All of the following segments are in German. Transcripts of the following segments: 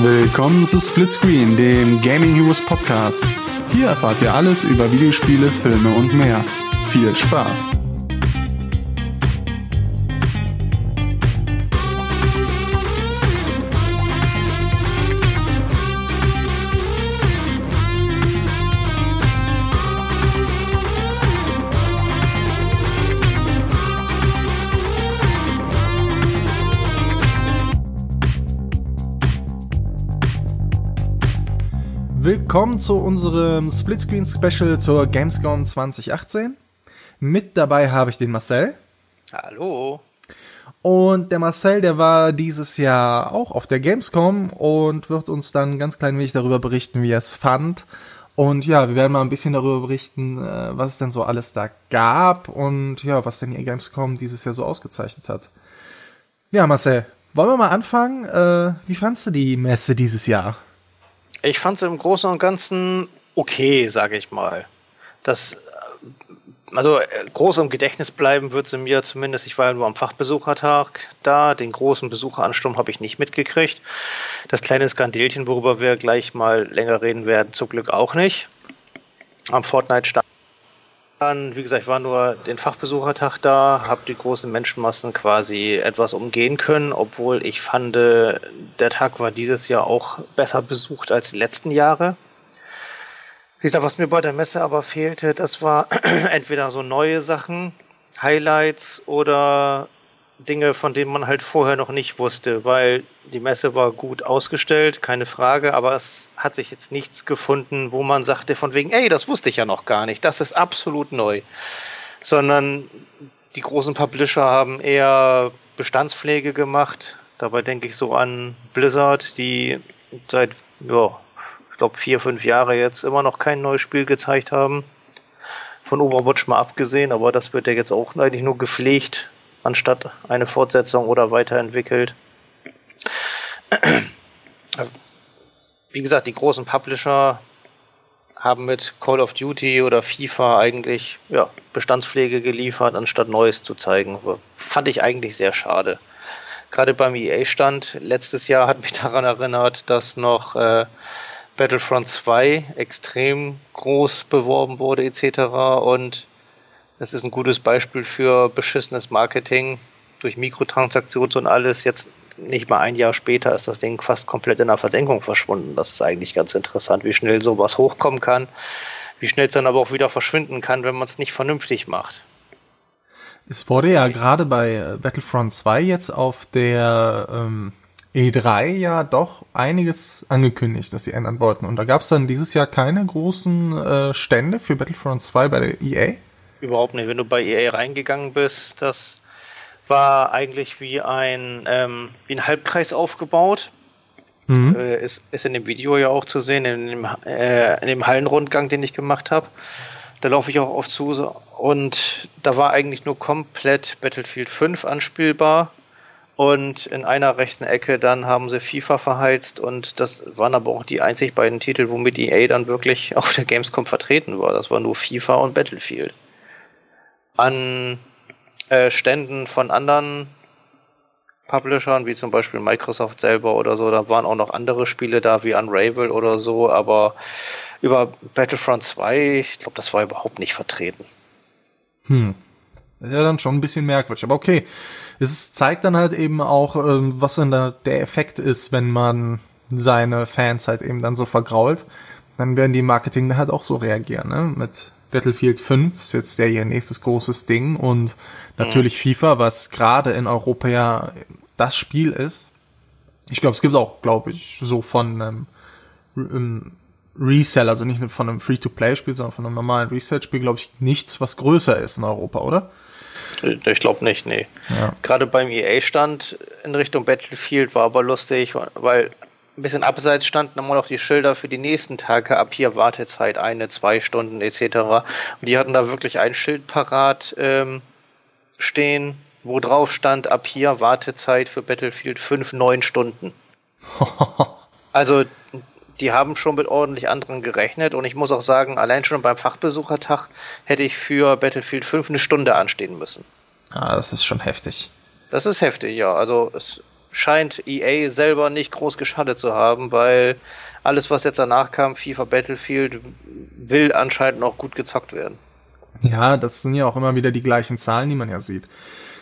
Willkommen zu Splitscreen, dem Gaming Heroes Podcast. Hier erfahrt ihr alles über Videospiele, Filme und mehr. Viel Spaß! Willkommen zu unserem Splitscreen Special zur Gamescom 2018. Mit dabei habe ich den Marcel. Hallo. Und der Marcel, der war dieses Jahr auch auf der Gamescom und wird uns dann ganz klein wenig darüber berichten, wie er es fand. Und ja, wir werden mal ein bisschen darüber berichten, äh, was es denn so alles da gab und ja, was denn die Gamescom dieses Jahr so ausgezeichnet hat. Ja, Marcel, wollen wir mal anfangen? Äh, wie fandst du die Messe dieses Jahr? Ich fand es im Großen und Ganzen okay, sage ich mal. Das, also groß im Gedächtnis bleiben wird sie mir zumindest. Ich war ja nur am Fachbesuchertag da. Den großen Besucheransturm habe ich nicht mitgekriegt. Das kleine Skandelchen, worüber wir gleich mal länger reden werden, zum Glück auch nicht. Am Fortnite stand dann, wie gesagt, ich war nur den Fachbesuchertag da, habe die großen Menschenmassen quasi etwas umgehen können, obwohl ich fand, der Tag war dieses Jahr auch besser besucht als die letzten Jahre. Wie gesagt, was mir bei der Messe aber fehlte, das war entweder so neue Sachen, Highlights oder Dinge, von denen man halt vorher noch nicht wusste, weil die Messe war gut ausgestellt, keine Frage, aber es hat sich jetzt nichts gefunden, wo man sagte von wegen, ey, das wusste ich ja noch gar nicht, das ist absolut neu. Sondern die großen Publisher haben eher Bestandspflege gemacht. Dabei denke ich so an Blizzard, die seit, ja, ich glaube vier, fünf Jahre jetzt immer noch kein neues Spiel gezeigt haben. Von Overwatch mal abgesehen, aber das wird ja jetzt auch eigentlich nur gepflegt anstatt eine Fortsetzung oder weiterentwickelt. Wie gesagt, die großen Publisher haben mit Call of Duty oder FIFA eigentlich ja, Bestandspflege geliefert, anstatt Neues zu zeigen. Fand ich eigentlich sehr schade. Gerade beim EA-Stand letztes Jahr hat mich daran erinnert, dass noch äh, Battlefront 2 extrem groß beworben wurde etc. Und das ist ein gutes Beispiel für beschissenes Marketing durch Mikrotransaktionen und alles. Jetzt nicht mal ein Jahr später ist das Ding fast komplett in der Versenkung verschwunden. Das ist eigentlich ganz interessant, wie schnell sowas hochkommen kann, wie schnell es dann aber auch wieder verschwinden kann, wenn man es nicht vernünftig macht. Es wurde ja gerade bei äh, Battlefront 2 jetzt auf der ähm, E3 ja doch einiges angekündigt, dass sie ändern wollten. Und da gab es dann dieses Jahr keine großen äh, Stände für Battlefront 2 bei der EA. Überhaupt nicht. Wenn du bei EA reingegangen bist, das war eigentlich wie ein, ähm, wie ein Halbkreis aufgebaut. Mhm. Äh, ist, ist in dem Video ja auch zu sehen, in dem, äh, in dem Hallenrundgang, den ich gemacht habe. Da laufe ich auch oft zu und da war eigentlich nur komplett Battlefield 5 anspielbar. Und in einer rechten Ecke dann haben sie FIFA verheizt und das waren aber auch die einzig beiden Titel, womit EA dann wirklich auf der Gamescom vertreten war. Das war nur FIFA und Battlefield an äh, Ständen von anderen Publishern, wie zum Beispiel Microsoft selber oder so. Da waren auch noch andere Spiele da, wie Unravel oder so, aber über Battlefront 2, ich glaube, das war überhaupt nicht vertreten. Hm. Ja dann schon ein bisschen merkwürdig, aber okay. Es zeigt dann halt eben auch, ähm, was dann da der Effekt ist, wenn man seine Fans halt eben dann so vergrault. Dann werden die Marketing halt auch so reagieren, ne? Mit Battlefield 5 ist jetzt der ihr nächstes großes Ding und natürlich mhm. FIFA, was gerade in Europa ja das Spiel ist. Ich glaube, es gibt auch, glaube ich, so von einem, einem Resell, also nicht von einem Free-to-Play-Spiel, sondern von einem normalen Reset-Spiel, glaube ich, nichts, was größer ist in Europa, oder? Ich glaube nicht, nee. Ja. Gerade beim EA-Stand in Richtung Battlefield war aber lustig, weil ein bisschen abseits standen immer noch die Schilder für die nächsten Tage, ab hier Wartezeit eine, zwei Stunden etc. Und die hatten da wirklich ein Schild parat ähm, stehen, wo drauf stand, ab hier Wartezeit für Battlefield 5, neun Stunden. also die haben schon mit ordentlich anderen gerechnet und ich muss auch sagen, allein schon beim Fachbesuchertag hätte ich für Battlefield 5 eine Stunde anstehen müssen. Ah, das ist schon heftig. Das ist heftig, ja. Also es scheint EA selber nicht groß geschadet zu haben, weil alles, was jetzt danach kam, FIFA Battlefield, will anscheinend noch gut gezockt werden. Ja, das sind ja auch immer wieder die gleichen Zahlen, die man ja sieht.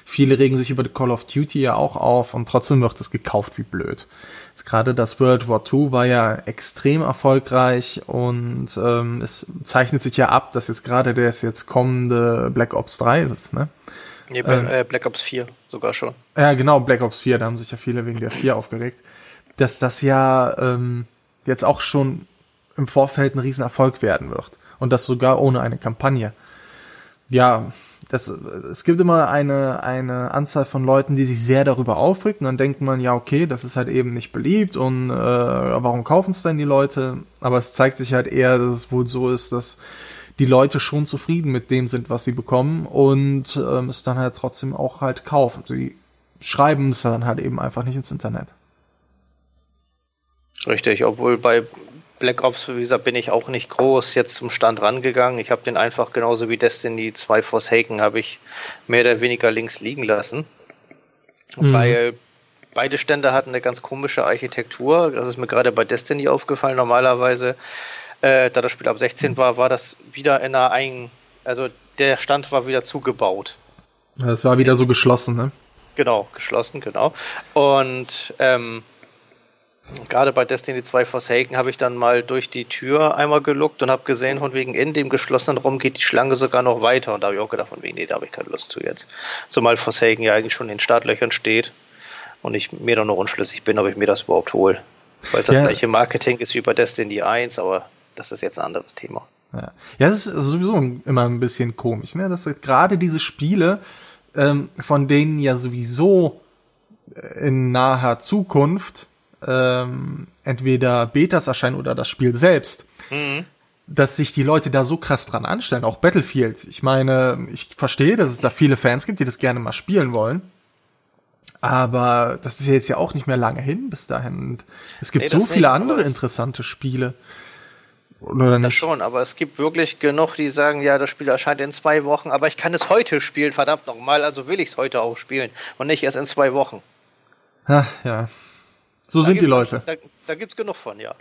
Viele regen sich über Call of Duty ja auch auf und trotzdem wird es gekauft wie blöd. Jetzt gerade das World War II war ja extrem erfolgreich und ähm, es zeichnet sich ja ab, dass jetzt gerade das jetzt kommende Black Ops 3 ist, ne? Nee, ähm, äh, Black Ops 4 sogar schon. Ja, genau, Black Ops 4, da haben sich ja viele wegen der 4 aufgeregt. Dass das ja ähm, jetzt auch schon im Vorfeld ein Riesenerfolg werden wird. Und das sogar ohne eine Kampagne. Ja, das, es gibt immer eine, eine Anzahl von Leuten, die sich sehr darüber aufregt. Und dann denkt man, ja, okay, das ist halt eben nicht beliebt und äh, warum kaufen es denn die Leute? Aber es zeigt sich halt eher, dass es wohl so ist, dass die Leute schon zufrieden mit dem sind, was sie bekommen und ähm, es dann halt trotzdem auch halt kaufen. Sie schreiben es dann halt eben einfach nicht ins Internet. Richtig, obwohl bei Black Ops, wie gesagt, bin ich auch nicht groß jetzt zum Stand rangegangen. Ich habe den einfach genauso wie Destiny 2 Forsaken habe ich mehr oder weniger links liegen lassen. Mhm. Weil beide Stände hatten eine ganz komische Architektur. Das ist mir gerade bei Destiny aufgefallen. Normalerweise, äh, da das Spiel ab 16 war, war das wieder in einer ein, also der Stand war wieder zugebaut. Es war wieder so geschlossen, ne? Genau, geschlossen, genau. Und ähm, Gerade bei Destiny 2 Forsaken habe ich dann mal durch die Tür einmal geluckt und habe gesehen, von wegen in dem geschlossenen Raum geht die Schlange sogar noch weiter. Und da habe ich auch gedacht, von wegen, nee, da habe ich keine Lust zu jetzt. Zumal Forsaken ja eigentlich schon in den Startlöchern steht und ich mir dann noch unschlüssig bin, ob ich mir das überhaupt hole. Weil das ja. gleiche Marketing ist wie bei Destiny 1, aber das ist jetzt ein anderes Thema. Ja, ja das ist sowieso immer ein bisschen komisch, ne? dass gerade diese Spiele, ähm, von denen ja sowieso in naher Zukunft ähm, entweder Betas erscheinen oder das Spiel selbst, mhm. dass sich die Leute da so krass dran anstellen. Auch Battlefield. Ich meine, ich verstehe, dass es da viele Fans gibt, die das gerne mal spielen wollen. Aber das ist jetzt ja auch nicht mehr lange hin bis dahin. Und es gibt nee, so viele andere interessante Spiele. Oder? Das schon, aber es gibt wirklich genug, die sagen, ja, das Spiel erscheint in zwei Wochen, aber ich kann es heute spielen, verdammt nochmal, also will ich es heute auch spielen und nicht erst in zwei Wochen. Ach, ja. So da sind die Leute. Da, da gibt's genug von, ja.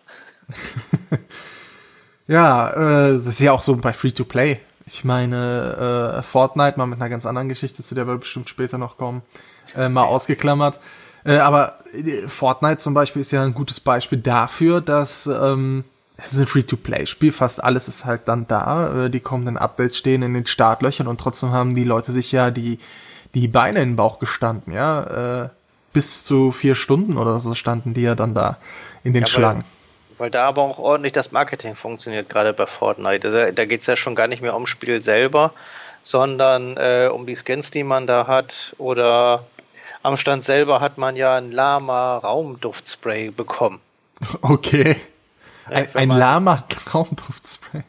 ja, äh, das ist ja auch so bei Free-to-Play. Ich meine, äh, Fortnite mal mit einer ganz anderen Geschichte, zu der wir bestimmt später noch kommen, äh, mal ausgeklammert. Äh, aber äh, Fortnite zum Beispiel ist ja ein gutes Beispiel dafür, dass ähm, es ist ein Free-to-Play-Spiel, fast alles ist halt dann da. Äh, die kommenden Updates stehen in den Startlöchern und trotzdem haben die Leute sich ja die, die Beine in den Bauch gestanden, ja. Äh, bis zu vier Stunden oder so standen die ja dann da in den ja, Schlangen. Weil, weil, da aber auch ordentlich das Marketing funktioniert, gerade bei Fortnite. Also, da geht es ja schon gar nicht mehr ums Spiel selber, sondern äh, um die Skins, die man da hat. Oder am Stand selber hat man ja ein Lama Raumduftspray bekommen. Okay. Ein, ein Lama Raumduftspray.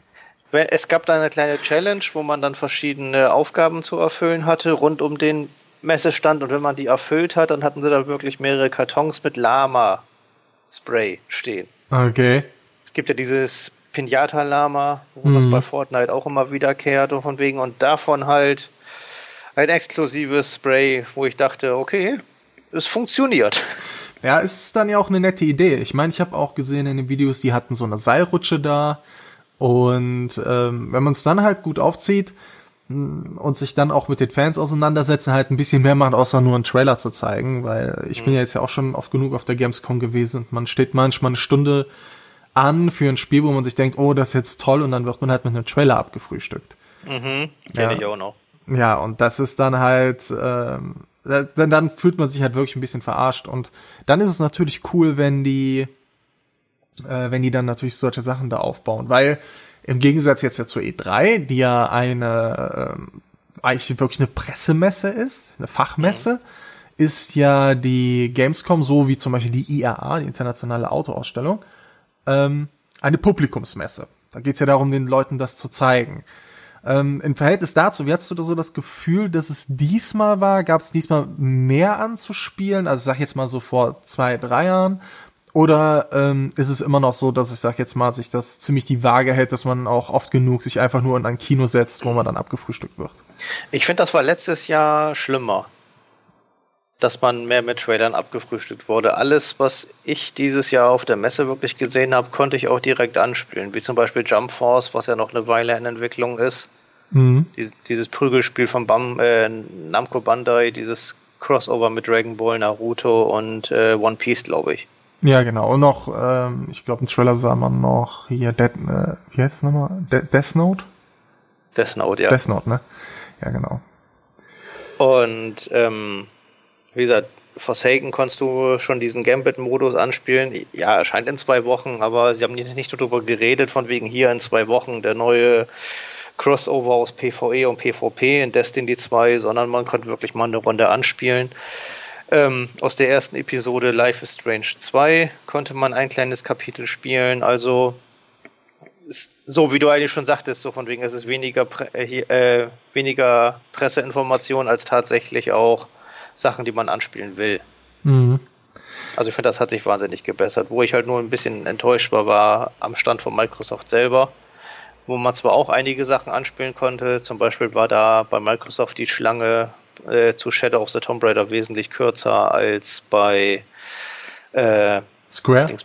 Es gab da eine kleine Challenge, wo man dann verschiedene Aufgaben zu erfüllen hatte, rund um den Messestand und wenn man die erfüllt hat, dann hatten sie da wirklich mehrere Kartons mit Lama-Spray stehen. Okay. Es gibt ja dieses Pinata-Lama, wo mhm. das bei Fortnite auch immer wiederkehrt und von wegen und davon halt ein exklusives Spray, wo ich dachte, okay, es funktioniert. Ja, ist dann ja auch eine nette Idee. Ich meine, ich habe auch gesehen in den Videos, die hatten so eine Seilrutsche da und ähm, wenn man es dann halt gut aufzieht, und sich dann auch mit den Fans auseinandersetzen, halt ein bisschen mehr machen, außer nur einen Trailer zu zeigen, weil ich bin ja jetzt ja auch schon oft genug auf der Gamescom gewesen und man steht manchmal eine Stunde an für ein Spiel, wo man sich denkt, oh, das ist jetzt toll und dann wird man halt mit einem Trailer abgefrühstückt. Mhm, kenne ja. ich auch noch. Ja, und das ist dann halt, ähm, dann, dann fühlt man sich halt wirklich ein bisschen verarscht und dann ist es natürlich cool, wenn die, äh, wenn die dann natürlich solche Sachen da aufbauen, weil im Gegensatz jetzt ja zur E3, die ja eine ähm, eigentlich wirklich eine Pressemesse ist, eine Fachmesse, mhm. ist ja die Gamescom so wie zum Beispiel die IAA, die internationale Autoausstellung, ähm, eine Publikumsmesse. Da geht's ja darum, den Leuten das zu zeigen. Ähm, Im Verhältnis dazu, wie hast du da so das Gefühl, dass es diesmal war? Gab es diesmal mehr anzuspielen? Also ich sag jetzt mal so vor zwei, drei Jahren. Oder ähm, ist es immer noch so, dass ich sag jetzt mal, sich das ziemlich die Waage hält, dass man auch oft genug sich einfach nur in ein Kino setzt, wo man dann abgefrühstückt wird? Ich finde, das war letztes Jahr schlimmer. dass man mehr mit Trailern abgefrühstückt wurde. Alles, was ich dieses Jahr auf der Messe wirklich gesehen habe, konnte ich auch direkt anspielen. Wie zum Beispiel Jump Force, was ja noch eine Weile in Entwicklung ist. Mhm. Dieses, dieses, Prügelspiel von Bam, äh, Namco Bandai, dieses Crossover mit Dragon Ball, Naruto und äh, One Piece, glaube ich. Ja, genau. Und noch, ähm, ich glaube, im Trailer sah man noch hier, Dead, äh, wie heißt es nochmal? De Death Note? Death Note, ja. Death Note, ne? Ja, genau. Und ähm, wie gesagt, Forsaken konntest du schon diesen Gambit-Modus anspielen. Ja, erscheint in zwei Wochen, aber sie haben nicht darüber geredet, von wegen hier in zwei Wochen der neue Crossover aus PvE und PvP in Destiny 2, sondern man konnte wirklich mal eine Runde anspielen. Ähm, aus der ersten Episode Life is Strange 2 konnte man ein kleines Kapitel spielen, also so wie du eigentlich schon sagtest, so von wegen, es ist weniger, Pre äh, äh, weniger Presseinformation als tatsächlich auch Sachen, die man anspielen will. Mhm. Also ich finde, das hat sich wahnsinnig gebessert. Wo ich halt nur ein bisschen enttäuscht war, war am Stand von Microsoft selber, wo man zwar auch einige Sachen anspielen konnte, zum Beispiel war da bei Microsoft die Schlange äh, zu Shadow of the Tomb Raider wesentlich kürzer als bei äh, Square.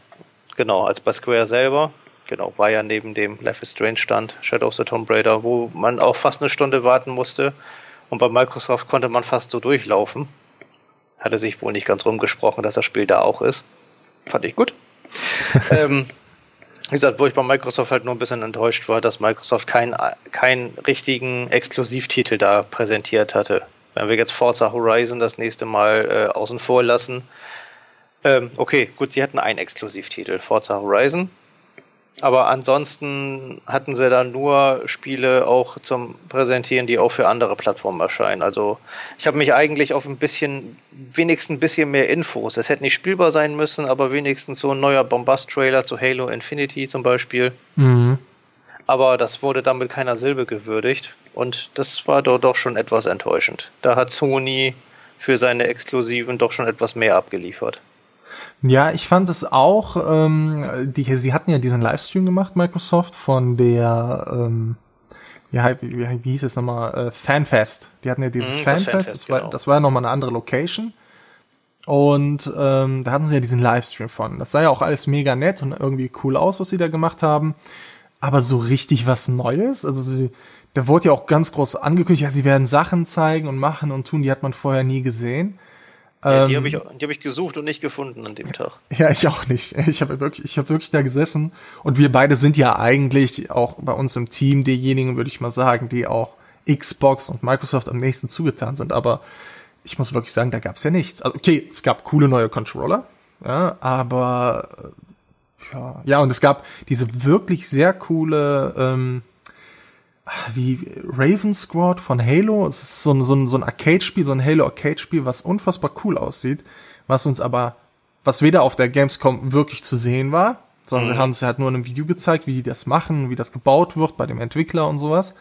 Genau, als bei Square selber. Genau, war ja neben dem Life is Strange Stand, Shadow of the Tomb Raider, wo man auch fast eine Stunde warten musste. Und bei Microsoft konnte man fast so durchlaufen. Hatte sich wohl nicht ganz rumgesprochen, dass das Spiel da auch ist. Fand ich gut. ähm, wie gesagt, wo ich bei Microsoft halt nur ein bisschen enttäuscht war, dass Microsoft keinen keinen richtigen Exklusivtitel da präsentiert hatte. Wenn wir jetzt Forza Horizon das nächste Mal äh, außen vor lassen. Ähm, okay, gut, sie hatten einen Exklusivtitel, Forza Horizon. Aber ansonsten hatten sie da nur Spiele auch zum Präsentieren, die auch für andere Plattformen erscheinen. Also ich habe mich eigentlich auf ein bisschen, wenigstens ein bisschen mehr Infos. Es hätte nicht spielbar sein müssen, aber wenigstens so ein neuer Bombast-Trailer zu Halo Infinity zum Beispiel. Mhm. Aber das wurde dann mit keiner Silbe gewürdigt. Und das war doch, doch schon etwas enttäuschend. Da hat Sony für seine Exklusiven doch schon etwas mehr abgeliefert. Ja, ich fand es auch, ähm, die, sie hatten ja diesen Livestream gemacht, Microsoft, von der, ähm, ja, wie, wie, wie hieß es nochmal, äh, Fanfest. Die hatten ja dieses mhm, Fanfest, das, Fanfest das, war, genau. das war ja nochmal eine andere Location. Und ähm, da hatten sie ja diesen Livestream von. Das sah ja auch alles mega nett und irgendwie cool aus, was sie da gemacht haben. Aber so richtig was Neues, also sie, da wurde ja auch ganz groß angekündigt, ja, sie werden Sachen zeigen und machen und tun, die hat man vorher nie gesehen. Ja, die habe ich, hab ich gesucht und nicht gefunden an dem Tag. Ja, ich auch nicht. Ich habe wirklich, ich habe wirklich da gesessen und wir beide sind ja eigentlich auch bei uns im Team diejenigen, würde ich mal sagen, die auch Xbox und Microsoft am nächsten zugetan sind. Aber ich muss wirklich sagen, da gab es ja nichts. Also okay, es gab coole neue Controller, ja, aber ja, ja und es gab diese wirklich sehr coole ähm, wie Raven Squad von Halo. Es ist so ein, so ein, so ein Arcade-Spiel, so ein Halo-Arcade-Spiel, was unfassbar cool aussieht, was uns aber, was weder auf der Gamescom wirklich zu sehen war, sondern mhm. sie haben es halt nur in einem Video gezeigt, wie die das machen, wie das gebaut wird bei dem Entwickler und sowas.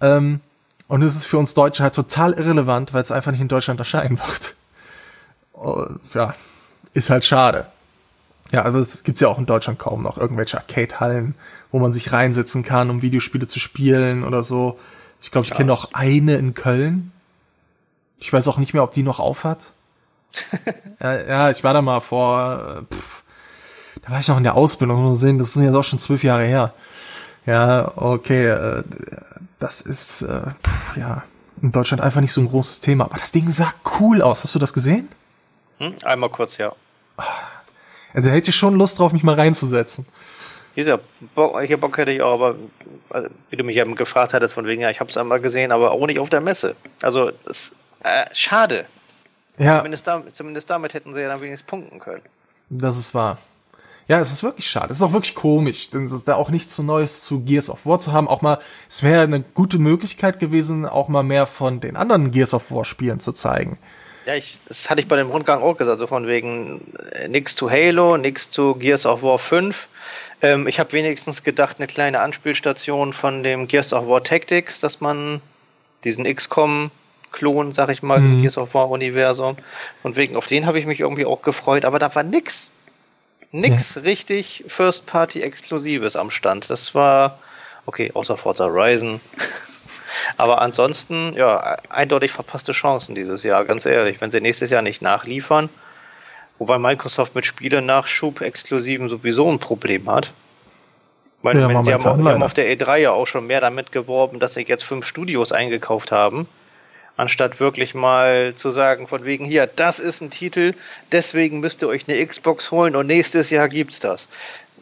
Ähm, und es ist für uns Deutsche halt total irrelevant, weil es einfach nicht in Deutschland erscheinen wird. Und, ja, ist halt schade. Ja, also es gibt's ja auch in Deutschland kaum noch irgendwelche Arcade-Hallen, wo man sich reinsetzen kann, um Videospiele zu spielen oder so. Ich glaube, ich kenne noch eine in Köln. Ich weiß auch nicht mehr, ob die noch aufhat. ja, ja, ich war da mal vor, äh, pff, da war ich noch in der Ausbildung, muss man sehen, das sind jetzt auch schon zwölf Jahre her. Ja, okay, äh, das ist, äh, pff, ja, in Deutschland einfach nicht so ein großes Thema. Aber das Ding sah cool aus. Hast du das gesehen? Hm, einmal kurz, ja. Also hätte ich schon Lust drauf, mich mal reinzusetzen. Dieser Bock, ich Bock hätte ich auch, aber also, wie du mich eben gefragt hattest, von wegen, ja, ich habe es einmal gesehen, aber auch nicht auf der Messe. Also, das, äh, schade. Ja. Zumindest, da, zumindest damit hätten sie ja dann wenigstens punkten können. Das ist wahr. Ja, es ist wirklich schade. Es ist auch wirklich komisch, denn da auch nichts so Neues zu Gears of War zu haben. Auch mal, es wäre eine gute Möglichkeit gewesen, auch mal mehr von den anderen Gears of War Spielen zu zeigen. Ja, ich, das hatte ich bei dem Rundgang auch gesagt, so von wegen äh, nix zu Halo, nix zu Gears of War 5. Ähm, ich habe wenigstens gedacht, eine kleine Anspielstation von dem Gears of War Tactics, dass man diesen XCOM-Klon, sag ich mal, mhm. im Gears of War-Universum. Und wegen auf den habe ich mich irgendwie auch gefreut, aber da war nix. Nix ja. richtig First-Party-Exklusives am Stand. Das war, okay, außer Forza Horizon. Aber ansonsten, ja, eindeutig verpasste Chancen dieses Jahr, ganz ehrlich. Wenn sie nächstes Jahr nicht nachliefern, wobei Microsoft mit Spiele-Nachschub exklusiven sowieso ein Problem hat. Weil, ja, sie haben, haben auf der E3 ja auch schon mehr damit geworben, dass sie jetzt fünf Studios eingekauft haben anstatt wirklich mal zu sagen, von wegen hier, das ist ein Titel, deswegen müsst ihr euch eine Xbox holen und nächstes Jahr gibt's das.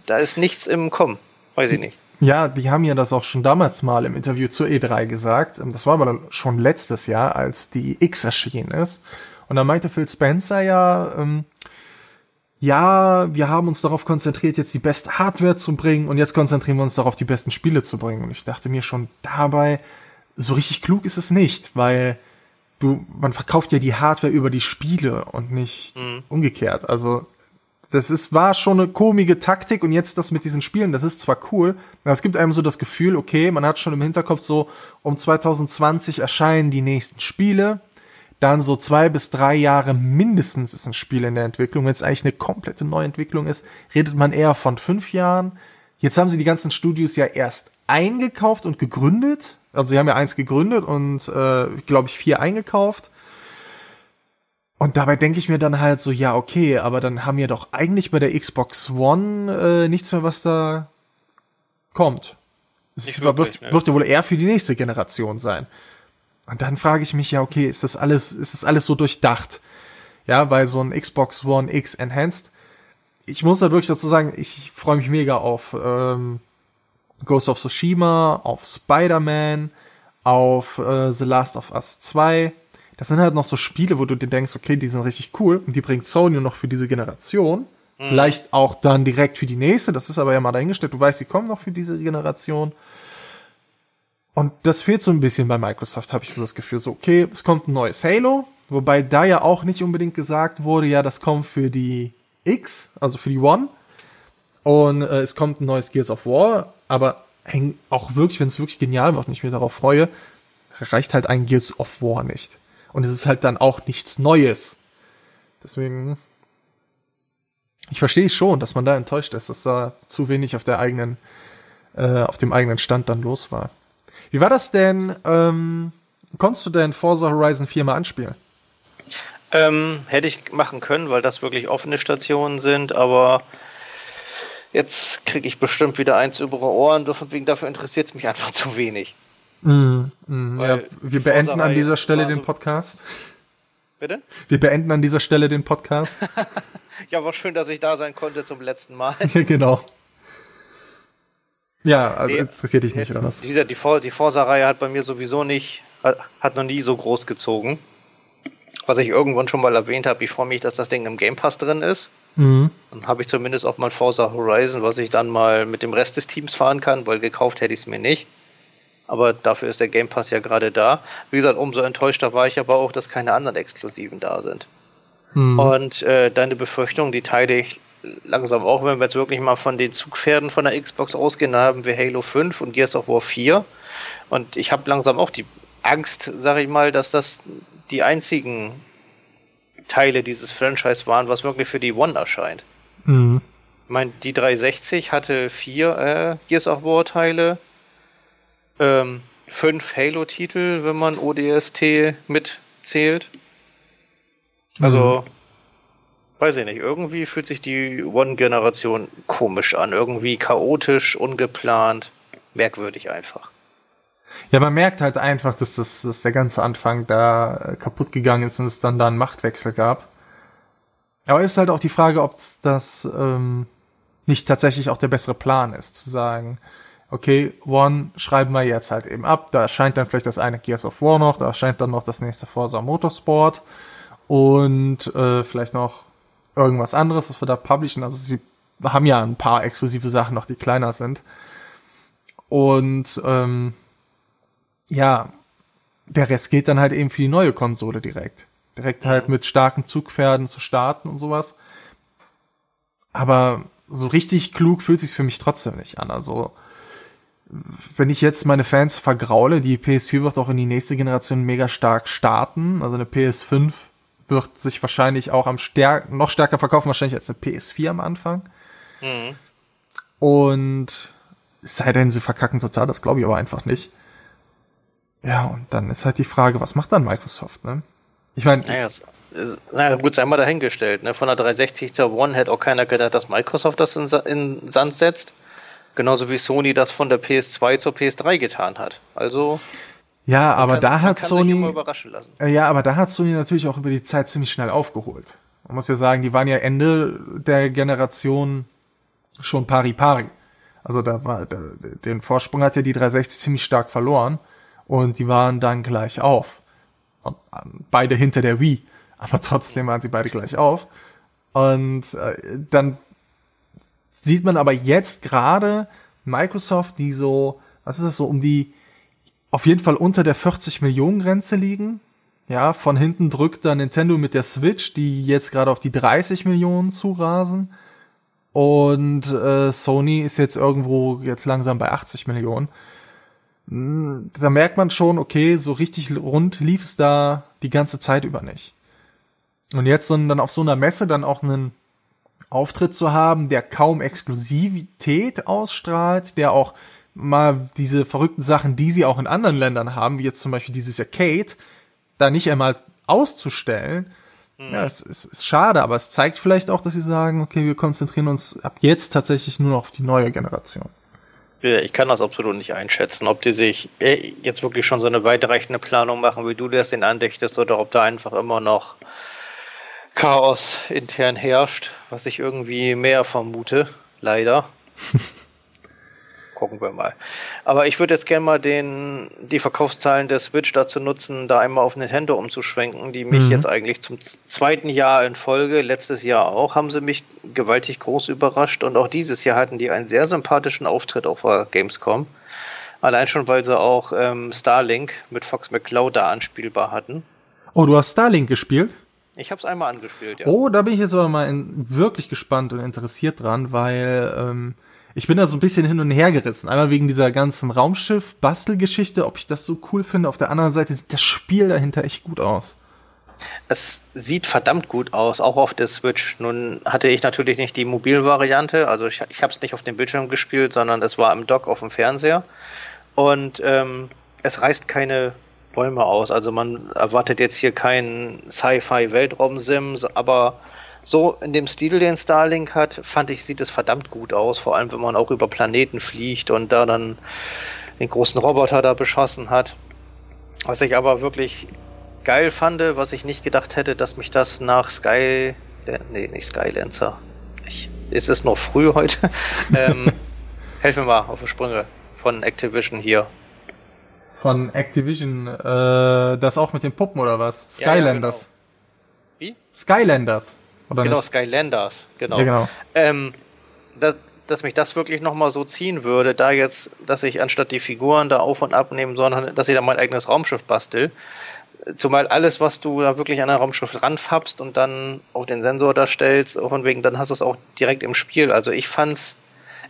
Da ist nichts im Kommen. Weiß ich nicht. Ja, die haben ja das auch schon damals mal im Interview zur E3 gesagt. Das war aber dann schon letztes Jahr, als die X erschienen ist. Und da meinte Phil Spencer ja, ähm, ja, wir haben uns darauf konzentriert, jetzt die beste Hardware zu bringen und jetzt konzentrieren wir uns darauf, die besten Spiele zu bringen. Und ich dachte mir schon dabei, so richtig klug ist es nicht, weil du, man verkauft ja die Hardware über die Spiele und nicht mhm. umgekehrt. Also das ist, war schon eine komische Taktik und jetzt das mit diesen Spielen, das ist zwar cool, aber es gibt einem so das Gefühl, okay, man hat schon im Hinterkopf so, um 2020 erscheinen die nächsten Spiele, dann so zwei bis drei Jahre mindestens ist ein Spiel in der Entwicklung. Wenn es eigentlich eine komplette Neuentwicklung ist, redet man eher von fünf Jahren. Jetzt haben sie die ganzen Studios ja erst eingekauft und gegründet. Also sie haben ja eins gegründet und, äh, glaube ich, vier eingekauft. Und dabei denke ich mir dann halt so, ja, okay, aber dann haben wir doch eigentlich bei der Xbox One äh, nichts mehr, was da kommt. Es wirklich, wird, ne? wird ja wohl eher für die nächste Generation sein. Und dann frage ich mich ja, okay, ist das alles, ist das alles so durchdacht? Ja, weil so ein Xbox One X Enhanced, ich muss da wirklich dazu sagen, ich freue mich mega auf ähm, Ghost of Tsushima, auf Spider-Man, auf äh, The Last of Us 2. Das sind halt noch so Spiele, wo du dir denkst, okay, die sind richtig cool und die bringt Sony noch für diese Generation. Mhm. Vielleicht auch dann direkt für die nächste, das ist aber ja mal dahingestellt. Du weißt, die kommen noch für diese Generation. Und das fehlt so ein bisschen bei Microsoft, habe ich so das Gefühl. So, okay, es kommt ein neues Halo, wobei da ja auch nicht unbedingt gesagt wurde, ja, das kommt für die X, also für die One. Und äh, es kommt ein neues Gears of War, aber häng, auch wirklich, wenn es wirklich genial wird und ich mich darauf freue, reicht halt ein Gears of War nicht. Und es ist halt dann auch nichts Neues. Deswegen, ich verstehe schon, dass man da enttäuscht ist, dass da zu wenig auf der eigenen, äh, auf dem eigenen Stand dann los war. Wie war das denn? Ähm, konntest du denn Forza Horizon 4 mal anspielen? Ähm, hätte ich machen können, weil das wirklich offene Stationen sind, aber jetzt kriege ich bestimmt wieder eins über Ohren, dafür interessiert es mich einfach zu wenig. Mm, mm, ja, wir beenden an dieser Stelle den Podcast. Bitte? Wir beenden an dieser Stelle den Podcast. ja, war schön, dass ich da sein konnte zum letzten Mal. genau. Ja, also nee, interessiert dich nicht, oder was? Wie gesagt, die, For die Forsa-Reihe hat bei mir sowieso nicht, hat, hat noch nie so groß gezogen. Was ich irgendwann schon mal erwähnt habe, ich freue mich, dass das Ding im Game Pass drin ist. Mhm. Dann habe ich zumindest auch mal Forza Horizon, was ich dann mal mit dem Rest des Teams fahren kann, weil gekauft hätte ich es mir nicht. Aber dafür ist der Game Pass ja gerade da. Wie gesagt, umso enttäuschter war ich aber auch, dass keine anderen Exklusiven da sind. Mhm. Und äh, deine Befürchtung, die teile ich langsam auch, wenn wir jetzt wirklich mal von den Zugpferden von der Xbox ausgehen, dann haben wir Halo 5 und Gears of War 4. Und ich habe langsam auch die Angst, sag ich mal, dass das die einzigen Teile dieses Franchise waren, was wirklich für die One erscheint. Mhm. Ich meine, die 360 hatte vier äh, Gears of War Teile, ähm, fünf Halo-Titel, wenn man ODST mitzählt. Also, mhm. weiß ich nicht, irgendwie fühlt sich die One-Generation komisch an, irgendwie chaotisch, ungeplant, merkwürdig einfach. Ja, man merkt halt einfach, dass, das, dass der ganze Anfang da äh, kaputt gegangen ist und es dann da einen Machtwechsel gab. Aber ist halt auch die Frage, ob das ähm, nicht tatsächlich auch der bessere Plan ist, zu sagen, okay, One schreiben wir jetzt halt eben ab, da erscheint dann vielleicht das eine Gears of War noch, da erscheint dann noch das nächste Forza Motorsport und äh, vielleicht noch irgendwas anderes, was wir da publishen. Also sie haben ja ein paar exklusive Sachen noch, die kleiner sind. Und ähm, ja, der Rest geht dann halt eben für die neue Konsole direkt. Direkt halt mit starken Zugpferden zu starten und sowas. Aber so richtig klug fühlt sich's für mich trotzdem nicht an. Also, wenn ich jetzt meine Fans vergraule, die PS4 wird auch in die nächste Generation mega stark starten. Also eine PS5 wird sich wahrscheinlich auch am stärk noch stärker verkaufen, wahrscheinlich als eine PS4 am Anfang. Mhm. Und es sei denn, sie verkacken total, das glaube ich aber einfach nicht Ja, und dann ist halt die Frage, was macht dann Microsoft, ne? Ich meine, naja, naja, gut, sei mal dahingestellt. Ne? Von der 360 zur One hätte auch keiner gedacht, dass Microsoft das in, in Sand setzt. Genauso wie Sony das von der PS2 zur PS3 getan hat. Also. Ja, aber kann, da hat Sony. Äh, ja, aber da hat Sony natürlich auch über die Zeit ziemlich schnell aufgeholt. Man muss ja sagen, die waren ja Ende der Generation schon pari pari. Also da war, da, den Vorsprung hat ja die 360 ziemlich stark verloren und die waren dann gleich auf. Und, beide hinter der Wii, aber trotzdem waren sie beide gleich auf. Und äh, dann sieht man aber jetzt gerade Microsoft, die so, was ist das so, um die auf jeden Fall unter der 40 Millionen Grenze liegen. Ja, von hinten drückt dann Nintendo mit der Switch, die jetzt gerade auf die 30 Millionen zurasen. Und äh, Sony ist jetzt irgendwo jetzt langsam bei 80 Millionen. Hm, da merkt man schon, okay, so richtig rund lief es da die ganze Zeit über nicht. Und jetzt dann auf so einer Messe dann auch einen Auftritt zu haben, der kaum Exklusivität ausstrahlt, der auch mal diese verrückten Sachen, die sie auch in anderen Ländern haben, wie jetzt zum Beispiel dieses Arcade, da nicht einmal auszustellen. Mhm. Ja, es, es ist schade, aber es zeigt vielleicht auch, dass sie sagen, okay, wir konzentrieren uns ab jetzt tatsächlich nur noch auf die neue Generation. Ja, ich kann das absolut nicht einschätzen, ob die sich äh, jetzt wirklich schon so eine weitreichende Planung machen, wie du das den andichtest, oder ob da einfach immer noch Chaos intern herrscht, was ich irgendwie mehr vermute, leider. Gucken wir mal. Aber ich würde jetzt gerne mal den, die Verkaufszahlen der Switch dazu nutzen, da einmal auf Nintendo umzuschwenken, die mich mhm. jetzt eigentlich zum zweiten Jahr in Folge, letztes Jahr auch, haben sie mich gewaltig groß überrascht und auch dieses Jahr hatten die einen sehr sympathischen Auftritt auf der Gamescom. Allein schon, weil sie auch ähm, Starlink mit Fox McCloud da anspielbar hatten. Oh, du hast Starlink gespielt? Ich habe es einmal angespielt, ja. Oh, da bin ich jetzt aber mal in, wirklich gespannt und interessiert dran, weil ähm, ich bin da so ein bisschen hin und her gerissen. Einmal wegen dieser ganzen Raumschiff-Bastelgeschichte, ob ich das so cool finde. Auf der anderen Seite sieht das Spiel dahinter echt gut aus. Es sieht verdammt gut aus, auch auf der Switch. Nun hatte ich natürlich nicht die Mobilvariante, also ich, ich habe es nicht auf dem Bildschirm gespielt, sondern es war im Dock auf dem Fernseher. Und ähm, es reißt keine Bäume aus. Also man erwartet jetzt hier keinen Sci-Fi-Weltraum-Sim, aber so in dem Stil, den Starlink hat, fand ich, sieht es verdammt gut aus. Vor allem, wenn man auch über Planeten fliegt und da dann den großen Roboter da beschossen hat. Was ich aber wirklich geil fand, was ich nicht gedacht hätte, dass mich das nach Sky, nee, nicht Skylancer. Ich, es ist noch früh heute. ähm, helf mir mal auf die Sprünge von Activision hier von Activision, äh, das auch mit den Puppen oder was? Skylanders. Ja, ja, genau. Wie? Skylanders, oder genau, nicht? Skylanders, genau. Ja, genau. Ähm, das, dass mich das wirklich nochmal so ziehen würde, da jetzt, dass ich anstatt die Figuren da auf und abnehmen, sondern dass ich da mein eigenes Raumschiff bastel. Zumal alles, was du da wirklich an ein Raumschiff ranfabst und dann auf den Sensor da stellst, von wegen, dann hast du es auch direkt im Spiel. Also ich fand's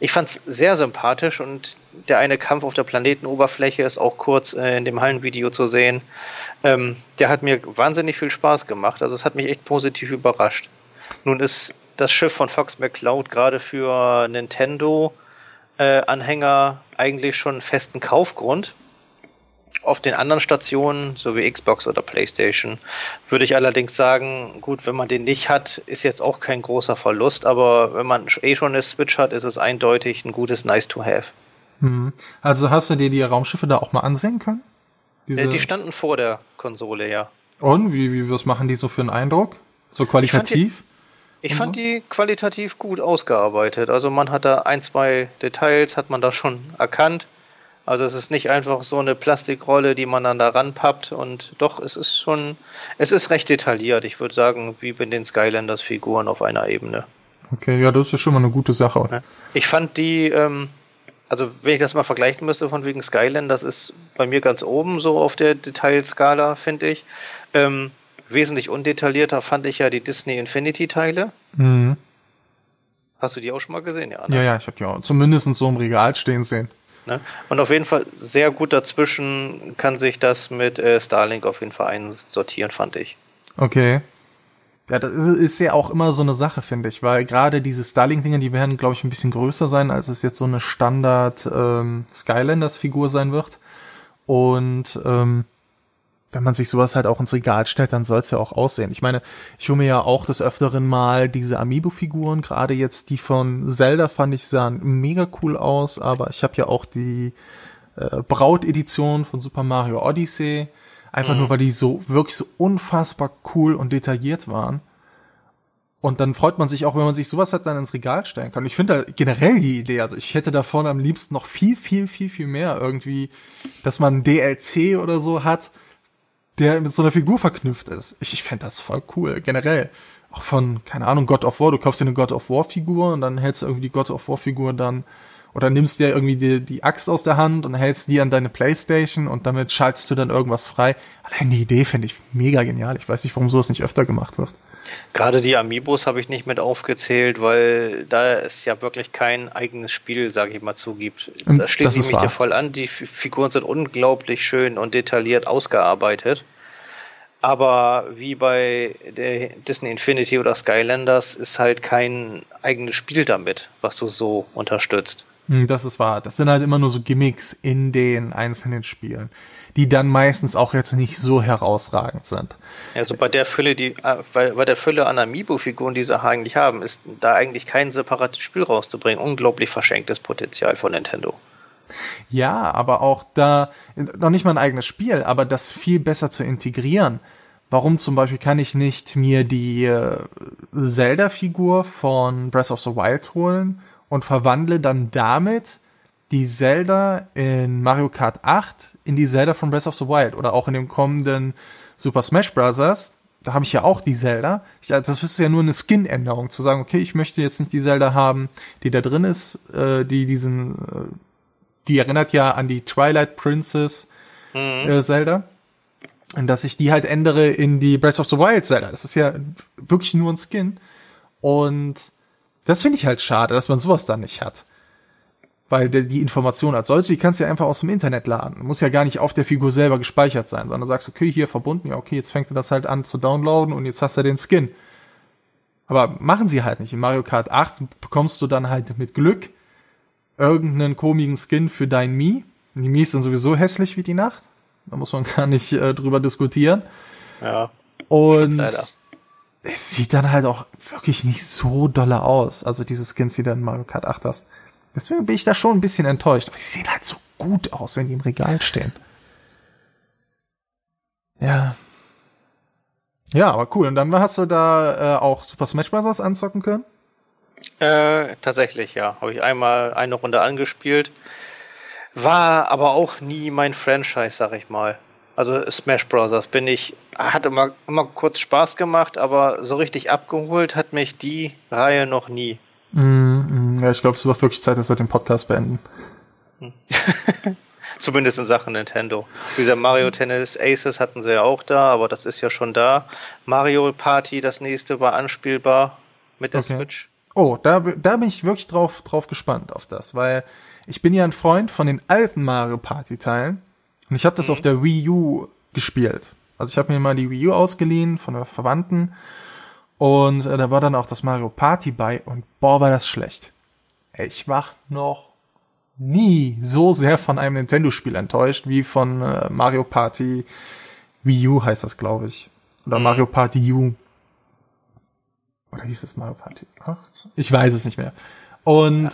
ich fand es sehr sympathisch und der eine Kampf auf der Planetenoberfläche ist auch kurz äh, in dem Hallenvideo zu sehen. Ähm, der hat mir wahnsinnig viel Spaß gemacht. Also es hat mich echt positiv überrascht. Nun ist das Schiff von Fox McCloud gerade für Nintendo äh, eigentlich schon festen Kaufgrund. Auf den anderen Stationen, so wie Xbox oder PlayStation, würde ich allerdings sagen, gut, wenn man den nicht hat, ist jetzt auch kein großer Verlust, aber wenn man eh schon eine Switch hat, ist es eindeutig ein gutes Nice to have. Hm. Also hast du dir die Raumschiffe da auch mal ansehen können? Diese... Die standen vor der Konsole, ja. Und wie, wie was machen die so für einen Eindruck? So qualitativ? Ich fand, die, ich fand so? die qualitativ gut ausgearbeitet. Also man hat da ein, zwei Details, hat man da schon erkannt. Also es ist nicht einfach so eine Plastikrolle, die man dann da ranpappt und doch, es ist schon, es ist recht detailliert. Ich würde sagen, wie bei den Skylanders Figuren auf einer Ebene. Okay, ja, das ist schon mal eine gute Sache. Ich fand die, ähm, also wenn ich das mal vergleichen müsste von wegen Skylanders ist bei mir ganz oben so auf der Detailskala, finde ich. Ähm, wesentlich undetaillierter fand ich ja die Disney Infinity Teile. Mhm. Hast du die auch schon mal gesehen, ja? Ne? Ja, ja, ich habe die auch zumindest so im Regal stehen sehen. Ne? Und auf jeden Fall sehr gut dazwischen kann sich das mit äh, Starlink auf jeden Fall einsortieren, fand ich. Okay. Ja, das ist ja auch immer so eine Sache, finde ich, weil gerade diese Starlink-Dinger, die werden, glaube ich, ein bisschen größer sein, als es jetzt so eine Standard ähm, Skylanders-Figur sein wird. Und ähm, wenn man sich sowas halt auch ins Regal stellt, dann soll es ja auch aussehen. Ich meine, ich hole mir ja auch des Öfteren mal diese Amiibo-Figuren, gerade jetzt die von Zelda fand ich sahen mega cool aus, aber ich habe ja auch die äh, Braut-Edition von Super Mario Odyssey, einfach mhm. nur weil die so wirklich so unfassbar cool und detailliert waren. Und dann freut man sich auch, wenn man sich sowas hat dann ins Regal stellen kann. Ich finde da generell die Idee, also ich hätte davon am liebsten noch viel, viel, viel, viel mehr irgendwie, dass man DLC oder so hat, der mit so einer Figur verknüpft ist. Ich, ich fände das voll cool, generell. Auch von, keine Ahnung, God of War, du kaufst dir eine God of War Figur und dann hältst du irgendwie die God of War Figur dann oder nimmst dir irgendwie die, die Axt aus der Hand und hältst die an deine Playstation und damit schaltest du dann irgendwas frei. Allein die Idee finde ich mega genial. Ich weiß nicht, warum sowas nicht öfter gemacht wird. Gerade die Amiibos habe ich nicht mit aufgezählt, weil da es ja wirklich kein eigenes Spiel, sage ich mal, zugibt. Da schließe ich mich dir voll an. Die Figuren sind unglaublich schön und detailliert ausgearbeitet. Aber wie bei der Disney Infinity oder Skylanders ist halt kein eigenes Spiel damit, was du so unterstützt. Hm, das ist wahr. Das sind halt immer nur so Gimmicks in den einzelnen Spielen die dann meistens auch jetzt nicht so herausragend sind. Also bei der Fülle, die, äh, bei, bei der Fülle an Amiibo-Figuren, die sie eigentlich haben, ist da eigentlich kein separates Spiel rauszubringen. Unglaublich verschenktes Potenzial von Nintendo. Ja, aber auch da, noch nicht mal ein eigenes Spiel, aber das viel besser zu integrieren. Warum zum Beispiel kann ich nicht mir die äh, Zelda-Figur von Breath of the Wild holen und verwandle dann damit die Zelda in Mario Kart 8 in die Zelda von Breath of the Wild oder auch in dem kommenden Super Smash Bros. Da habe ich ja auch die Zelda. Ich, das ist ja nur eine Skin-Änderung, zu sagen, okay, ich möchte jetzt nicht die Zelda haben, die da drin ist, äh, die diesen, äh, die erinnert ja an die Twilight Princess mhm. äh, Zelda. Und dass ich die halt ändere in die Breath of the Wild Zelda. Das ist ja wirklich nur ein Skin. Und das finde ich halt schade, dass man sowas dann nicht hat weil die Information als solche, die kannst du ja einfach aus dem Internet laden. Muss ja gar nicht auf der Figur selber gespeichert sein, sondern sagst, okay, hier verbunden, ja, okay, jetzt fängt er das halt an zu downloaden und jetzt hast du den Skin. Aber machen sie halt nicht. In Mario Kart 8 bekommst du dann halt mit Glück irgendeinen komischen Skin für dein Mii. Die Mii sind sowieso hässlich wie die Nacht. Da muss man gar nicht äh, drüber diskutieren. Ja. Und es sieht dann halt auch wirklich nicht so dolle aus. Also diese Skins, die dann in Mario Kart 8 hast. Deswegen bin ich da schon ein bisschen enttäuscht. Aber sie sehen halt so gut aus, wenn die im Regal stehen. Ja. Ja, aber cool. Und dann hast du da äh, auch Super Smash Bros. anzocken können? Äh, tatsächlich, ja. Habe ich einmal eine Runde angespielt. War aber auch nie mein Franchise, sag ich mal. Also Smash Bros. bin ich, hat immer, immer kurz Spaß gemacht, aber so richtig abgeholt hat mich die Reihe noch nie. Mm, ja, ich glaube, es wird wirklich Zeit, dass wir den Podcast beenden. Zumindest in Sachen Nintendo. Dieser Mario Tennis Aces hatten sie ja auch da, aber das ist ja schon da. Mario Party, das nächste, war anspielbar mit der okay. Switch. Oh, da, da bin ich wirklich drauf, drauf gespannt auf das, weil ich bin ja ein Freund von den alten Mario Party Teilen und ich habe das mhm. auf der Wii U gespielt. Also ich habe mir mal die Wii U ausgeliehen von der Verwandten und äh, da war dann auch das Mario Party bei und boah, war das schlecht. Ich war noch nie so sehr von einem Nintendo-Spiel enttäuscht wie von äh, Mario Party Wii U heißt das, glaube ich. Oder mhm. Mario Party U. Oder hieß es Mario Party 8? Ich weiß es nicht mehr. Und ja.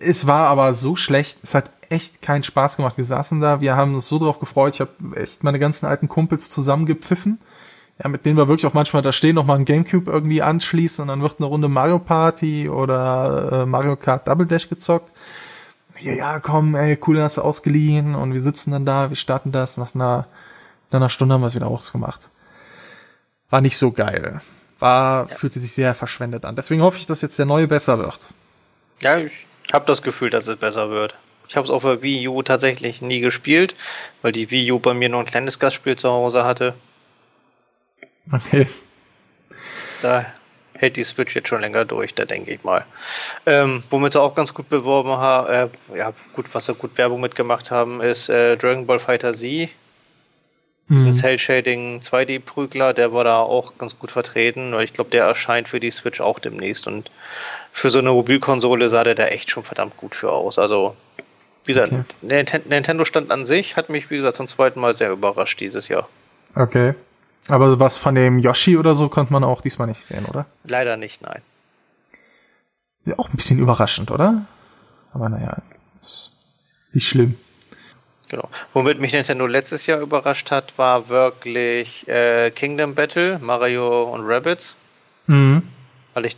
es war aber so schlecht, es hat echt keinen Spaß gemacht. Wir saßen da, wir haben uns so drauf gefreut. Ich habe echt meine ganzen alten Kumpels zusammengepfiffen ja, mit denen wir wirklich auch manchmal da stehen, noch mal ein Gamecube irgendwie anschließen und dann wird eine Runde Mario Party oder äh, Mario Kart Double Dash gezockt. Ja, ja, komm, ey, cool, hast du ausgeliehen und wir sitzen dann da, wir starten das, nach einer, nach einer Stunde haben wir es wieder ausgemacht. War nicht so geil. War, ja. fühlte sich sehr verschwendet an. Deswegen hoffe ich, dass jetzt der neue besser wird. Ja, ich habe das Gefühl, dass es besser wird. Ich habe es auf der Wii U tatsächlich nie gespielt, weil die Wii U bei mir nur ein kleines Gastspiel zu Hause hatte. Okay. Da hält die Switch jetzt schon länger durch, da denke ich mal. Ähm, womit sie auch ganz gut beworben haben, äh, ja, gut, was sie gut Werbung mitgemacht haben, ist äh, Dragon Ball Fighter Z. Diesen mhm. Cell-Shading 2D-Prügler, der war da auch ganz gut vertreten, weil ich glaube, der erscheint für die Switch auch demnächst und für so eine Mobilkonsole sah der da echt schon verdammt gut für aus. Also Wie gesagt, okay. Nintendo stand an sich, hat mich, wie gesagt, zum zweiten Mal sehr überrascht dieses Jahr. Okay. Aber was von dem Yoshi oder so konnte man auch diesmal nicht sehen, oder? Leider nicht, nein. Ja, auch ein bisschen überraschend, oder? Aber naja, ist nicht schlimm. Genau. Womit mich Nintendo letztes Jahr überrascht hat, war wirklich äh, Kingdom Battle, Mario und Rabbits. Mhm. Weil ich,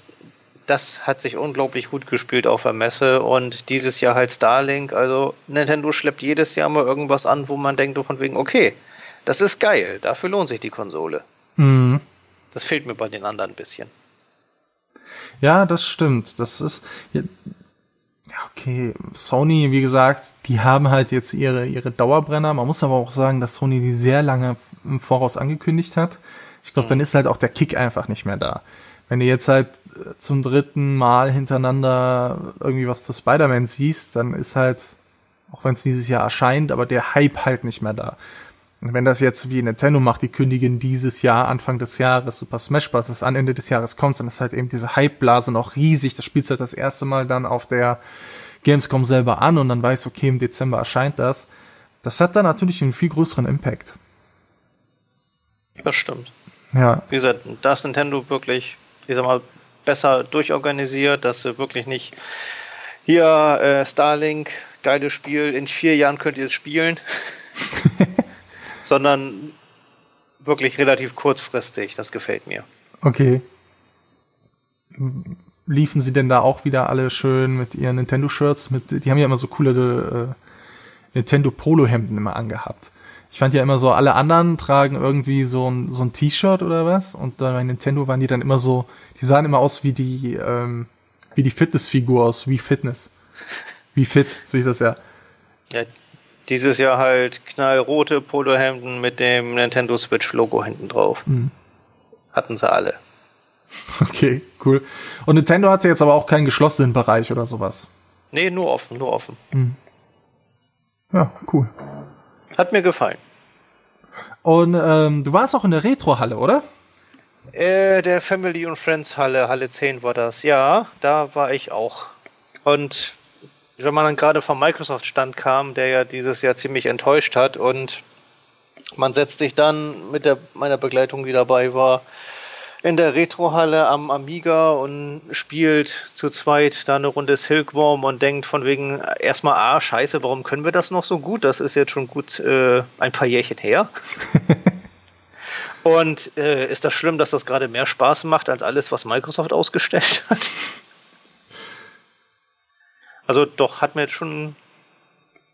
das hat sich unglaublich gut gespielt auf der Messe und dieses Jahr halt Starlink. Also Nintendo schleppt jedes Jahr mal irgendwas an, wo man denkt von wegen, okay, das ist geil, dafür lohnt sich die Konsole. Mhm. Das fehlt mir bei den anderen ein bisschen. Ja, das stimmt. Das ist, okay, Sony, wie gesagt, die haben halt jetzt ihre, ihre Dauerbrenner. Man muss aber auch sagen, dass Sony die sehr lange im Voraus angekündigt hat. Ich glaube, dann ist halt auch der Kick einfach nicht mehr da. Wenn du jetzt halt äh, zum dritten Mal hintereinander irgendwie was zu Spider-Man siehst, dann ist halt, auch wenn es dieses Jahr erscheint, aber der Hype halt nicht mehr da. Wenn das jetzt wie Nintendo macht, die kündigen dieses Jahr, Anfang des Jahres, Super Smash Bros. das an Ende des Jahres kommt, dann ist halt eben diese Hype-Blase noch riesig. Das spielst halt das erste Mal dann auf der Gamescom selber an und dann weiß, okay, im Dezember erscheint das. Das hat dann natürlich einen viel größeren Impact. Das stimmt. Ja. Wie gesagt, da ist Nintendo wirklich, ich sag mal, besser durchorganisiert, dass sie wirklich nicht hier äh, Starlink, geiles Spiel, in vier Jahren könnt ihr es spielen, sondern wirklich relativ kurzfristig. Das gefällt mir. Okay liefen sie denn da auch wieder alle schön mit ihren Nintendo-Shirts? Die haben ja immer so coole äh, Nintendo Polo-Hemden immer angehabt. Ich fand ja immer so, alle anderen tragen irgendwie so ein, so ein T-Shirt oder was und bei Nintendo waren die dann immer so, die sahen immer aus wie die, ähm, wie die Fitnessfigur aus Wii Fitness. Wie fit, so ist das ja. Ja, dieses Jahr halt knallrote Polohemden mit dem Nintendo Switch Logo hinten drauf. Mhm. Hatten sie alle. Okay, cool. Und Nintendo hat jetzt aber auch keinen geschlossenen Bereich oder sowas. Nee, nur offen, nur offen. Hm. Ja, cool. Hat mir gefallen. Und ähm, du warst auch in der Retro-Halle, oder? Äh, der Family und Friends Halle, Halle 10 war das. Ja, da war ich auch. Und wenn man dann gerade vom Microsoft-Stand kam, der ja dieses Jahr ziemlich enttäuscht hat und man setzt sich dann mit der, meiner Begleitung, die dabei war, in der Retrohalle am Amiga und spielt zu zweit da eine Runde Silkworm und denkt von wegen erstmal, ah, scheiße, warum können wir das noch so gut? Das ist jetzt schon gut äh, ein paar Jährchen her. und äh, ist das schlimm, dass das gerade mehr Spaß macht als alles, was Microsoft ausgestellt hat? Also doch, hat mir jetzt schon.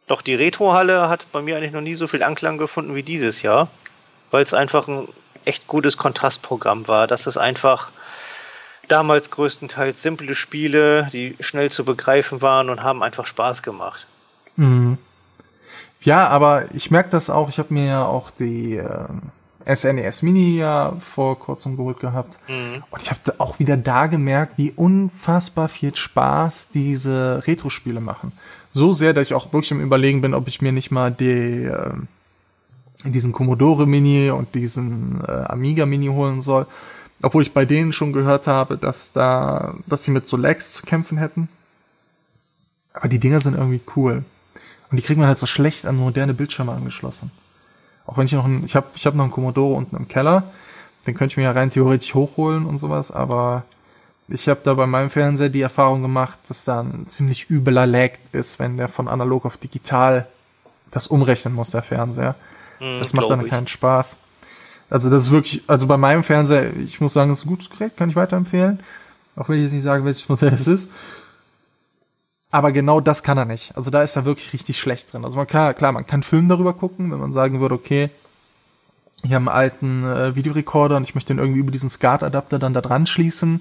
Doch, die Retrohalle hat bei mir eigentlich noch nie so viel Anklang gefunden wie dieses Jahr, weil es einfach ein echt gutes Kontrastprogramm war. dass es einfach damals größtenteils simple Spiele, die schnell zu begreifen waren und haben einfach Spaß gemacht. Mhm. Ja, aber ich merke das auch. Ich habe mir ja auch die äh, SNES e Mini ja vor kurzem geholt gehabt. Mhm. Und ich habe auch wieder da gemerkt, wie unfassbar viel Spaß diese Retro-Spiele machen. So sehr, dass ich auch wirklich im Überlegen bin, ob ich mir nicht mal die äh, diesen Commodore Mini und diesen äh, Amiga Mini holen soll. Obwohl ich bei denen schon gehört habe, dass da, dass sie mit so Lags zu kämpfen hätten. Aber die Dinger sind irgendwie cool. Und die kriegen man halt so schlecht an moderne Bildschirme angeschlossen. Auch wenn ich noch ein, ich habe ich hab noch einen Commodore unten im Keller, den könnte ich mir ja rein theoretisch hochholen und sowas, aber ich habe da bei meinem Fernseher die Erfahrung gemacht, dass da ein ziemlich übeler Lag ist, wenn der von analog auf digital das umrechnen muss, der Fernseher. Mhm, das macht dann keinen Spaß. Also das ist wirklich, also bei meinem Fernseher, ich muss sagen, es ist ein gutes Gerät, kann ich weiterempfehlen. Auch wenn ich jetzt nicht sage, welches Modell es ist. Aber genau das kann er nicht. Also da ist er wirklich richtig schlecht drin. Also man kann, klar, man kann Film darüber gucken, wenn man sagen würde, okay, ich habe einen alten äh, Videorekorder und ich möchte den irgendwie über diesen SCART-Adapter dann da dran schließen,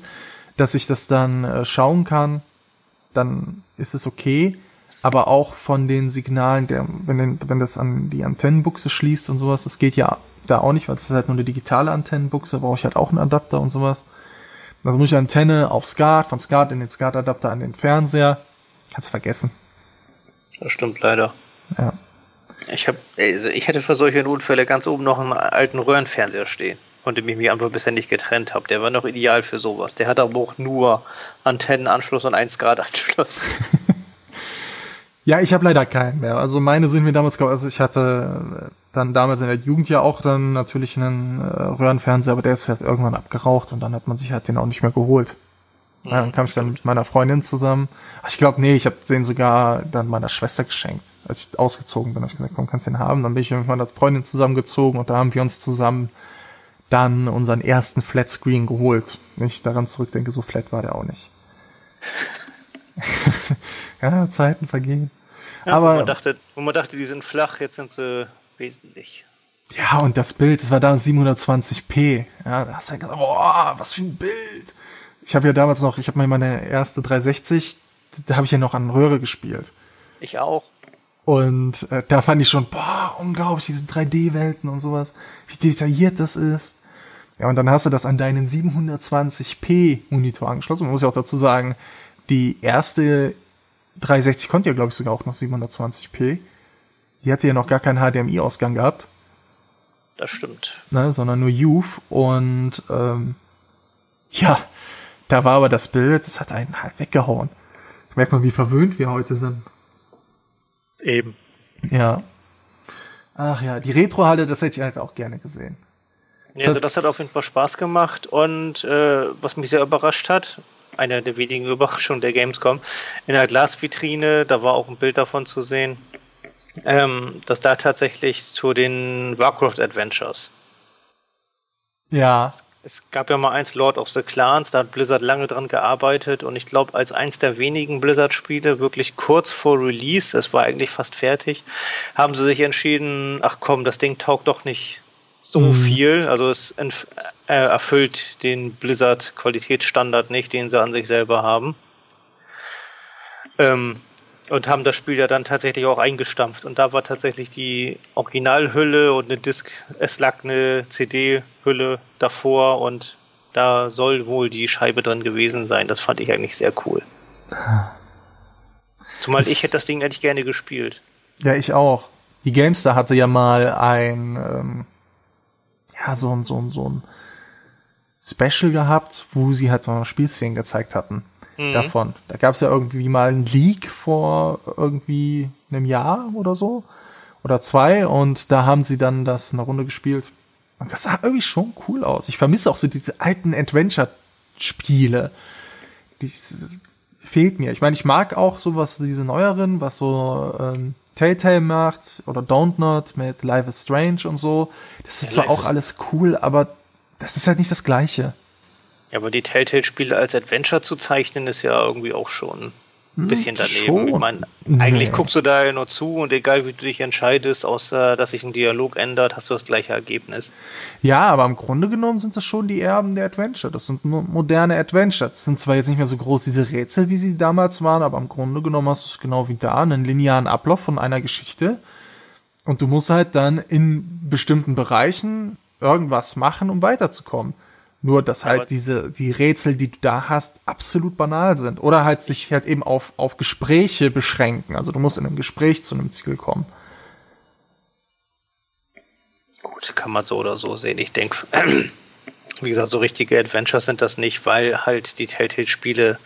dass ich das dann äh, schauen kann, dann ist es okay aber auch von den Signalen, der, wenn, den, wenn das an die Antennenbuchse schließt und sowas, das geht ja da auch nicht, weil es ist halt nur eine digitale Antennenbuchse, brauche ich halt auch einen Adapter und sowas. Also muss ich Antenne auf SCART, von SCART in den SCART-Adapter an den Fernseher. Kannst vergessen. Das stimmt leider. Ja. Ich hab, also ich hätte für solche Notfälle ganz oben noch einen alten Röhrenfernseher stehen von dem ich mich einfach bisher nicht getrennt habe. Der war noch ideal für sowas. Der hat aber auch nur Antennenanschluss und 1 Grad Anschluss. Ja, ich habe leider keinen mehr. Also meine sind mir damals, also ich hatte dann damals in der Jugend ja auch dann natürlich einen äh, Röhrenfernseher, aber der ist halt irgendwann abgeraucht und dann hat man sich halt den auch nicht mehr geholt. Ja, dann kam ich dann mit meiner Freundin zusammen. Ach, ich glaube, nee, ich habe den sogar dann meiner Schwester geschenkt. Als ich ausgezogen bin, habe ich gesagt, komm, kannst den haben. Dann bin ich mit meiner Freundin zusammengezogen und da haben wir uns zusammen dann unseren ersten Flatscreen geholt. Wenn ich daran zurückdenke, so flat war der auch nicht. ja, Zeiten vergehen. Ja, Aber wo man, dachte, wo man dachte, die sind flach, jetzt sind sie wesentlich. Ja, und das Bild, das war damals 720p. Ja, da hast du ja gesagt, boah, was für ein Bild. Ich habe ja damals noch, ich habe mal meine erste 360, da habe ich ja noch an Röhre gespielt. Ich auch. Und äh, da fand ich schon, boah, unglaublich, diese 3D-Welten und sowas, wie detailliert das ist. Ja, und dann hast du das an deinen 720p Monitor angeschlossen. Man muss ja auch dazu sagen, die erste 360 konnte ja, glaube ich, sogar auch noch 720p. Die hatte ja noch gar keinen HDMI-Ausgang gehabt. Das stimmt. Ne, sondern nur Youth. Und ähm, ja, da war aber das Bild, das hat einen halt weggehauen. Merkt man, wie verwöhnt wir heute sind. Eben. Ja. Ach ja, die Retro-Halle, das hätte ich halt auch gerne gesehen. Ja, also das hat auf jeden Fall Spaß gemacht und äh, was mich sehr überrascht hat, eine der wenigen Überraschungen der Gamescom. In der Glasvitrine, da war auch ein Bild davon zu sehen, ähm, dass da tatsächlich zu den Warcraft Adventures. Ja. Es, gab ja mal eins, Lord of the Clans, da hat Blizzard lange dran gearbeitet und ich glaube, als eins der wenigen Blizzard-Spiele, wirklich kurz vor Release, es war eigentlich fast fertig, haben sie sich entschieden, ach komm, das Ding taugt doch nicht so mhm. viel. Also es äh, erfüllt den Blizzard Qualitätsstandard nicht, den sie an sich selber haben. Ähm, und haben das Spiel ja dann tatsächlich auch eingestampft. Und da war tatsächlich die Originalhülle und eine Disk, es lag eine CD-Hülle davor und da soll wohl die Scheibe drin gewesen sein. Das fand ich eigentlich sehr cool. Zumal ich hätte das Ding eigentlich gerne gespielt. Ja, ich auch. Die Gamestar hatte ja mal ein ähm, ja, so ein, so ein, so ein Special gehabt, wo sie halt mal Spielszenen gezeigt hatten mhm. davon. Da gab es ja irgendwie mal ein Leak vor irgendwie einem Jahr oder so oder zwei und da haben sie dann das eine Runde gespielt. Und das sah irgendwie schon cool aus. Ich vermisse auch so diese alten Adventure-Spiele. Das fehlt mir. Ich meine, ich mag auch sowas, diese neueren, was so ähm, Telltale macht oder Don't Not mit Life is Strange und so. Das ist ja, zwar auch alles cool, aber das ist halt nicht das Gleiche. Ja, aber die Telltale-Spiele als Adventure zu zeichnen, ist ja irgendwie auch schon ein hm, bisschen daneben. Schon. Ich meine, eigentlich nee. guckst du da ja nur zu und egal wie du dich entscheidest, außer dass sich ein Dialog ändert, hast du das gleiche Ergebnis. Ja, aber im Grunde genommen sind das schon die Erben der Adventure. Das sind moderne Adventures. Das sind zwar jetzt nicht mehr so groß diese Rätsel, wie sie damals waren, aber im Grunde genommen hast du es genau wie da, einen linearen Ablauf von einer Geschichte. Und du musst halt dann in bestimmten Bereichen irgendwas machen, um weiterzukommen. Nur, dass halt diese, die Rätsel, die du da hast, absolut banal sind. Oder halt sich halt eben auf, auf Gespräche beschränken. Also du musst in einem Gespräch zu einem Ziel kommen. Gut, kann man so oder so sehen. Ich denke, wie gesagt, so richtige Adventures sind das nicht, weil halt die Telltale-Spiele,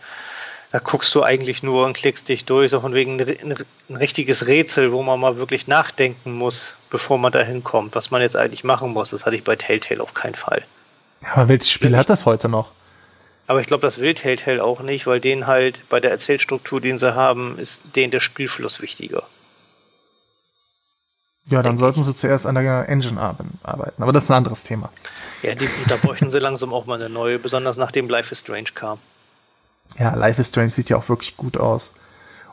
da guckst du eigentlich nur und klickst dich durch, so von wegen ein, ein richtiges Rätsel, wo man mal wirklich nachdenken muss, bevor man da hinkommt, was man jetzt eigentlich machen muss. Das hatte ich bei Telltale auf keinen Fall. Aber welches Spiel hat das heute noch? Aber ich glaube, das will Telltale auch nicht, weil denen halt bei der Erzählstruktur, den sie haben, ist denen der Spielfluss wichtiger. Ja, dann sollten sie zuerst an der Engine arbeiten. Aber das ist ein anderes Thema. Ja, die, da bräuchten sie langsam auch mal eine neue, besonders nachdem Life is Strange kam. Ja, Life is Strange sieht ja auch wirklich gut aus.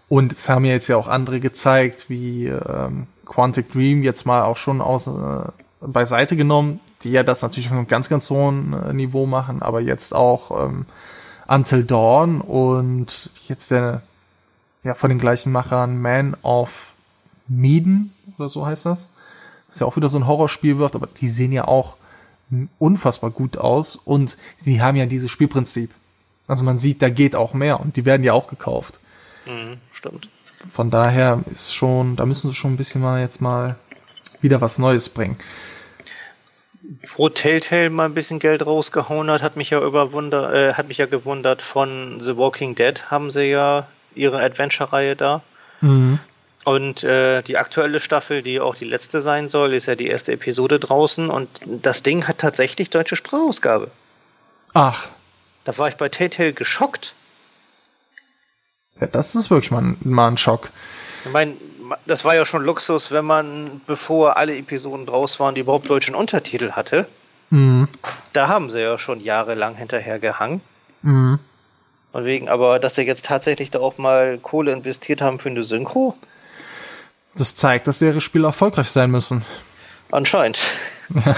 Und es haben ja jetzt ja auch andere gezeigt, wie ähm, Quantic Dream jetzt mal auch schon aus äh, beiseite genommen, die ja das natürlich auf einem ganz, ganz hohen äh, Niveau machen, aber jetzt auch ähm, Until Dawn und jetzt der, ja, von den gleichen Machern Man of Medan oder so heißt das. Was ja auch wieder so ein Horrorspiel wird, aber die sehen ja auch unfassbar gut aus und sie haben ja dieses Spielprinzip. Also man sieht, da geht auch mehr und die werden ja auch gekauft. Mhm, stimmt. Von daher ist schon, da müssen sie schon ein bisschen mal jetzt mal wieder was Neues bringen wo Telltale mal ein bisschen Geld rausgehauen hat, hat mich ja überwunder, äh, hat mich ja gewundert, von The Walking Dead haben sie ja ihre Adventure-Reihe da. Mhm. Und äh, die aktuelle Staffel, die auch die letzte sein soll, ist ja die erste Episode draußen und das Ding hat tatsächlich deutsche Sprachausgabe. Ach. Da war ich bei Telltale geschockt. Ja, das ist wirklich mal, mal ein Schock. Ich meine, das war ja schon Luxus, wenn man, bevor alle Episoden draus waren, die überhaupt deutschen Untertitel hatte. Mhm. Da haben sie ja schon jahrelang hinterher gehangen. Mhm. Und wegen, aber dass sie jetzt tatsächlich da auch mal Kohle investiert haben für eine Synchro? Das zeigt, dass ihre Spiele erfolgreich sein müssen. Anscheinend. Ja.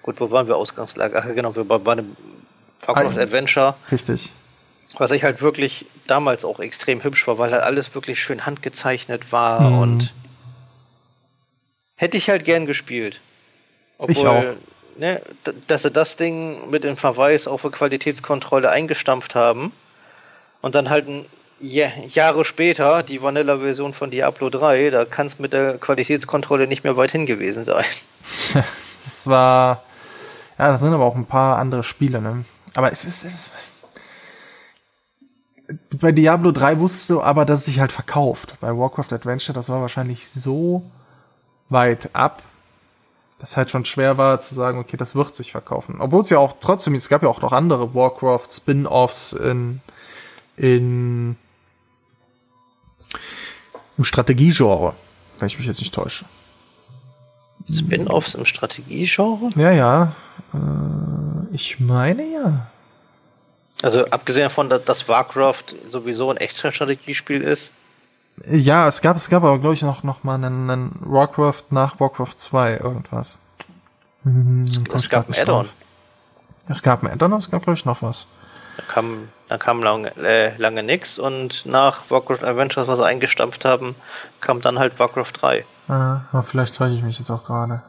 Gut, wo waren wir Ausgangslage? Ach genau, wir waren einem Warcraft Adventure, Richtig. was ich halt wirklich damals auch extrem hübsch war, weil halt alles wirklich schön handgezeichnet war Mhm. und hätte ich halt gern gespielt. Ich auch. Ne, dass sie das Ding mit dem Verweis auf eine Qualitätskontrolle eingestampft haben und dann halt ein Ja- Jahre später die Vanilla-Version von Diablo 3, da kann es mit der Qualitätskontrolle nicht mehr weit hin gewesen sein. Das war, ja, das sind aber auch ein paar andere Spiele, ne? Aber es ist, bei Diablo 3 wusstest du aber, dass es sich halt verkauft. Bei Warcraft Adventure, das war wahrscheinlich so weit ab, dass halt schon schwer war zu sagen, okay, das wird sich verkaufen. Obwohl es ja auch trotzdem, es gab ja auch noch andere Warcraft Spin-offs in, in, im Strategiegenre, wenn ich mich jetzt nicht täusche. Spin-offs im Strategiegenre? Ja, ja. Äh, ich meine ja. Also abgesehen davon, dass, Warcraft sowieso ein extra Strategiespiel ist. Ja, es gab, es gab aber, glaube ich, noch, noch mal einen, einen Warcraft nach Warcraft 2 irgendwas. Hm, Es gab ein Add-on. Es gab ein Add-on, es gab, glaube ich, noch was. Da kam, da kam lange, äh, lange nix und nach Warcraft Adventures, was sie eingestampft haben, kam dann halt Warcraft 3. Ah, vielleicht täusche ich mich jetzt auch gerade.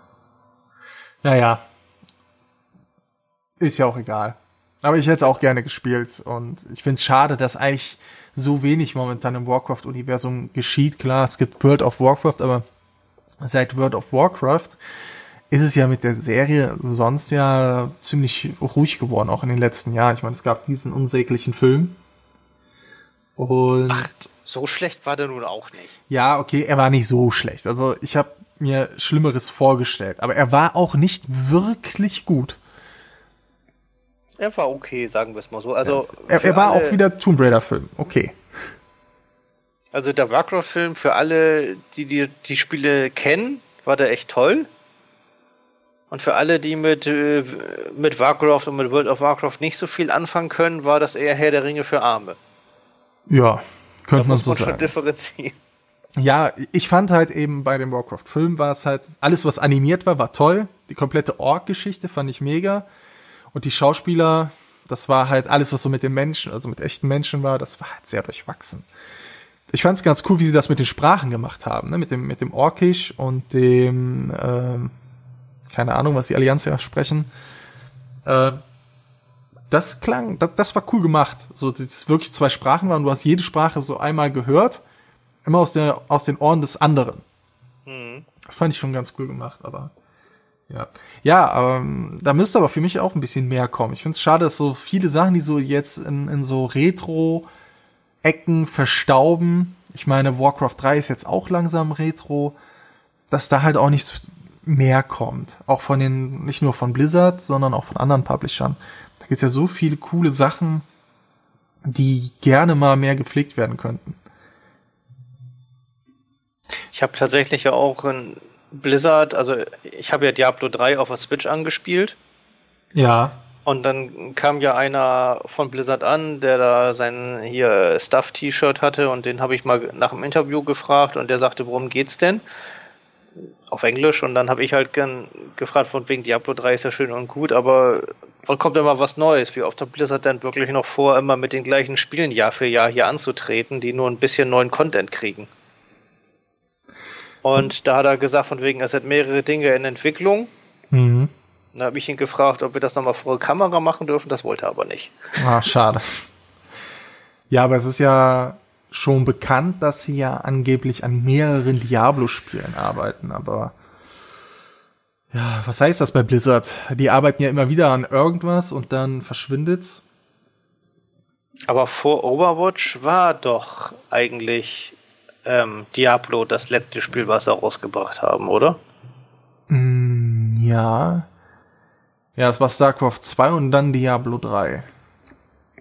Naja. Ist ja auch egal. Aber ich hätte es auch gerne gespielt und ich finde es schade, dass eigentlich so wenig momentan im Warcraft-Universum geschieht. Klar, es gibt World of Warcraft, aber seit World of Warcraft ist es ja mit der Serie sonst ja ziemlich ruhig geworden, auch in den letzten Jahren. Ich meine, es gab diesen unsäglichen Film. Und Ach, so schlecht war der nun auch nicht. ja, okay, er war nicht so schlecht. Also ich habe mir Schlimmeres vorgestellt, aber er war auch nicht wirklich gut. Er war okay, sagen wir es mal so. Also, Er, für er war alle- auch wieder Tomb Raider Film. Okay. Also der Warcraft-Film für alle, die, die die Spiele kennen, war der echt toll. Und für alle, die mit, äh, mit Warcraft und mit World of Warcraft nicht so viel anfangen können, war das eher Herr der Ringe für Arme. Ja, Da könnte man muss so man schon sagen. differenzieren. Ja, ich fand halt eben bei dem Warcraft-Film war es halt, alles was animiert war, war toll. Die komplette Ork-Geschichte fand ich mega. Und die Schauspieler, das war halt alles, was so mit den Menschen, also mit echten Menschen war, das war halt sehr durchwachsen. Ich fand es ganz cool, wie sie das mit den Sprachen gemacht haben, ne? mit dem mit dem Orkisch und dem ähm, keine Ahnung, was die Allianz ja sprechen. Äh, das klang, das, das war cool gemacht. So, dass es wirklich zwei Sprachen waren. Du hast jede Sprache so einmal gehört, immer aus der aus den Ohren des anderen. Das fand ich schon ganz cool gemacht, aber ja. Ja, ähm, da müsste aber für mich auch ein bisschen mehr kommen. Ich finde es schade, dass so viele Sachen, die so jetzt in, in so Retro-Ecken verstauben. Ich meine, Warcraft 3 ist jetzt auch langsam Retro, dass da halt auch nichts mehr kommt. Auch von den, nicht nur von Blizzard, sondern auch von anderen Publishern. Da gibt's ja so viele coole Sachen, die gerne mal mehr gepflegt werden könnten. Ich habe tatsächlich ja auch in Blizzard, also ich habe ja Diablo 3 auf der Switch angespielt. Ja. Und dann kam ja einer von Blizzard an, der da sein hier Stuff-T-Shirt hatte und den habe ich mal nach dem Interview gefragt und der sagte, worum geht's denn? Auf Englisch und dann habe ich halt gern gefragt, von wegen Diablo 3 ist ja schön und gut, aber wann kommt immer was Neues? Wie oft hat Blizzard denn wirklich noch vor, immer mit den gleichen Spielen Jahr für Jahr hier anzutreten, die nur ein bisschen neuen Content kriegen? Und da hat er gesagt, von wegen, es hat mehrere Dinge in Entwicklung. Mhm. Dann habe ich ihn gefragt, ob wir das nochmal vor der Kamera machen dürfen. Das wollte er aber nicht. Ah, schade. Ja, aber es ist ja schon bekannt, dass sie ja angeblich an mehreren Diablo-Spielen arbeiten, aber ja, was heißt das bei Blizzard? Die arbeiten ja immer wieder an irgendwas und dann verschwindet's. Aber vor Overwatch war doch eigentlich ähm, Diablo das letzte Spiel, was sie rausgebracht haben, oder? Mm, ja. Ja, es war StarCraft 2 und dann Diablo 3.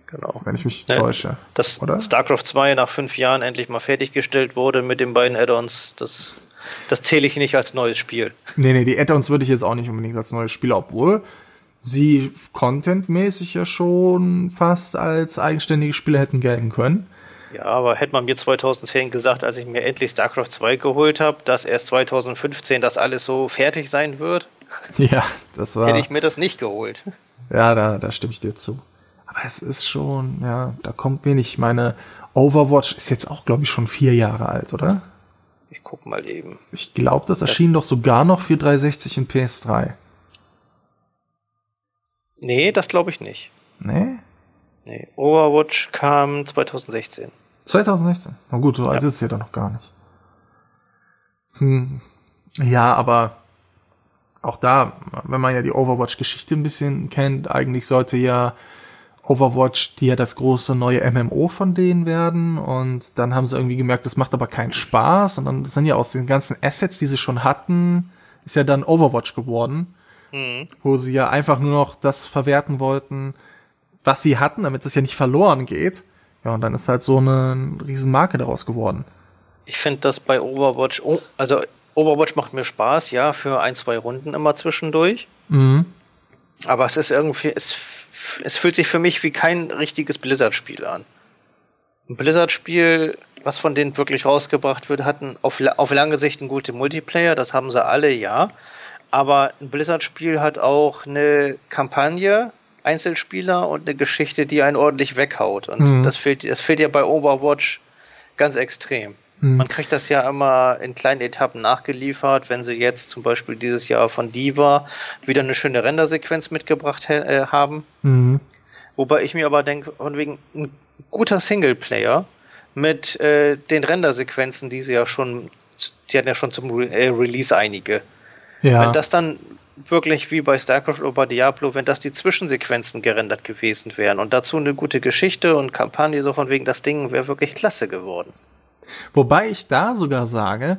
Genau. Wenn ich mich Ne, täusche. Dass Oder? StarCraft 2 nach fünf Jahren endlich mal fertiggestellt wurde mit den beiden Add-ons, das, das zähle ich nicht als neues Spiel. Nee, nee, die Add-ons würde ich jetzt auch nicht unbedingt als neues Spiel, obwohl sie contentmäßig ja schon fast als eigenständige Spiele hätten gelten können. Ja, aber hätte man mir 2010 gesagt, als ich mir endlich StarCraft 2 geholt habe, dass erst 2015 das alles so fertig sein wird, Ja, das war. hätte ich mir das nicht geholt. Ja, da, da stimme ich dir zu. Aber es ist schon, ja, da kommt wenig. Ich meine, Overwatch ist jetzt auch, glaube ich, schon vier Jahre alt, oder? Ich guck mal eben. Ich glaube, das erschien doch sogar noch für 360 und PS3. Nee, das glaube ich nicht. Nee? Nee, Overwatch kam 2016. 2016. Na gut, so alt ist es ja doch noch gar nicht. Hm. Ja, aber auch da, wenn man ja die Overwatch-Geschichte ein bisschen kennt, eigentlich sollte ja Overwatch die ja das große neue MMO von denen werden und dann haben sie irgendwie gemerkt, das macht aber keinen Spaß und dann sind ja aus den ganzen Assets, die sie schon hatten, ist ja dann Overwatch geworden, Mhm. wo sie ja einfach nur noch das verwerten wollten, was sie hatten, damit es ja nicht verloren geht. Ja, und dann ist halt so eine Riesenmarke daraus geworden. Ich finde das bei Overwatch, oh, also Overwatch macht mir Spaß, ja, für ein, zwei Runden immer zwischendurch. Mhm. Aber es ist irgendwie, es, es fühlt sich für mich wie kein richtiges Blizzard-Spiel an. Ein Blizzard-Spiel, was von denen wirklich rausgebracht wird, hat ein, auf, auf lange Sicht einen guten Multiplayer, das haben sie alle, ja. Aber ein Blizzard-Spiel hat auch eine Kampagne, Einzelspieler und eine Geschichte, die einen ordentlich weghaut. Und Mhm. das fehlt, das fehlt ja bei Overwatch ganz extrem. Mhm. Man kriegt das ja immer in kleinen Etappen nachgeliefert, wenn sie jetzt zum Beispiel dieses Jahr von Diva wieder eine schöne Rendersequenz mitgebracht äh, haben. Mhm. Wobei ich mir aber denke, von wegen ein guter Singleplayer mit äh, den Rendersequenzen, die sie ja schon, die hatten ja schon zum Re äh, Release einige. Ja. Wenn das dann wirklich wie bei StarCraft oder bei Diablo, wenn das die Zwischensequenzen gerendert gewesen wären und dazu eine gute Geschichte und Kampagne, so von wegen das Ding wäre wirklich klasse geworden. Wobei ich da sogar sage,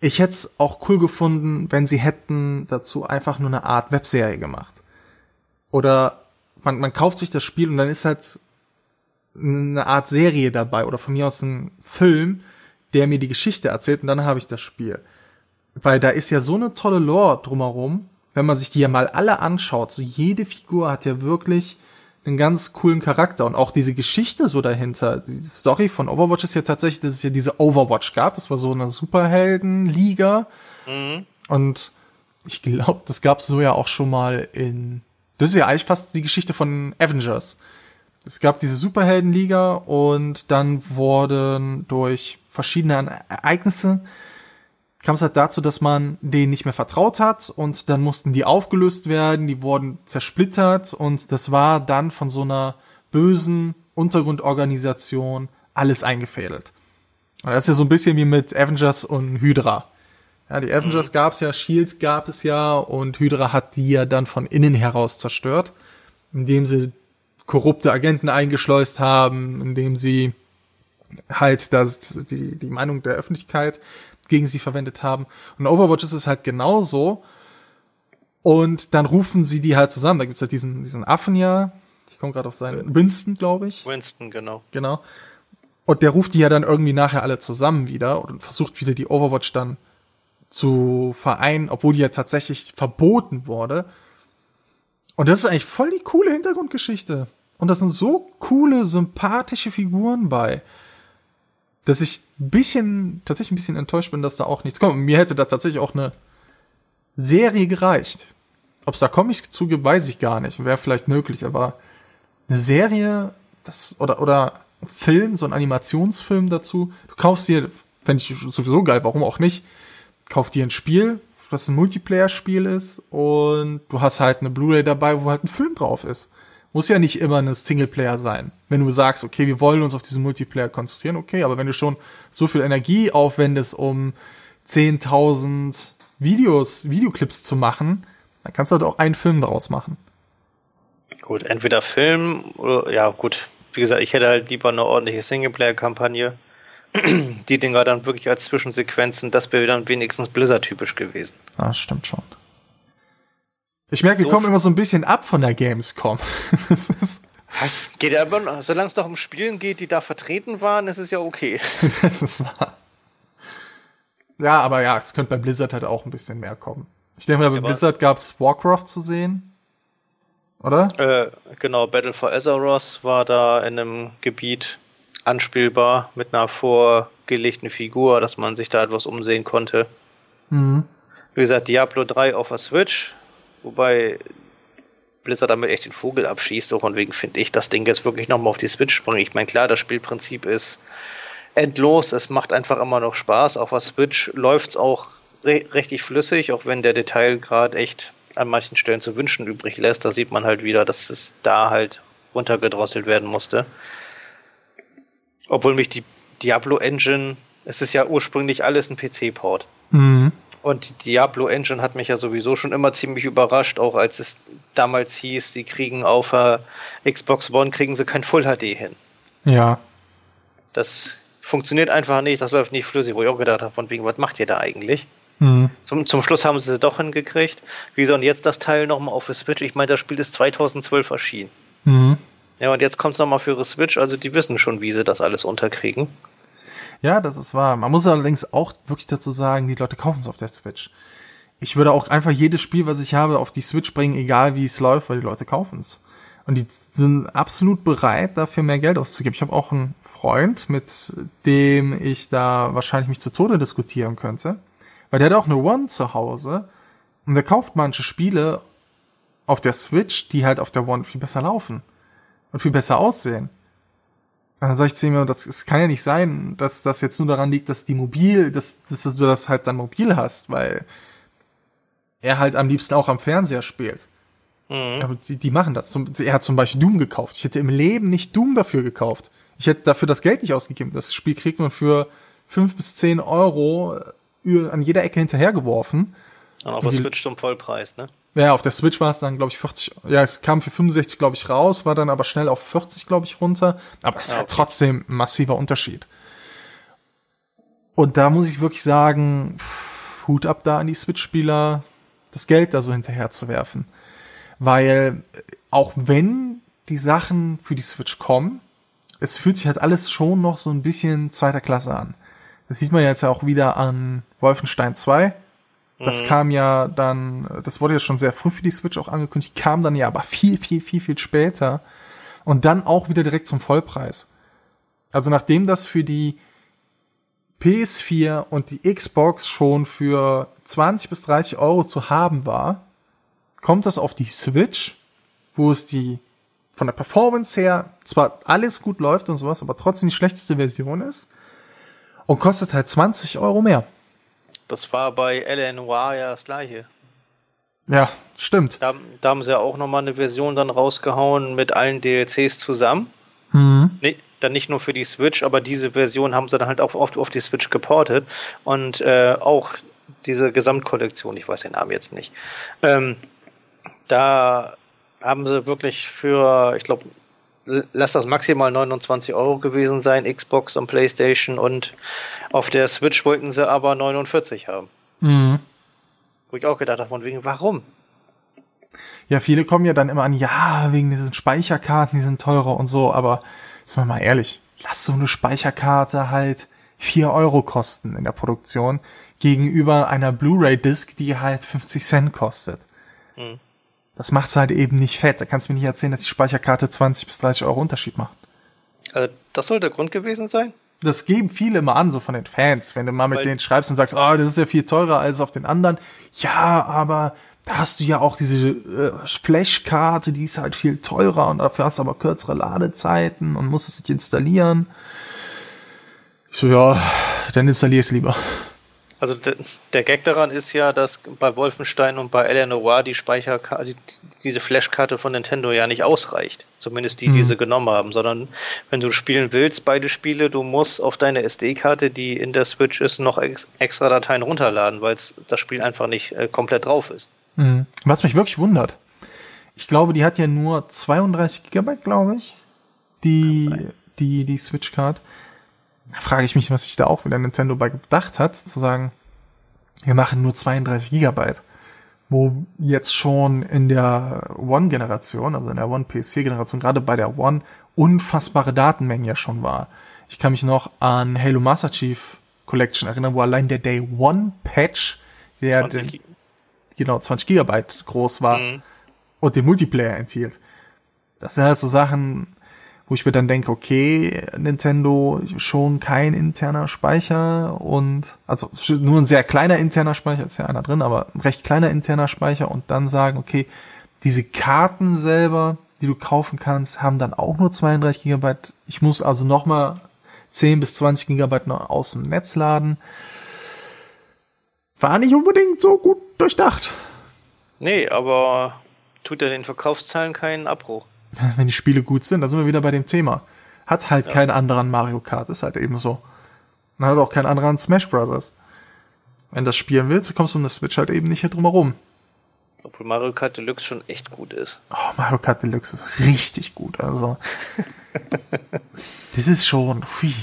ich hätte es auch cool gefunden, wenn sie hätten dazu einfach nur eine Art Webserie gemacht. Oder man, man kauft sich das Spiel und dann ist halt eine Art Serie dabei oder von mir aus ein Film, der mir die Geschichte erzählt und dann habe ich das Spiel. Weil da ist ja so eine tolle Lore drumherum, wenn man sich die ja mal alle anschaut, so jede Figur hat ja wirklich einen ganz coolen Charakter und auch diese Geschichte so dahinter. Die Story von Overwatch ist ja tatsächlich, dass es ja diese Overwatch gab. Das war so eine Superhelden-Liga. Mhm. Und ich glaube, das gab es so ja auch schon mal in. Das ist ja eigentlich fast die Geschichte von Avengers. Es gab diese Superheldenliga und dann wurden durch verschiedene Ereignisse kam es halt dazu, dass man denen nicht mehr vertraut hat und dann mussten die aufgelöst werden, die wurden zersplittert und das war dann von so einer bösen Untergrundorganisation alles eingefädelt. Und das ist ja so ein bisschen wie mit Avengers und Hydra. Ja, die Avengers gab's ja, Shield gab es ja und Hydra hat die ja dann von innen heraus zerstört, indem sie korrupte Agenten eingeschleust haben, indem sie halt das, die, die Meinung der Öffentlichkeit gegen sie verwendet haben. Und Overwatch ist es halt genauso. Und dann rufen sie die halt zusammen. Da gibt's halt diesen, diesen Affen ja. Ich komme gerade auf seinen Winston, glaube ich. Winston, genau. Genau. Und der ruft die ja dann irgendwie nachher alle zusammen wieder und versucht wieder die Overwatch dann zu vereinen, obwohl die ja tatsächlich verboten wurde. Und das ist eigentlich voll die coole Hintergrundgeschichte. Und da sind so coole, sympathische Figuren bei, dass ich ein bisschen, tatsächlich ein bisschen enttäuscht bin, dass da auch nichts kommt. Mir hätte da tatsächlich auch eine Serie gereicht. Ob es da Comics zu gibt, weiß ich gar nicht. Wäre vielleicht möglich, aber eine Serie, das, oder, oder Film, so ein Animationsfilm dazu. Du kaufst dir, fände ich sowieso geil, warum auch nicht, kauf dir ein Spiel, das ein Multiplayer-Spiel ist und du hast halt eine Blu-ray dabei, wo halt ein Film drauf ist. Muss ja nicht immer eine Singleplayer sein. Wenn du sagst, okay, wir wollen uns auf diesen Multiplayer konzentrieren, okay, aber wenn du schon so viel Energie aufwendest, um 10.000 Videos, Videoclips zu machen, dann kannst du halt auch einen Film daraus machen. Gut, entweder Film oder, ja gut, wie gesagt, ich hätte halt lieber eine ordentliche Singleplayer-Kampagne die Dinger dann wirklich als Zwischensequenzen, das wäre dann wenigstens Blizzard-typisch gewesen. Ah, stimmt schon. Ich merke, wir so kommen immer so ein bisschen ab von der Gamescom. das ist was? Geht aber, solange es doch um Spielen geht, die da vertreten waren, ist es ja okay. das ist wahr. Ja, aber ja, es könnte bei Blizzard halt auch ein bisschen mehr kommen. Ich denke mal, bei ja, Blizzard gab es Warcraft zu sehen. Oder? Äh, genau, Battle for Azeroth war da in einem Gebiet anspielbar mit einer vorgelegten Figur, dass man sich da etwas umsehen konnte. Mhm. Wie gesagt, Diablo 3 auf der Switch, wobei Blizzard damit echt den Vogel abschießt, und wegen finde ich das Ding jetzt wirklich nochmal auf die Switch bringen. Ich meine, klar, das Spielprinzip ist endlos, es macht einfach immer noch Spaß. Auf der Switch läuft es auch re richtig flüssig, auch wenn der Detailgrad echt an manchen Stellen zu wünschen übrig lässt. Da sieht man halt wieder, dass es da halt runtergedrosselt werden musste. Obwohl mich die Diablo Engine, es ist ja ursprünglich alles ein PC-Port. Mhm. Und die Diablo Engine hat mich ja sowieso schon immer ziemlich überrascht, auch als es damals hieß, sie kriegen auf der Xbox One kriegen sie kein Full HD hin. Ja. Das funktioniert einfach nicht, das läuft nicht flüssig, wo ich auch gedacht habe, von wegen, was macht ihr da eigentlich? Mhm. Zum, zum Schluss haben sie es doch hingekriegt. Wie soll jetzt das Teil nochmal auf der Switch? Ich meine, das Spiel ist 2012 erschienen. Mhm. Ja, und jetzt kommt es nochmal für ihre Switch, also die wissen schon, wie sie das alles unterkriegen. Ja, das ist wahr. Man muss allerdings auch wirklich dazu sagen, die Leute kaufen es auf der Switch. Ich würde auch einfach jedes Spiel, was ich habe, auf die Switch bringen, egal wie es läuft, weil die Leute kaufen es. Und die sind absolut bereit, dafür mehr Geld auszugeben. Ich habe auch einen Freund, mit dem ich da wahrscheinlich mich zu Tode diskutieren könnte, weil der hat auch eine One zu Hause und der kauft manche Spiele auf der Switch, die halt auf der One viel besser laufen und viel besser aussehen. Dann sage ich zu ihm, das, es kann ja nicht sein, dass das jetzt nur daran liegt, dass die mobil, dass, dass du das halt dann mobil hast, weil er halt am liebsten auch am Fernseher spielt. Mhm. Aber die, die machen das. er hat zum Beispiel Doom gekauft. Ich hätte im Leben nicht Doom dafür gekauft. Ich hätte dafür das Geld nicht ausgegeben. Das Spiel kriegt man für fünf bis zehn Euro äh, an jeder Ecke hinterhergeworfen. Und auf der Switch zum Vollpreis, ne? Ja, auf der Switch war es dann, glaube ich, 40, ja, es kam für 65, glaube ich, raus, war dann aber schnell auf 40, glaube ich, runter. Aber es ist ja, halt trotzdem ein massiver Unterschied. Und da muss ich wirklich sagen, pff, Hut ab da an die Switch-Spieler, das Geld da so hinterher zu werfen. Weil auch wenn die Sachen für die Switch kommen, es fühlt sich halt alles schon noch so ein bisschen zweiter Klasse an. Das sieht man jetzt ja auch wieder an Wolfenstein 2 das mhm. kam ja dann, das wurde ja schon sehr früh für die Switch auch angekündigt, kam dann ja aber viel, viel, viel, viel später. Und dann auch wieder direkt zum Vollpreis. Also nachdem das für die PS4 und die Xbox schon für 20 bis 30 Euro zu haben war, kommt das auf die Switch, wo es die von der Performance her zwar alles gut läuft und sowas, aber trotzdem die schlechteste Version ist und kostet halt 20 Euro mehr. Das war bei L.A. Noir ja das gleiche. Ja, stimmt. Da, da haben sie ja auch nochmal eine Version dann rausgehauen mit allen DLCs zusammen. Mhm. Nee, dann nicht nur für die Switch, aber diese Version haben sie dann halt auch oft auf die Switch geportet. Und äh, auch diese Gesamtkollektion, ich weiß den Namen jetzt nicht. Ähm, da haben sie wirklich für, ich glaube, lass das maximal 29 Euro gewesen sein, Xbox und PlayStation und auf der Switch wollten sie aber 49 haben. Mhm. Wo ich auch gedacht habe, von wegen, warum? Ja, viele kommen ja dann immer an, ja, wegen diesen Speicherkarten, die sind teurer und so, aber ist mal ehrlich, lass so eine Speicherkarte halt 4 Euro kosten in der Produktion gegenüber einer Blu-ray-Disc, die halt 50 Cent kostet. Mhm. Das macht's halt eben nicht fett. Da kannst du mir nicht erzählen, dass die Speicherkarte 20 bis 30 Euro Unterschied macht. Also das soll der Grund gewesen sein? Das geben viele immer an, so von den Fans, wenn du mal mit Weil denen schreibst und sagst, oh, das ist ja viel teurer als auf den anderen. Ja, aber da hast du ja auch diese äh, Flashkarte, die ist halt viel teurer und dafür hast du aber kürzere Ladezeiten und musst es sich installieren. Ich so, ja, dann installier es lieber. Also de, der Gag daran ist ja, dass bei Wolfenstein und bei Eleanor die Speicherkarte, also diese Flashkarte von Nintendo ja nicht ausreicht. Zumindest die, mhm. die sie genommen haben, sondern wenn du spielen willst, beide Spiele, du musst auf deine SD-Karte, die in der Switch ist, noch ex extra Dateien runterladen, weil das Spiel einfach nicht äh, komplett drauf ist. Mhm. Was mich wirklich wundert, ich glaube, die hat ja nur 32 Gigabyte, glaube ich, die, die, die Switch-Card. Da frage ich mich, was sich da auch wieder Nintendo bei gedacht hat, zu sagen, wir machen nur 32 Gigabyte. Wo jetzt schon in der One-Generation, also in der One PS4-Generation, gerade bei der One, unfassbare Datenmengen ja schon war. Ich kann mich noch an Halo Master Chief Collection erinnern, wo allein der Day One Patch, der den, genau 20 Gigabyte groß war mhm. und den Multiplayer enthielt. Das sind halt so Sachen, wo ich mir dann denke, okay, Nintendo schon kein interner Speicher und also nur ein sehr kleiner interner Speicher, ist ja einer drin, aber recht kleiner interner Speicher und dann sagen, okay, diese Karten selber, die du kaufen kannst, haben dann auch nur 32 Gigabyte. Ich muss also nochmal 10 bis 20 Gigabyte noch aus dem Netz laden. War nicht unbedingt so gut durchdacht. Nee, aber tut ja den Verkaufszahlen keinen Abbruch. Wenn die Spiele gut sind, da sind wir wieder bei dem Thema. Hat halt ja. keinen anderen Mario Kart, ist halt eben so. Dann hat auch keinen anderen Smash Brothers. Wenn du das spielen willst, kommst du um das Switch halt eben nicht hier drum herum. Obwohl Mario Kart Deluxe schon echt gut ist. Oh, Mario Kart Deluxe ist richtig gut, also. das ist schon, hui.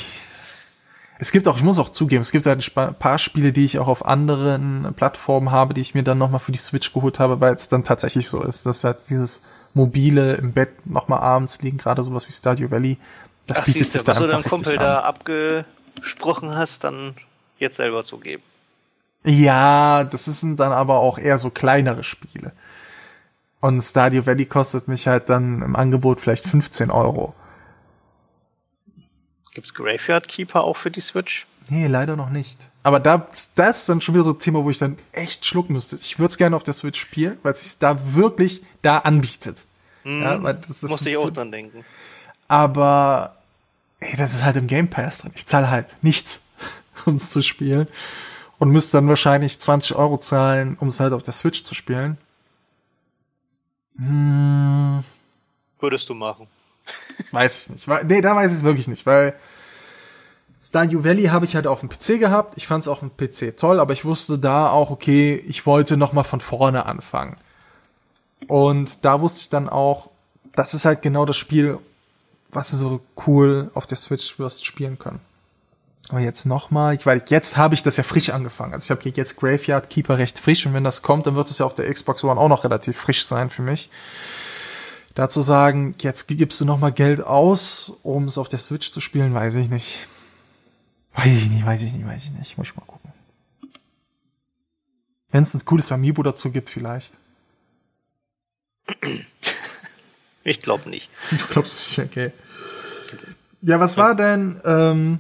Es gibt auch, ich muss auch zugeben, es gibt halt ein paar Spiele, die ich auch auf anderen Plattformen habe, die ich mir dann nochmal für die Switch geholt habe, weil es dann tatsächlich so ist, dass halt dieses mobile im Bett nochmal abends liegen, gerade sowas wie Stadio Valley, das Ach, bietet sich da einfach Was du deinem Kumpel da abgesprochen hast, dann jetzt selber zugeben. Ja, das sind dann aber auch eher so kleinere Spiele. Und Stadio Valley kostet mich halt dann im Angebot vielleicht 15 Euro. Gibt's Graveyard Keeper auch für die Switch? Nee, leider noch nicht. Aber da, das ist dann schon wieder so ein Thema, wo ich dann echt schlucken müsste. Ich würde es gerne auf der Switch spielen, weil es sich da wirklich da anbietet. Mhm, ja, weil das ist musste ich auch dran denken. Aber, ey, das ist halt im Game Pass drin. Ich zahle halt nichts, um es zu spielen. Und müsste dann wahrscheinlich 20 Euro zahlen, um es halt auf der Switch zu spielen. Hm. Würdest du machen? Weiß ich nicht. Nee, da weiß ich es wirklich nicht, weil Stardew Valley habe ich halt auf dem PC gehabt. Ich fand es auf dem PC toll, aber ich wusste da auch, okay, ich wollte noch mal von vorne anfangen. Und da wusste ich dann auch, das ist halt genau das Spiel, was du so cool auf der Switch wirst spielen können. Aber jetzt nochmal, weil jetzt habe ich das ja frisch angefangen. Also ich habe hier jetzt Graveyard Keeper recht frisch und wenn das kommt, dann wird es ja auf der Xbox One auch noch relativ frisch sein für mich. Dazu sagen, jetzt gibst du nochmal Geld aus, um es auf der Switch zu spielen, weiß ich nicht. Weiß ich nicht, weiß ich nicht, weiß ich nicht. Muss ich mal gucken. Wenn es ein cooles Amiibo dazu gibt, vielleicht. Ich glaube nicht. Du glaubst nicht, okay. Ja, was war denn, ähm,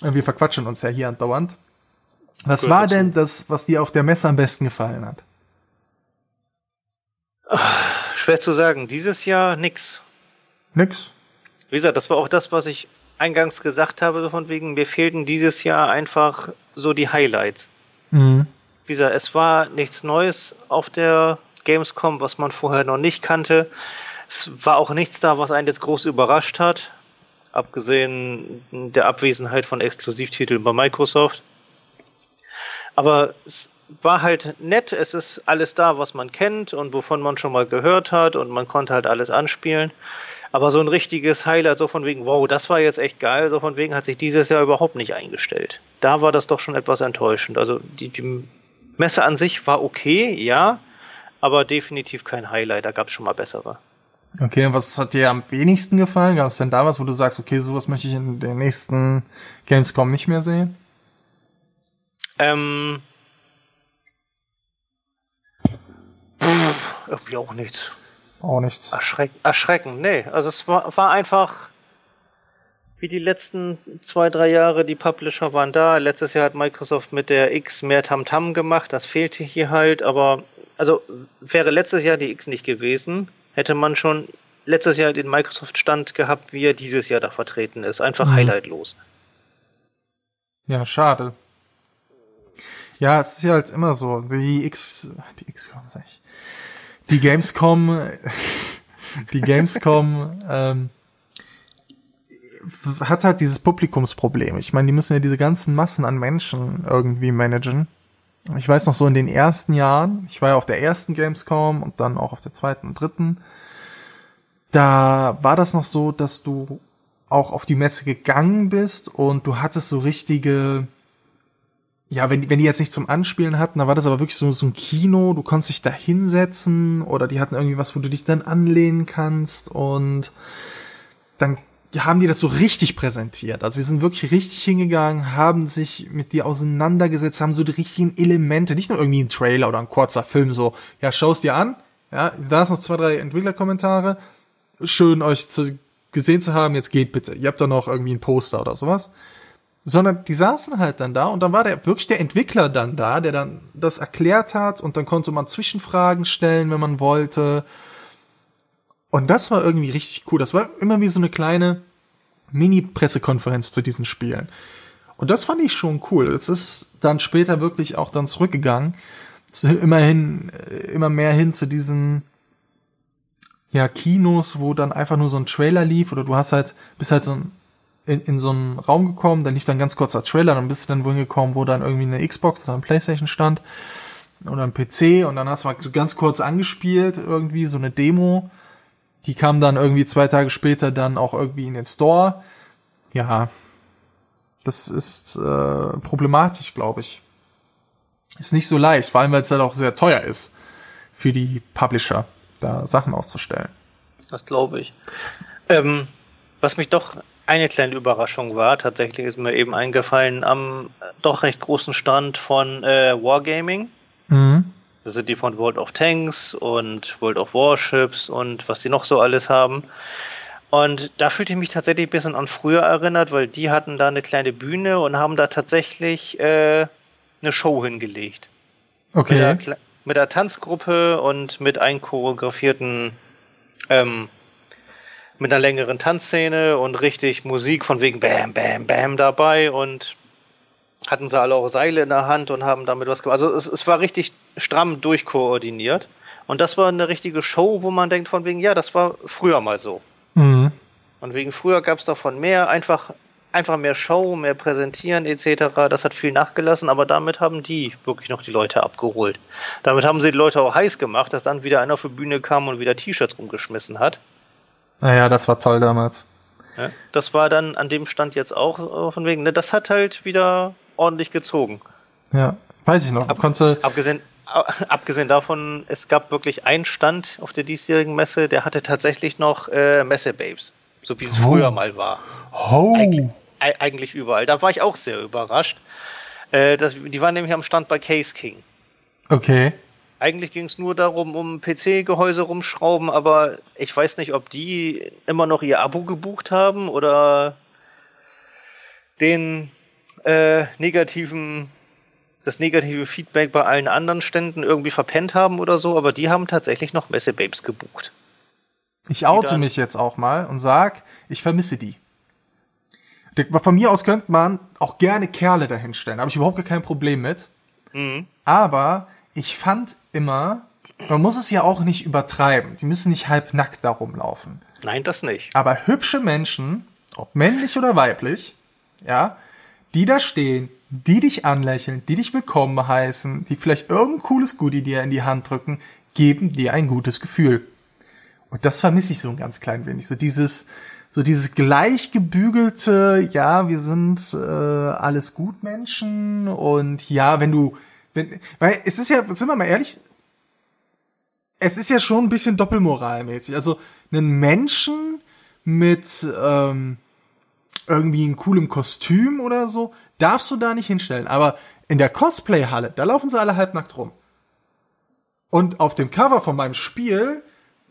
wir verquatschen uns ja hier andauernd. Was Gut, war denn das, was dir auf der Messe am besten gefallen hat? Schwer zu sagen. Dieses Jahr nix. Nix? Wie gesagt, das war auch das, was ich eingangs gesagt habe, von wegen, mir fehlten dieses Jahr einfach so die Highlights. Mhm. Wie gesagt, es war nichts Neues auf der Gamescom, was man vorher noch nicht kannte. Es war auch nichts da, was einen jetzt groß überrascht hat, abgesehen der Abwesenheit von Exklusivtiteln bei Microsoft. Aber es war halt nett, es ist alles da, was man kennt und wovon man schon mal gehört hat und man konnte halt alles anspielen. Aber so ein richtiges Highlight, so von wegen, wow, das war jetzt echt geil, so von wegen hat sich dieses Jahr überhaupt nicht eingestellt. Da war das doch schon etwas enttäuschend. Also die, die Messe an sich war okay, ja, aber definitiv kein Highlight, da gab es schon mal bessere. Okay, und was hat dir am wenigsten gefallen? Gab es denn da was, wo du sagst, okay, sowas möchte ich in den nächsten Gamescom nicht mehr sehen? Ähm. Pff, irgendwie auch nichts. Auch nichts. Erschreck erschreckend, nee. Also es war, war einfach wie die letzten zwei, drei Jahre, die Publisher waren da. Letztes Jahr hat Microsoft mit der X mehr Tamtam -Tam gemacht, das fehlte hier halt, aber also wäre letztes Jahr die X nicht gewesen, hätte man schon letztes Jahr den Microsoft-Stand gehabt, wie er dieses Jahr da vertreten ist. Einfach mhm. highlightlos. Ja, schade. Ja, es ist ja halt immer so. Die X, die X, sag ich die Gamescom, die Gamescom ähm, hat halt dieses Publikumsproblem. Ich meine, die müssen ja diese ganzen Massen an Menschen irgendwie managen. Ich weiß noch so in den ersten Jahren, ich war ja auf der ersten Gamescom und dann auch auf der zweiten und dritten, da war das noch so, dass du auch auf die Messe gegangen bist und du hattest so richtige, ja, wenn, wenn die jetzt nicht zum Anspielen hatten, da war das aber wirklich so, so ein Kino, du konntest dich da hinsetzen oder die hatten irgendwie was, wo du dich dann anlehnen kannst und dann haben die das so richtig präsentiert. Also sie sind wirklich richtig hingegangen, haben sich mit dir auseinandergesetzt, haben so die richtigen Elemente, nicht nur irgendwie ein Trailer oder ein kurzer Film, so, ja, schau es dir an, ja, da ist noch zwei, drei Entwicklerkommentare, schön euch zu, gesehen zu haben, jetzt geht bitte. Ihr habt da noch irgendwie ein Poster oder sowas sondern die saßen halt dann da und dann war der wirklich der Entwickler dann da, der dann das erklärt hat und dann konnte man Zwischenfragen stellen, wenn man wollte. Und das war irgendwie richtig cool. Das war immer wie so eine kleine Mini-Pressekonferenz zu diesen Spielen. Und das fand ich schon cool. Es ist dann später wirklich auch dann zurückgegangen. Immerhin, immer mehr hin zu diesen, ja, Kinos, wo dann einfach nur so ein Trailer lief oder du hast halt, bist halt so ein in, in so einen Raum gekommen, da lief dann ganz kurzer Trailer, dann bist du dann wohin gekommen, wo dann irgendwie eine Xbox oder ein Playstation stand oder ein PC und dann hast du mal so ganz kurz angespielt, irgendwie so eine Demo. Die kam dann irgendwie zwei Tage später dann auch irgendwie in den Store. Ja, das ist äh, problematisch, glaube ich. Ist nicht so leicht, vor allem weil es halt auch sehr teuer ist für die Publisher, da Sachen auszustellen. Das glaube ich. Ähm, was mich doch eine kleine Überraschung war, tatsächlich ist mir eben eingefallen, am doch recht großen Stand von äh, Wargaming. Mhm. Das sind die von World of Tanks und World of Warships und was die noch so alles haben. Und da fühlte ich mich tatsächlich ein bisschen an früher erinnert, weil die hatten da eine kleine Bühne und haben da tatsächlich äh, eine Show hingelegt. Okay. Mit der, mit der Tanzgruppe und mit einchoreografierten ähm, mit einer längeren Tanzszene und richtig Musik von wegen Bam, Bam, Bam dabei und hatten sie alle auch Seile in der Hand und haben damit was gemacht. Also es, es war richtig stramm durchkoordiniert. Und das war eine richtige Show, wo man denkt von wegen, ja, das war früher mal so. Mhm. Und wegen früher gab es davon mehr, einfach, einfach mehr Show, mehr präsentieren etc. Das hat viel nachgelassen, aber damit haben die wirklich noch die Leute abgeholt. Damit haben sie die Leute auch heiß gemacht, dass dann wieder einer auf die Bühne kam und wieder T-Shirts rumgeschmissen hat. Naja, das war toll damals. Ja, das war dann an dem Stand jetzt auch äh, von wegen, ne, das hat halt wieder ordentlich gezogen. Ja, weiß ich noch. Ab, konnte abgesehen, abgesehen davon, es gab wirklich einen Stand auf der diesjährigen Messe, der hatte tatsächlich noch äh, Messe-Babes. So wie es oh. früher mal war. Oh. Eig eigentlich überall. Da war ich auch sehr überrascht. Äh, das, die waren nämlich am Stand bei Case King. Okay. Eigentlich ging es nur darum, um PC-Gehäuse rumschrauben, aber ich weiß nicht, ob die immer noch ihr Abo gebucht haben oder den äh, negativen, das negative Feedback bei allen anderen Ständen irgendwie verpennt haben oder so, aber die haben tatsächlich noch Messe-Babes gebucht. Ich oute mich jetzt auch mal und sag, ich vermisse die. Von mir aus könnte man auch gerne Kerle dahinstellen, habe ich überhaupt kein Problem mit. Mhm. Aber ich fand immer, man muss es ja auch nicht übertreiben. Die müssen nicht halb nackt da rumlaufen. Nein, das nicht. Aber hübsche Menschen, ob männlich oder weiblich, ja, die da stehen, die dich anlächeln, die dich willkommen heißen, die vielleicht irgendein cooles Goodie dir in die Hand drücken, geben dir ein gutes Gefühl. Und das vermisse ich so ein ganz klein wenig. So dieses, so dieses gleichgebügelte, ja, wir sind äh, alles gut Menschen und ja, wenn du wenn, weil es ist ja, sind wir mal ehrlich, es ist ja schon ein bisschen doppelmoralmäßig. Also einen Menschen mit ähm, irgendwie einem coolem Kostüm oder so, darfst du da nicht hinstellen. Aber in der Cosplay-Halle, da laufen sie alle halbnackt rum. Und auf dem Cover von meinem Spiel,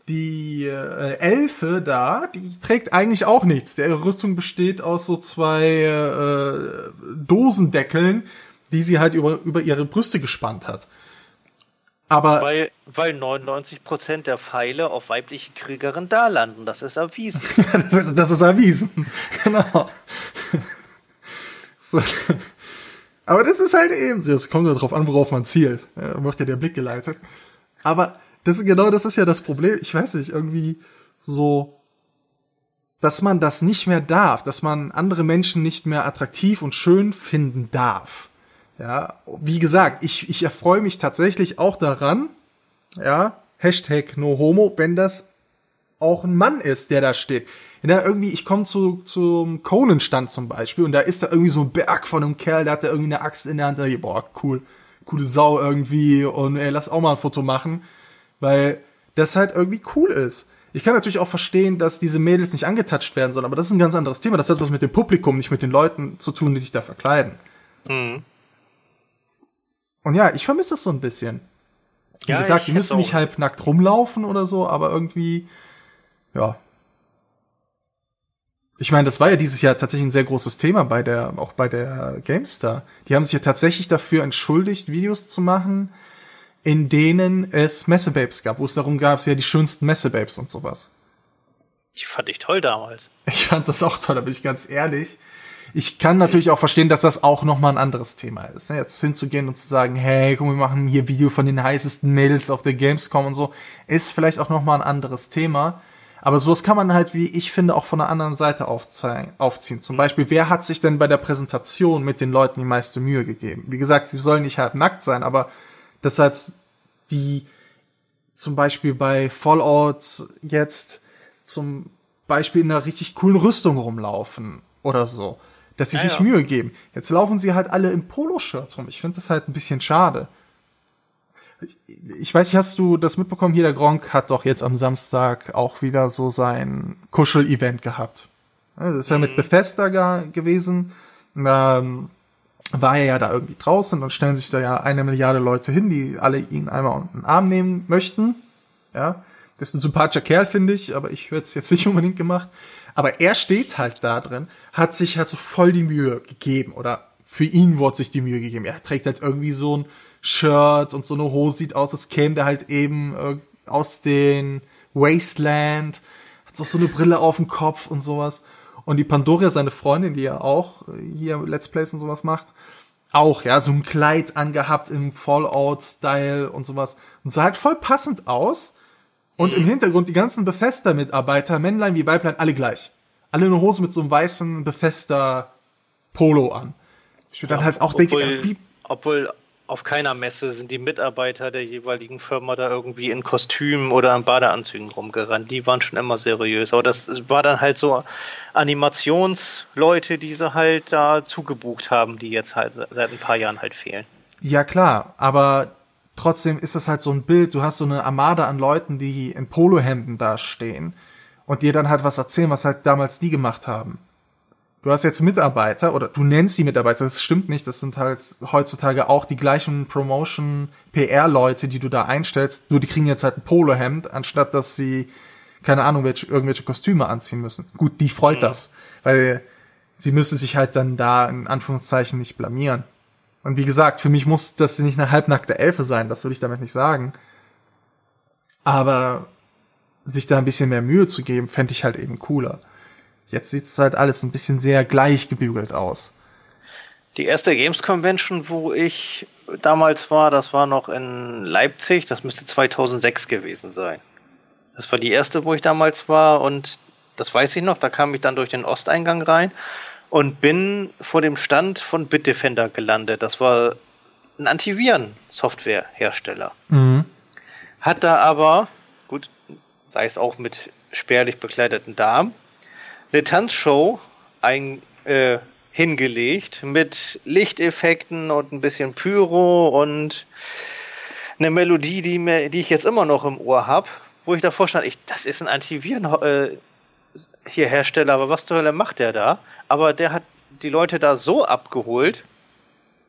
die äh, Elfe da, die trägt eigentlich auch nichts. Der Rüstung besteht aus so zwei äh, Dosendeckeln, die sie halt über, über ihre Brüste gespannt hat. Aber weil, weil 99% der Pfeile auf weibliche Kriegerinnen da landen, das ist erwiesen. das, ist, das ist erwiesen, genau. so. Aber das ist halt eben, es kommt ja darauf an, worauf man zielt. Ja, wird ja der Blick geleitet. Aber das genau, das ist ja das Problem. Ich weiß nicht, irgendwie so, dass man das nicht mehr darf, dass man andere Menschen nicht mehr attraktiv und schön finden darf. Ja, wie gesagt, ich, ich erfreue mich tatsächlich auch daran, ja, Hashtag no homo, wenn das auch ein Mann ist, der da steht. da irgendwie, ich komme zu zum Conan-Stand zum Beispiel und da ist da irgendwie so ein Berg von einem Kerl, der hat da irgendwie eine Axt in der Hand, da, boah, cool, coole Sau irgendwie und ey, lass auch mal ein Foto machen, weil das halt irgendwie cool ist. Ich kann natürlich auch verstehen, dass diese Mädels nicht angetatscht werden sollen, aber das ist ein ganz anderes Thema. Das hat was mit dem Publikum, nicht mit den Leuten zu tun, die sich da verkleiden. Mhm. Und ja, ich vermisse das so ein bisschen. Wie ja, gesagt, die müssen nicht halb nackt rumlaufen oder so, aber irgendwie, ja. Ich meine, das war ja dieses Jahr tatsächlich ein sehr großes Thema bei der, auch bei der GameStar. Die haben sich ja tatsächlich dafür entschuldigt, Videos zu machen, in denen es Messebabes gab, wo es darum gab, ja die schönsten Messebabes und sowas. Die fand ich toll damals. Ich fand das auch toll, da bin ich ganz ehrlich. Ich kann natürlich auch verstehen, dass das auch nochmal ein anderes Thema ist. Ne? Jetzt hinzugehen und zu sagen, hey, komm, wir machen hier Video von den heißesten Mädels auf der Gamescom und so, ist vielleicht auch nochmal ein anderes Thema. Aber sowas kann man halt, wie ich finde, auch von der anderen Seite aufziehen. Zum Beispiel, wer hat sich denn bei der Präsentation mit den Leuten die meiste Mühe gegeben? Wie gesagt, sie sollen nicht halb nackt sein, aber dass halt die zum Beispiel bei Fallout jetzt zum Beispiel in einer richtig coolen Rüstung rumlaufen oder so. Dass sie ja, sich. Mühe geben. Jetzt laufen sie halt alle in Poloshirts rum. Ich finde das halt ein bisschen schade. Ich, ich weiß nicht, hast du das mitbekommen? Hier der Gronk hat doch jetzt am Samstag auch wieder so sein Kuschel-Event gehabt. Das ist ja mit mhm. Bethesda gewesen. Ähm, war er ja da irgendwie draußen und stellen sich da ja eine Milliarde Leute hin, die alle ihn einmal unter den Arm nehmen möchten. Ja, das ist ein sympathischer Kerl, finde ich, aber ich hätte es jetzt nicht unbedingt gemacht. Aber er steht halt da drin, hat sich halt so voll die Mühe gegeben oder für ihn wurde sich die Mühe gegeben. Er trägt halt irgendwie so ein Shirt und so eine Hose, sieht aus, als käme der halt eben äh, aus den Wasteland, hat so, so eine Brille auf dem Kopf und sowas. Und die Pandoria, seine Freundin, die ja auch hier Let's Plays und sowas macht, auch, ja, so ein Kleid angehabt im Fallout-Style und sowas. Und sah halt voll passend aus. Und im Hintergrund die ganzen Bethesda-Mitarbeiter, Männlein wie Weiblein, alle gleich. Alle eine Hose mit so einem weißen Bethesda-Polo an. Ich würde ja, dann halt auch obwohl, denken, wie... Obwohl auf keiner Messe sind die Mitarbeiter der jeweiligen Firma da irgendwie in Kostümen oder in Badeanzügen rumgerannt. Die waren schon immer seriös. Aber das war dann halt so Animationsleute, die sie halt da zugebucht haben, die jetzt halt seit ein paar Jahren halt fehlen. Ja klar, aber trotzdem ist das halt so ein Bild. Du hast so eine Armada an Leuten, die in Polohemden da stehen und dir dann halt was erzählen, was halt damals die gemacht haben du hast jetzt Mitarbeiter oder du nennst die Mitarbeiter, das stimmt nicht, das sind halt heutzutage auch die gleichen Promotion PR-Leute, die du da einstellst, nur die kriegen jetzt halt ein Polohemd, anstatt dass sie, keine Ahnung, welche, irgendwelche Kostüme anziehen müssen. Gut, die freut mhm. das, weil sie müssen sich halt dann da in Anführungszeichen nicht blamieren. Und wie gesagt, für mich muss das nicht eine halbnackte Elfe sein, das will ich damit nicht sagen. Aber sich da ein bisschen mehr Mühe zu geben, fände ich halt eben cooler. Jetzt sieht es halt alles ein bisschen sehr gleich gebügelt aus. Die erste Games Convention, wo ich damals war, das war noch in Leipzig, das müsste 2006 gewesen sein. Das war die erste, wo ich damals war und das weiß ich noch, da kam ich dann durch den Osteingang rein und bin vor dem Stand von Bitdefender gelandet. Das war ein Antiviren-Software-Hersteller. Mhm. Hat da aber, gut, sei es auch mit spärlich bekleideten Damen, eine Tanzshow ein, äh, hingelegt mit Lichteffekten und ein bisschen Pyro und eine Melodie, die, mir, die ich jetzt immer noch im Ohr habe, wo ich davor stand, ich, das ist ein Antiviren äh, hier Hersteller, aber was zur Hölle macht der da? Aber der hat die Leute da so abgeholt,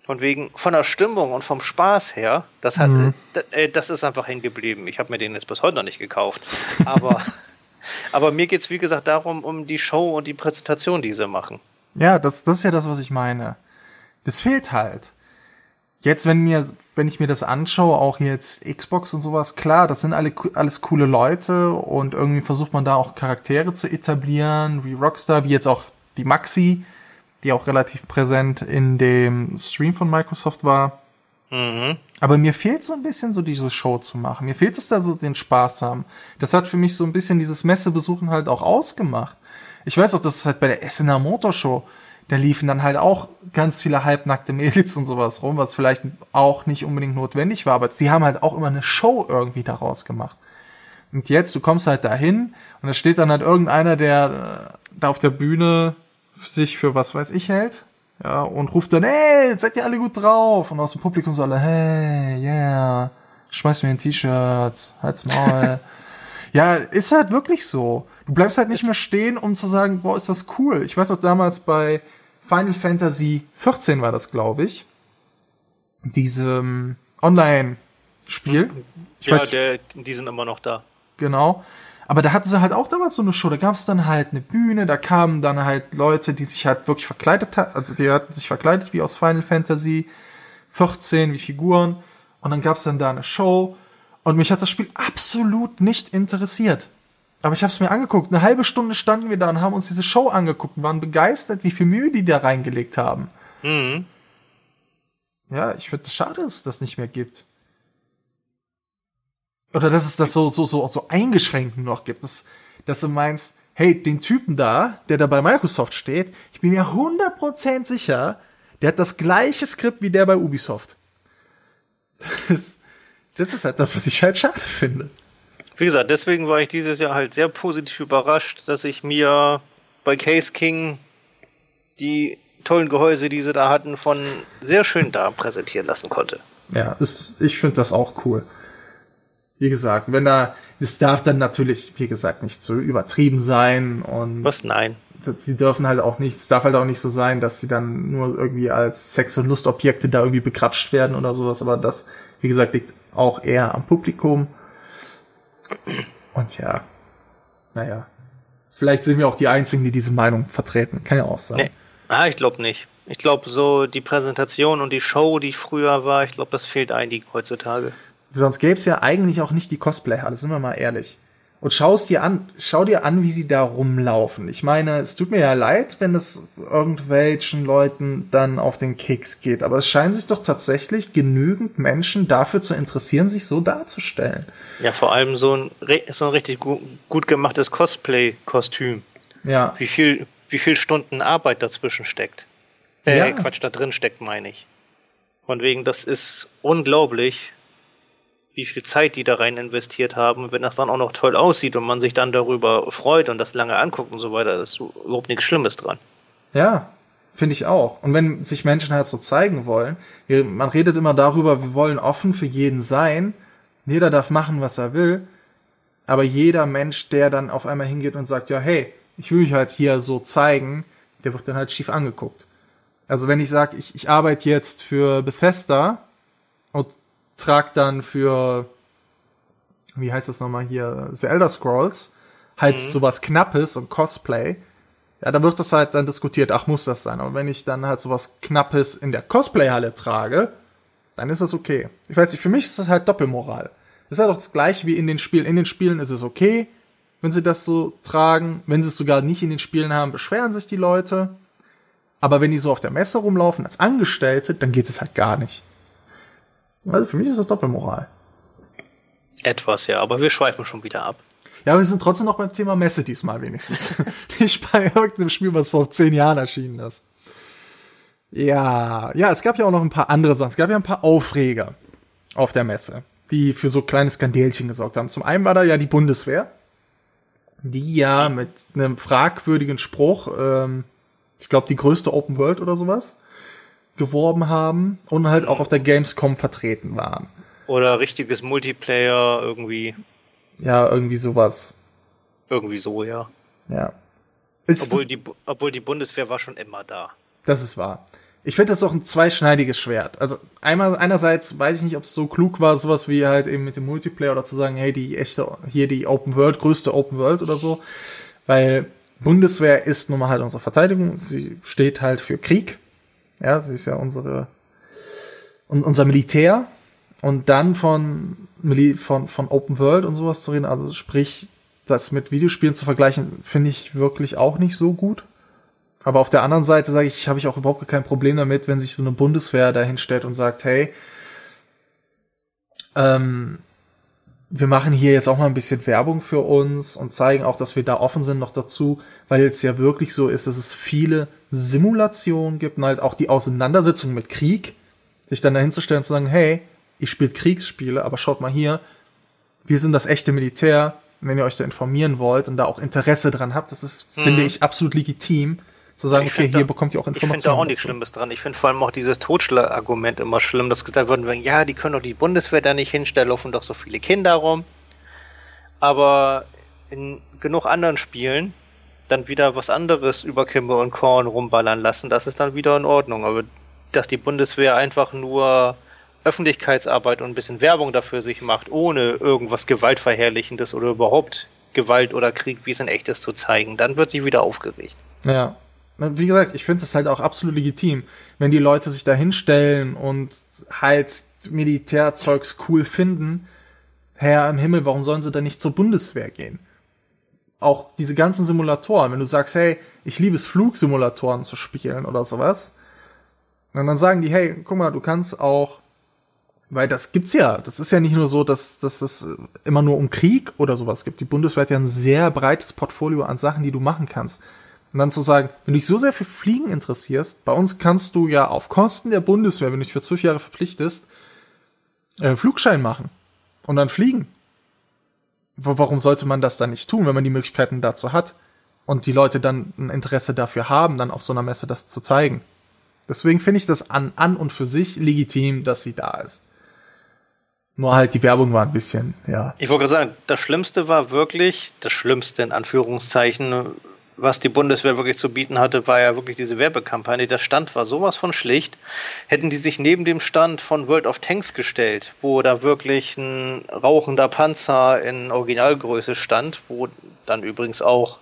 von wegen von der Stimmung und vom Spaß her, das hat, mhm. äh, das ist einfach hängen geblieben. Ich habe mir den jetzt bis heute noch nicht gekauft, aber Aber mir geht es, wie gesagt, darum, um die Show und die Präsentation, die sie machen. Ja, das, das ist ja das, was ich meine. Das fehlt halt. Jetzt, wenn mir, wenn ich mir das anschaue, auch jetzt Xbox und sowas, klar, das sind alle, alles coole Leute und irgendwie versucht man da auch Charaktere zu etablieren, wie Rockstar, wie jetzt auch die Maxi, die auch relativ präsent in dem Stream von Microsoft war. Mhm. Aber mir fehlt so ein bisschen so diese Show zu machen. Mir fehlt es da so den Spaß haben. Das hat für mich so ein bisschen dieses Messebesuchen halt auch ausgemacht. Ich weiß auch, dass es halt bei der Essener Motorshow, da liefen dann halt auch ganz viele halbnackte Mädels und sowas rum, was vielleicht auch nicht unbedingt notwendig war, aber sie haben halt auch immer eine Show irgendwie daraus gemacht. Und jetzt, du kommst halt dahin und da steht dann halt irgendeiner, der äh, da auf der Bühne sich für was weiß ich hält. Ja, und ruft dann, hey, seid ihr alle gut drauf? Und aus dem Publikum so alle, hey, yeah, schmeiß mir ein T-Shirt, halt's Maul. ja, ist halt wirklich so. Du bleibst halt nicht mehr stehen, um zu sagen, boah, ist das cool. Ich weiß auch damals bei Final Fantasy 14 war das, glaube ich. Diesem Online-Spiel. Ich ja, weiß, der, die sind immer noch da. Genau. Aber da hatten sie halt auch damals so eine Show. Da gab es dann halt eine Bühne, da kamen dann halt Leute, die sich halt wirklich verkleidet hatten. Also die hatten sich verkleidet wie aus Final Fantasy 14, wie Figuren. Und dann gab es dann da eine Show. Und mich hat das Spiel absolut nicht interessiert. Aber ich habe es mir angeguckt. Eine halbe Stunde standen wir da und haben uns diese Show angeguckt und waren begeistert, wie viel Mühe die da reingelegt haben. Mhm. Ja, ich finde es schade, dass es das nicht mehr gibt. Oder dass es das so, so, so, so eingeschränkt noch gibt. Dass, dass du meinst, hey, den Typen da, der da bei Microsoft steht, ich bin mir 100% sicher, der hat das gleiche Skript wie der bei Ubisoft. Das, das ist halt das, was ich halt schade finde. Wie gesagt, deswegen war ich dieses Jahr halt sehr positiv überrascht, dass ich mir bei Case King die tollen Gehäuse, die sie da hatten, von sehr schön da präsentieren lassen konnte. Ja, ist, ich finde das auch cool. Wie gesagt, wenn da, es darf dann natürlich, wie gesagt, nicht so übertrieben sein und. Was? Nein. Sie dürfen halt auch nicht, es darf halt auch nicht so sein, dass sie dann nur irgendwie als Sex- und Lustobjekte da irgendwie bekrapscht werden oder sowas, aber das, wie gesagt, liegt auch eher am Publikum. Und ja, naja. Vielleicht sind wir auch die Einzigen, die diese Meinung vertreten. Kann ja auch sein. Nee. Ah, ich glaube nicht. Ich glaube, so die Präsentation und die Show, die früher war, ich glaube, das fehlt einigen heutzutage. Sonst gäbe es ja eigentlich auch nicht die Cosplay-Halle, sind wir mal ehrlich. Und schau es dir an, schau dir an, wie sie da rumlaufen. Ich meine, es tut mir ja leid, wenn es irgendwelchen Leuten dann auf den Keks geht, aber es scheinen sich doch tatsächlich genügend Menschen dafür zu interessieren, sich so darzustellen. Ja, vor allem so ein, so ein richtig gut, gut gemachtes Cosplay-Kostüm. Ja. Wie viel, wie viel Stunden Arbeit dazwischen steckt. Äh, ja. Quatsch, da drin steckt, meine ich. Von wegen, das ist unglaublich, wie viel Zeit die da rein investiert haben. Wenn das dann auch noch toll aussieht und man sich dann darüber freut und das lange anguckt und so weiter, ist überhaupt nichts Schlimmes dran. Ja, finde ich auch. Und wenn sich Menschen halt so zeigen wollen, man redet immer darüber, wir wollen offen für jeden sein, jeder darf machen, was er will, aber jeder Mensch, der dann auf einmal hingeht und sagt, ja, hey, ich will mich halt hier so zeigen, der wird dann halt schief angeguckt. Also wenn ich sage, ich, ich arbeite jetzt für Bethesda und trag dann für, wie heißt das nochmal hier, The Elder Scrolls, halt mhm. sowas Knappes und Cosplay, ja, dann wird das halt dann diskutiert, ach, muss das sein. Aber wenn ich dann halt sowas Knappes in der Cosplay-Halle trage, dann ist das okay. Ich weiß nicht, für mich ist das halt Doppelmoral. Das ist halt auch das gleiche wie in den Spielen. In den Spielen ist es okay, wenn sie das so tragen. Wenn sie es sogar nicht in den Spielen haben, beschweren sich die Leute. Aber wenn die so auf der Messe rumlaufen als Angestellte, dann geht es halt gar nicht. Also für mich ist das Doppelmoral. Etwas, ja, aber wir schweifen schon wieder ab. Ja, aber wir sind trotzdem noch beim Thema Messe diesmal wenigstens. Nicht bei irgendeinem Spiel, was vor zehn Jahren erschienen ist. Ja, ja, es gab ja auch noch ein paar andere Sachen. Es gab ja ein paar Aufreger auf der Messe, die für so kleine Skandälchen gesorgt haben. Zum einen war da ja die Bundeswehr, die ja mit einem fragwürdigen Spruch, ähm, ich glaube, die größte Open World oder sowas, geworben haben und halt auch auf der Gamescom vertreten waren. Oder richtiges Multiplayer irgendwie. Ja, irgendwie sowas. Irgendwie so, ja. Ja. Ist obwohl, die, obwohl die Bundeswehr war schon immer da. Das ist wahr. Ich finde das auch ein zweischneidiges Schwert. Also einmal einerseits weiß ich nicht, ob es so klug war, sowas wie halt eben mit dem Multiplayer oder zu sagen, hey, die echte hier die Open World, größte Open World oder so, weil Bundeswehr ist nun mal halt unsere Verteidigung. Sie steht halt für Krieg ja, sie ist ja unsere, unser Militär. Und dann von, von, von Open World und sowas zu reden, also sprich, das mit Videospielen zu vergleichen, finde ich wirklich auch nicht so gut. Aber auf der anderen Seite sage ich, habe ich auch überhaupt kein Problem damit, wenn sich so eine Bundeswehr dahin stellt und sagt, hey, ähm, wir machen hier jetzt auch mal ein bisschen Werbung für uns und zeigen auch, dass wir da offen sind noch dazu, weil es ja wirklich so ist, dass es viele Simulationen gibt und halt auch die Auseinandersetzung mit Krieg, sich dann dahin zu stellen und zu sagen, hey, ich spiele Kriegsspiele, aber schaut mal hier, wir sind das echte Militär. Wenn ihr euch da informieren wollt und da auch Interesse dran habt, das ist, mhm. finde ich, absolut legitim, zu sagen, okay, hier da, bekommt ihr auch Informationen. Ich finde da auch nichts Schlimmes dran. Ich finde vor allem auch dieses Totschlagargument immer schlimm, dass gesagt würden, ja, die können doch die Bundeswehr da nicht hinstellen, laufen doch so viele Kinder rum. Aber in genug anderen Spielen dann wieder was anderes über Kimber und Korn rumballern lassen, das ist dann wieder in Ordnung. Aber dass die Bundeswehr einfach nur Öffentlichkeitsarbeit und ein bisschen Werbung dafür sich macht, ohne irgendwas Gewaltverherrlichendes oder überhaupt Gewalt oder Krieg, wie es in echtes zu zeigen, dann wird sie wieder aufgeregt. Ja. Wie gesagt, ich finde es halt auch absolut legitim, wenn die Leute sich da hinstellen und halt Militärzeugs cool finden. Herr im Himmel, warum sollen sie dann nicht zur Bundeswehr gehen? Auch diese ganzen Simulatoren, wenn du sagst, hey, ich liebe es, Flugsimulatoren zu spielen oder sowas, und dann sagen die, hey, guck mal, du kannst auch weil das gibt's ja. Das ist ja nicht nur so, dass, dass es immer nur um Krieg oder sowas gibt. Die Bundeswehr hat ja ein sehr breites Portfolio an Sachen, die du machen kannst. Und dann zu sagen, wenn du dich so sehr für Fliegen interessierst, bei uns kannst du ja auf Kosten der Bundeswehr, wenn du dich für zwölf Jahre verpflichtest, äh, Flugschein machen und dann fliegen. Warum sollte man das dann nicht tun, wenn man die Möglichkeiten dazu hat und die Leute dann ein Interesse dafür haben, dann auf so einer Messe das zu zeigen? Deswegen finde ich das an, an und für sich legitim, dass sie da ist. Nur halt die Werbung war ein bisschen, ja. Ich wollte gerade sagen, das Schlimmste war wirklich, das Schlimmste in Anführungszeichen, was die Bundeswehr wirklich zu bieten hatte, war ja wirklich diese Werbekampagne. Der Stand war sowas von schlicht. Hätten die sich neben dem Stand von World of Tanks gestellt, wo da wirklich ein rauchender Panzer in Originalgröße stand, wo dann übrigens auch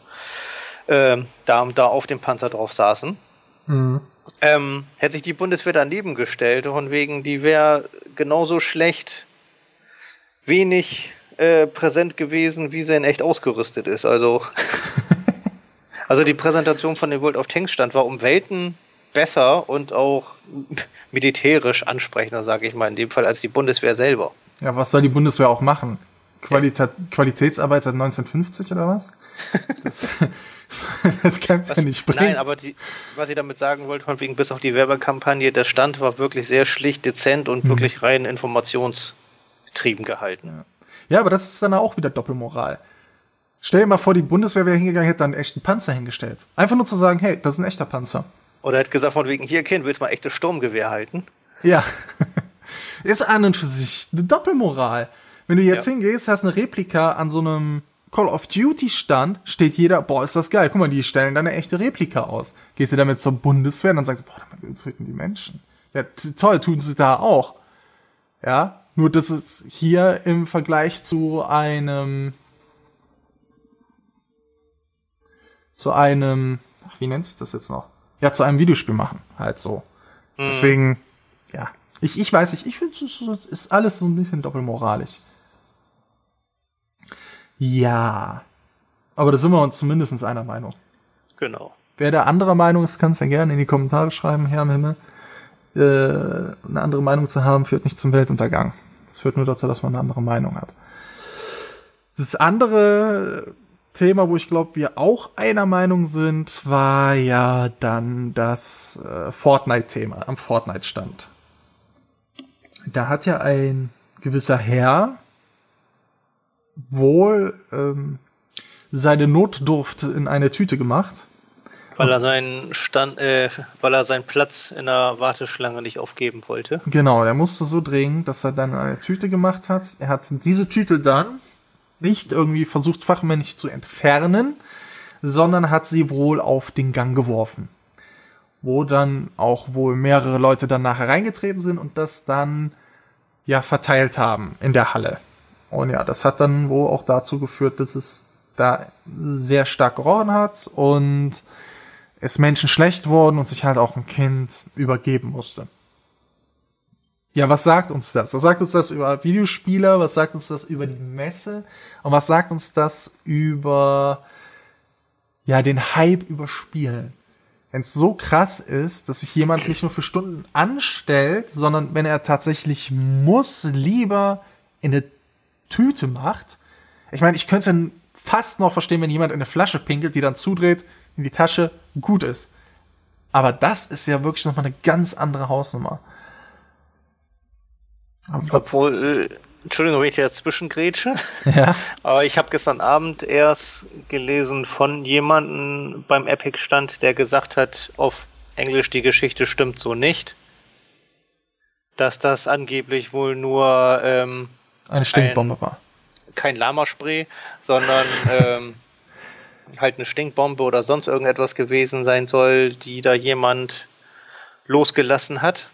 äh, Damen da auf dem Panzer drauf saßen. Mhm. Ähm, hätte sich die Bundeswehr daneben gestellt, von wegen, die wäre genauso schlecht wenig äh, präsent gewesen, wie sie in echt ausgerüstet ist. Also, also die Präsentation von dem World of Tanks stand war um Welten besser und auch militärisch ansprechender, sage ich mal, in dem Fall als die Bundeswehr selber. Ja, was soll die Bundeswehr auch machen? Qualita Qualitätsarbeit seit 1950 oder was? Das, das kannst du ja nicht bringen. Nein, aber die, was ich damit sagen wollte, von wegen bis auf die Werbekampagne, der Stand war wirklich sehr schlicht, dezent und hm. wirklich rein informations- trieben gehalten. Ja. ja, aber das ist dann auch wieder Doppelmoral. Stell dir mal vor, die Bundeswehr wäre hingegangen, hätte dann einen echten Panzer hingestellt. Einfach nur zu sagen, hey, das ist ein echter Panzer. Oder hätte gesagt, von wegen, hier, Kind, willst du mal echtes Sturmgewehr halten? Ja. ist an und für sich eine Doppelmoral. Wenn du jetzt ja. hingehst, hast eine Replika an so einem Call of Duty Stand, steht jeder, boah, ist das geil. Guck mal, die stellen da eine echte Replika aus. Gehst du damit zur Bundeswehr und dann sagst du, boah, damit töten die Menschen. Ja, toll, tun sie da auch. Ja, nur dass es hier im Vergleich zu einem zu einem, ach, wie nennt sich das jetzt noch? Ja, zu einem Videospiel machen, halt so. Mhm. Deswegen, ja, ich, ich weiß nicht, ich finde, es ist alles so ein bisschen doppelmoralisch. Ja, aber da sind wir uns zumindest einer Meinung. Genau. Wer der anderer Meinung ist, kann es ja gerne in die Kommentare schreiben, Herr im Himmel. Äh, eine andere Meinung zu haben, führt nicht zum Weltuntergang. Es führt nur dazu, dass man eine andere Meinung hat. Das andere Thema, wo ich glaube, wir auch einer Meinung sind, war ja dann das äh, Fortnite-Thema am Fortnite-Stand. Da hat ja ein gewisser Herr wohl ähm, seine Notdurft in eine Tüte gemacht weil er seinen Stand, äh, weil er seinen Platz in der Warteschlange nicht aufgeben wollte. Genau, er musste so drehen, dass er dann eine Tüte gemacht hat. Er hat diese Tüte dann nicht irgendwie versucht, fachmännisch zu entfernen, sondern hat sie wohl auf den Gang geworfen. Wo dann auch wohl mehrere Leute dann nachher reingetreten sind und das dann ja verteilt haben in der Halle. Und ja, das hat dann wohl auch dazu geführt, dass es da sehr stark gerochen hat und es Menschen schlecht wurden und sich halt auch ein Kind übergeben musste. Ja, was sagt uns das? Was sagt uns das über Videospieler? Was sagt uns das über die Messe? Und was sagt uns das über, ja, den Hype über Spielen? Wenn es so krass ist, dass sich jemand nicht nur für Stunden anstellt, sondern wenn er tatsächlich muss, lieber in eine Tüte macht. Ich meine, ich könnte fast noch verstehen, wenn jemand in eine Flasche pinkelt, die dann zudreht, in die Tasche gut ist. Aber das ist ja wirklich nochmal eine ganz andere Hausnummer. Obwohl, Entschuldigung, wenn ich jetzt zwischengrätsche. Ja. Aber ich habe gestern Abend erst gelesen von jemandem beim Epic-Stand, der gesagt hat, auf Englisch die Geschichte stimmt so nicht. Dass das angeblich wohl nur ähm, Eine Stinkbombe war. kein Lamaspray, sondern ähm, halt eine Stinkbombe oder sonst irgendetwas gewesen sein soll, die da jemand losgelassen hat.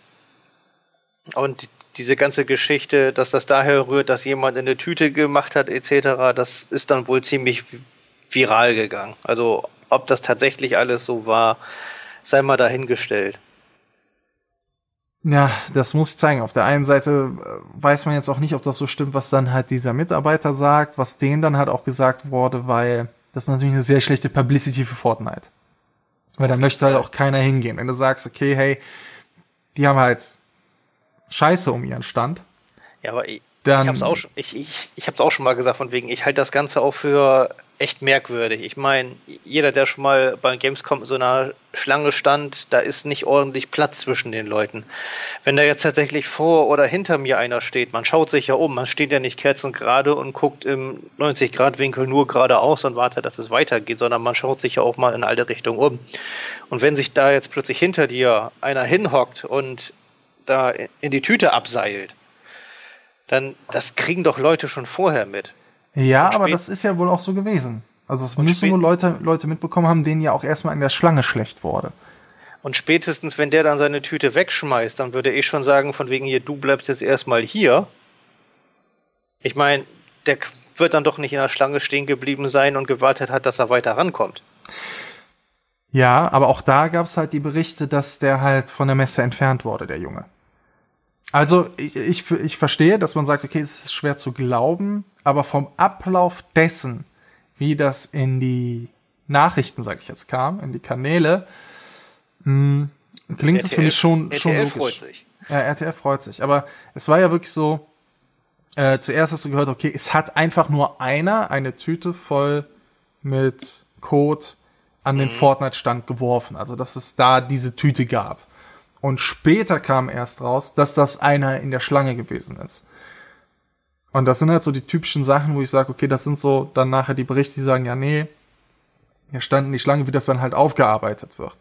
Und diese ganze Geschichte, dass das daher rührt, dass jemand in eine Tüte gemacht hat, etc., das ist dann wohl ziemlich viral gegangen. Also ob das tatsächlich alles so war, sei mal dahingestellt. Ja, das muss ich zeigen. Auf der einen Seite äh, weiß man jetzt auch nicht, ob das so stimmt, was dann halt dieser Mitarbeiter sagt, was denen dann halt auch gesagt wurde, weil das ist natürlich eine sehr schlechte Publicity für Fortnite. Weil da möchte halt auch keiner hingehen. Wenn du sagst, okay, hey, die haben halt Scheiße um ihren Stand. Ja, aber ich, Dann- ich hab's auch schon, ich, ich, ich hab's auch schon mal gesagt, von wegen, ich halte das Ganze auch für echt merkwürdig. Ich meine, jeder, der schon mal bei Gamescom in so einer Schlange stand, da ist nicht ordentlich Platz zwischen den Leuten. Wenn da jetzt tatsächlich vor oder hinter mir einer steht, man schaut sich ja um, man steht ja nicht kerzengerade und guckt im 90-Grad-Winkel nur geradeaus und wartet, dass es weitergeht, sondern man schaut sich ja auch mal in alle Richtungen um. Und wenn sich da jetzt plötzlich hinter dir einer hinhockt und da in die Tüte abseilt, dann das kriegen doch Leute schon vorher mit. Ja, aber das ist ja wohl auch so gewesen. Also es müssen wohl Leute, Leute mitbekommen haben, denen ja auch erstmal in der Schlange schlecht wurde. Und spätestens, wenn der dann seine Tüte wegschmeißt, dann würde ich schon sagen, von wegen hier, du bleibst jetzt erstmal hier. Ich meine, der wird dann doch nicht in der Schlange stehen geblieben sein und gewartet hat, dass er weiter rankommt. Ja, aber auch da gab's halt die Berichte, dass der halt von der Messe entfernt wurde, der Junge. Also ich, ich, ich verstehe, dass man sagt, okay, es ist schwer zu glauben, aber vom Ablauf dessen, wie das in die Nachrichten, sag ich jetzt, kam, in die Kanäle, mh, klingt es für mich schon, schon RTL logisch. freut sich. Ja, RTL freut sich. Aber es war ja wirklich so, äh, zuerst hast du gehört, okay, es hat einfach nur einer eine Tüte voll mit Code an den Fortnite-Stand geworfen. Also, dass es da diese Tüte gab. Und später kam erst raus, dass das einer in der Schlange gewesen ist. Und das sind halt so die typischen Sachen, wo ich sage, okay, das sind so dann nachher die Berichte, die sagen, ja, nee, hier stand in die Schlange, wie das dann halt aufgearbeitet wird.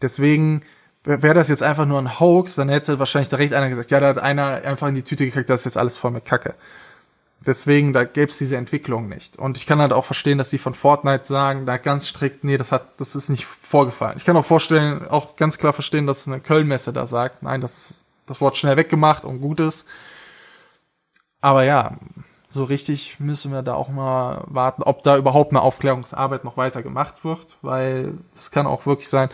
Deswegen wäre das jetzt einfach nur ein Hoax, dann hätte wahrscheinlich direkt einer gesagt, ja, da hat einer einfach in die Tüte gekriegt, das ist jetzt alles voll mit Kacke. Deswegen, da gäbe es diese Entwicklung nicht. Und ich kann halt auch verstehen, dass die von Fortnite sagen, da ganz strikt, nee, das hat, das ist nicht vorgefallen. Ich kann auch vorstellen, auch ganz klar verstehen, dass eine Kölnmesse da sagt, nein, das ist das Wort schnell weggemacht und gut ist. Aber ja, so richtig müssen wir da auch mal warten, ob da überhaupt eine Aufklärungsarbeit noch weiter gemacht wird, weil das kann auch wirklich sein,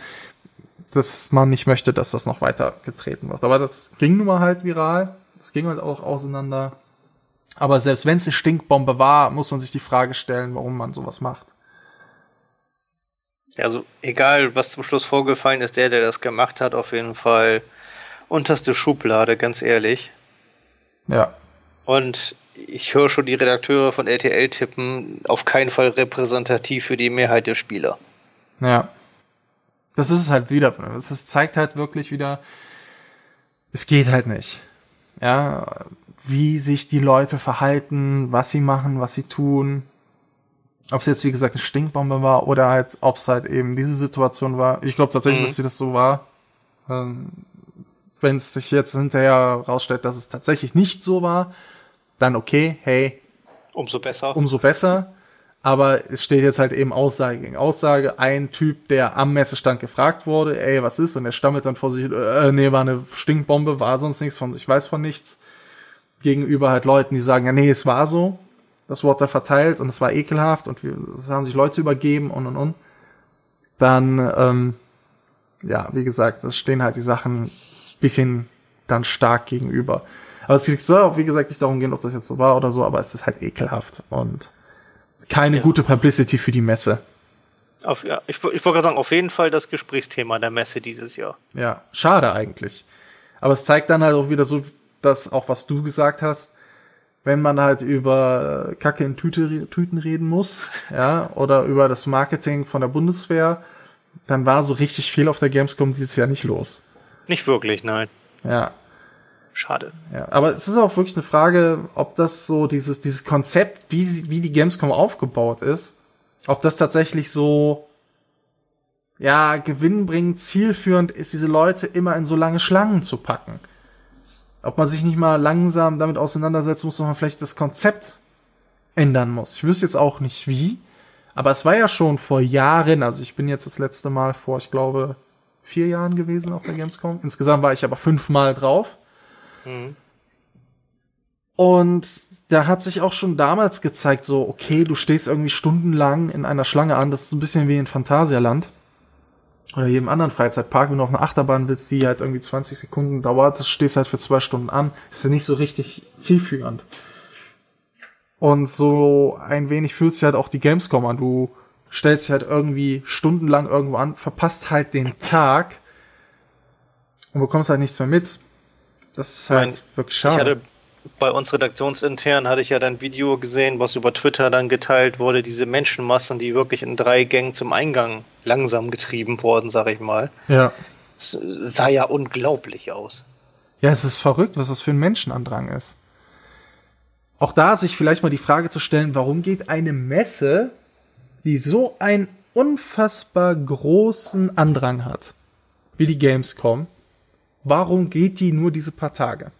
dass man nicht möchte, dass das noch weiter getreten wird. Aber das ging nun mal halt viral. Das ging halt auch auseinander. Aber selbst wenn es eine Stinkbombe war, muss man sich die Frage stellen, warum man sowas macht. Also, egal, was zum Schluss vorgefallen ist, der, der das gemacht hat, auf jeden Fall unterste Schublade, ganz ehrlich. Ja. Und ich höre schon die Redakteure von RTL tippen, auf keinen Fall repräsentativ für die Mehrheit der Spieler. Ja. Das ist es halt wieder. Das zeigt halt wirklich wieder, es geht halt nicht. Ja, wie sich die Leute verhalten, was sie machen, was sie tun. Ob es jetzt, wie gesagt, eine Stinkbombe war oder halt, ob es halt eben diese Situation war. Ich glaube tatsächlich, Mhm. dass sie das so war. Ähm, Wenn es sich jetzt hinterher rausstellt, dass es tatsächlich nicht so war, dann okay, hey, Umso besser. umso besser. Aber es steht jetzt halt eben Aussage gegen Aussage. Ein Typ, der am Messestand gefragt wurde, ey, was ist? Und er stammelt dann vor sich, äh, nee, war eine Stinkbombe, war sonst nichts von, ich weiß von nichts. Gegenüber halt Leuten, die sagen, ja, nee, es war so. Das wurde da verteilt und es war ekelhaft und wir, es haben sich Leute übergeben und und und. Dann, ähm, ja, wie gesagt, das stehen halt die Sachen bisschen dann stark gegenüber. Aber es soll auch, wie gesagt, nicht darum gehen, ob das jetzt so war oder so, aber es ist halt ekelhaft und keine Ja. gute Publicity für die Messe. Auf, ja, ich, ich wollte gerade sagen, auf jeden Fall das Gesprächsthema der Messe dieses Jahr. Ja, schade eigentlich. Aber es zeigt dann halt auch wieder so, dass auch was du gesagt hast, wenn man halt über äh, Kacke in Tüte, Tüten reden muss, ja, oder über das Marketing von der Bundeswehr, dann war so richtig viel auf der Gamescom dieses Jahr nicht los. Nicht wirklich, nein. Ja. Schade. Ja, aber es ist auch wirklich eine Frage, ob das so dieses, dieses Konzept, wie, sie- wie die Gamescom aufgebaut ist, ob das tatsächlich so, ja, gewinnbringend, zielführend ist, diese Leute immer in so lange Schlangen zu packen. Ob man sich nicht mal langsam damit auseinandersetzen muss, dass man vielleicht das Konzept ändern muss. Ich wüsste jetzt auch nicht wie, aber es war ja schon vor Jahren, also ich bin jetzt das letzte Mal vor, ich glaube, vier Jahren gewesen auf der Gamescom. Insgesamt war ich aber fünfmal drauf. Und da hat sich auch schon damals gezeigt, so, okay, du stehst irgendwie stundenlang in einer Schlange an, das ist so ein bisschen wie in Phantasialand. Oder jedem anderen Freizeitpark, wenn du auf eine Achterbahn willst, die halt irgendwie 20 Sekunden dauert, stehst halt für zwei Stunden an, ist ja nicht so richtig zielführend. Und so ein wenig fühlt sich halt auch die Gamescom an. Du stellst dich halt irgendwie stundenlang irgendwo an, verpasst halt den Tag und bekommst halt nichts mehr mit. Das ist halt Mein- wirklich Ich schade. hatte bei uns redaktionsintern hatte ich ja dann ein Video gesehen, was über Twitter dann geteilt wurde, diese Menschenmassen, die wirklich in drei Gängen zum Eingang langsam getrieben wurden, sag ich mal. ja. Es sah ja unglaublich aus. Ja, es ist verrückt, was das für ein Menschenandrang ist. Auch da sich vielleicht mal die Frage zu stellen, warum geht eine Messe, die so einen unfassbar großen Andrang hat, wie die Gamescom, warum geht die nur diese paar Tage?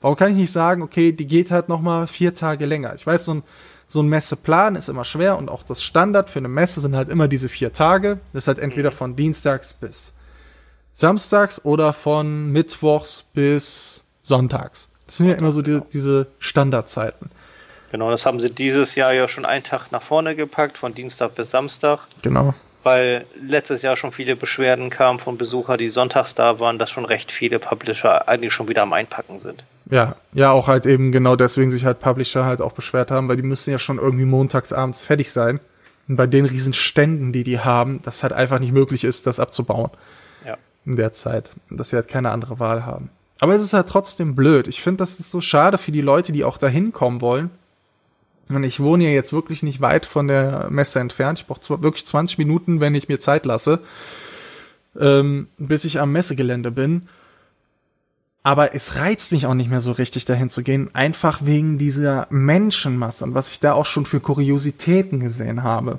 Warum kann ich nicht sagen, okay, die geht halt noch mal vier Tage länger? Ich weiß, so ein, so ein Messeplan ist immer schwer und auch das Standard für eine Messe sind halt immer diese vier Tage. Das ist halt entweder von Dienstags bis samstags oder von mittwochs bis sonntags. Das sind ja immer so die, diese Standardzeiten. Genau, das haben sie dieses Jahr ja schon einen Tag nach vorne gepackt, von Dienstag bis Samstag, Genau. Weil letztes Jahr schon viele Beschwerden kamen von Besuchern, die sonntags da waren, dass schon recht viele Publisher eigentlich schon wieder am Einpacken sind. Ja, ja, auch halt eben genau deswegen sich halt Publisher halt auch beschwert haben, weil die müssen ja schon irgendwie montags abends fertig sein. Und bei den riesen Ständen, die die haben, das halt einfach nicht möglich ist, das abzubauen Ja. in der Zeit. Und dass sie halt keine andere Wahl haben. Aber es ist halt trotzdem blöd. Ich finde, das ist so schade für die Leute, die auch da hinkommen wollen. Und ich wohne ja jetzt wirklich nicht weit von der Messe entfernt. Ich brauche wirklich 20 Minuten, wenn ich mir Zeit lasse, ähm, bis ich am Messegelände bin. Aber es reizt mich auch nicht mehr so richtig dahin zu gehen, einfach wegen dieser Menschenmasse und was ich da auch schon für Kuriositäten gesehen habe.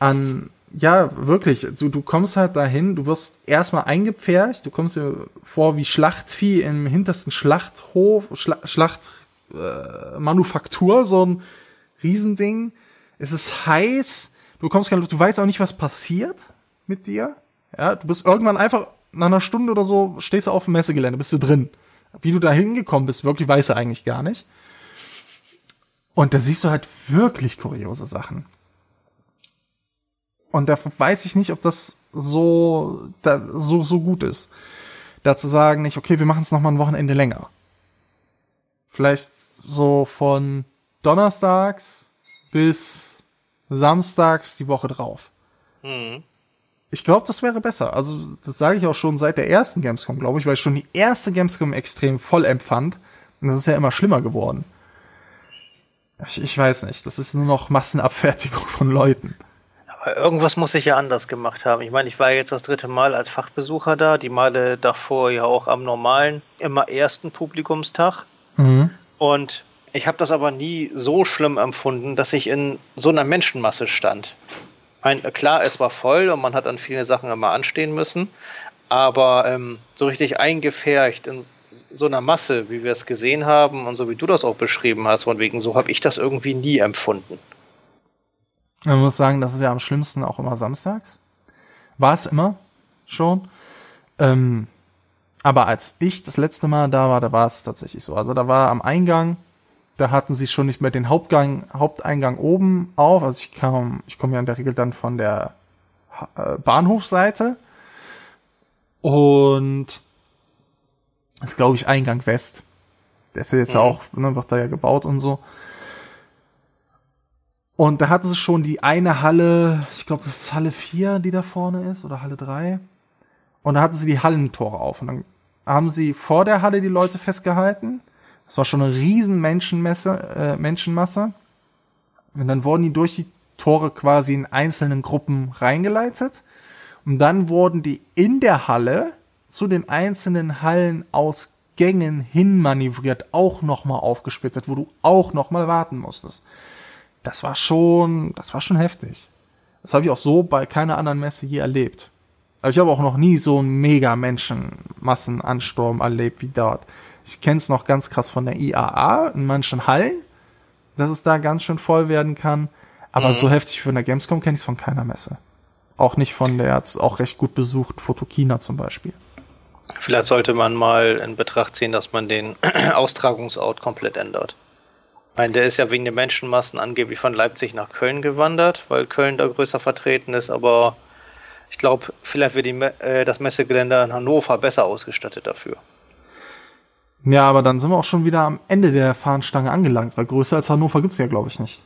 An, ja, wirklich, du, du kommst halt dahin, du wirst erstmal eingepfercht, du kommst dir vor wie Schlachtvieh im hintersten Schlachthof, Schla Schlacht, äh, Manufaktur, so ein Riesending. Es ist heiß, du kommst keine Luft, du weißt auch nicht, was passiert mit dir. Ja, du bist irgendwann einfach nach einer Stunde oder so stehst du auf dem Messegelände, bist du drin. Wie du da hingekommen bist, wirklich weiß er eigentlich gar nicht. Und da siehst du halt wirklich kuriose Sachen. Und da weiß ich nicht, ob das so, da, so, so gut ist. Da zu sagen, nicht, okay, wir machen es nochmal ein Wochenende länger. Vielleicht so von Donnerstags bis Samstags die Woche drauf. Mhm. Ich glaube, das wäre besser. Also, das sage ich auch schon seit der ersten Gamescom, glaube ich, weil ich schon die erste Gamescom extrem voll empfand. Und das ist ja immer schlimmer geworden. Ich, ich weiß nicht. Das ist nur noch Massenabfertigung von Leuten. Aber irgendwas muss ich ja anders gemacht haben. Ich meine, ich war jetzt das dritte Mal als Fachbesucher da, die Male davor ja auch am normalen, immer ersten Publikumstag. Mhm. Und ich habe das aber nie so schlimm empfunden, dass ich in so einer Menschenmasse stand. Ein, klar, es war voll und man hat an viele Sachen immer anstehen müssen, aber ähm, so richtig eingefärcht in so einer Masse, wie wir es gesehen haben und so wie du das auch beschrieben hast, von wegen so habe ich das irgendwie nie empfunden. Man muss sagen, das ist ja am schlimmsten auch immer samstags. War es immer schon. Ähm, aber als ich das letzte Mal da war, da war es tatsächlich so. Also da war am Eingang, da hatten sie schon nicht mehr den Hauptgang, Haupteingang oben auf. Also ich kam, ich komme ja in der Regel dann von der äh, Bahnhofseite. Und das ist, glaube ich, Eingang West. Der ist ja jetzt ja Mhm. auch, ne, wird da ja gebaut und so. Und da hatten sie schon die eine Halle, ich glaube, das ist Halle 4, die da vorne ist, oder Halle 3. Und da hatten sie die Hallentore auf. Und dann haben sie vor der Halle die Leute festgehalten. Das war schon eine riesen Menschenmesse, äh, Menschenmasse. Und dann wurden die durch die Tore quasi in einzelnen Gruppen reingeleitet. Und dann wurden die in der Halle zu den einzelnen Hallen Gängen hinmanövriert, auch nochmal aufgesplittet, wo du auch nochmal warten musstest. Das war schon, das war schon heftig. Das habe ich auch so bei keiner anderen Messe je erlebt. Aber ich habe auch noch nie so einen mega Menschenmassenansturm erlebt wie dort. Ich kenne es noch ganz krass von der IAA in manchen Hallen, dass es da ganz schön voll werden kann. Aber mhm. so heftig wie von der Gamescom kenne ich es von keiner Messe. Auch nicht von der auch recht gut besucht Fotokina zum Beispiel. Vielleicht sollte man mal in Betracht ziehen, dass man den Austragungsort komplett ändert. Ich meine, der ist ja wegen den Menschenmassen angeblich von Leipzig nach Köln gewandert, weil Köln da größer vertreten ist, aber ich glaube, vielleicht wird die, äh, das Messegelände in Hannover besser ausgestattet dafür. Ja, aber dann sind wir auch schon wieder am Ende der Fahnenstange angelangt, weil größer als Hannover gibt's ja, glaube ich, nicht.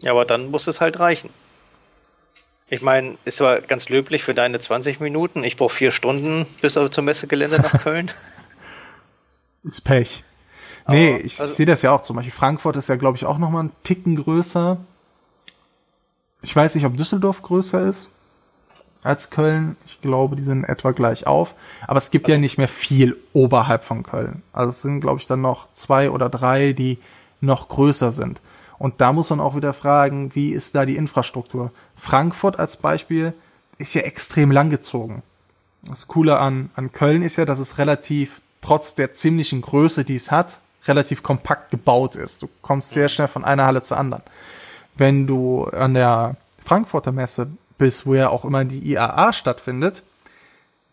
Ja, aber dann muss es halt reichen. Ich meine, ist zwar ganz löblich für deine 20 Minuten. Ich brauche vier Stunden bis zum Messegelände nach Köln. ist Pech. Nee, aber, ich, also, ich sehe das ja auch. Zum Beispiel Frankfurt ist ja, glaube ich, auch noch mal einen Ticken größer. Ich weiß nicht, ob Düsseldorf größer ist als Köln. Ich glaube, die sind etwa gleich auf. Aber es gibt also, ja nicht mehr viel oberhalb von Köln. Also es sind, glaube ich, dann noch zwei oder drei, die noch größer sind. Und da muss man auch wieder fragen, wie ist da die Infrastruktur? Frankfurt als Beispiel ist ja extrem langgezogen. Das Coole an, an Köln ist ja, dass es relativ, trotz der ziemlichen Größe, die es hat, relativ kompakt gebaut ist. Du kommst sehr schnell von einer Halle zur anderen. Wenn du an der Frankfurter Messe bist, wo ja auch immer die IAA stattfindet,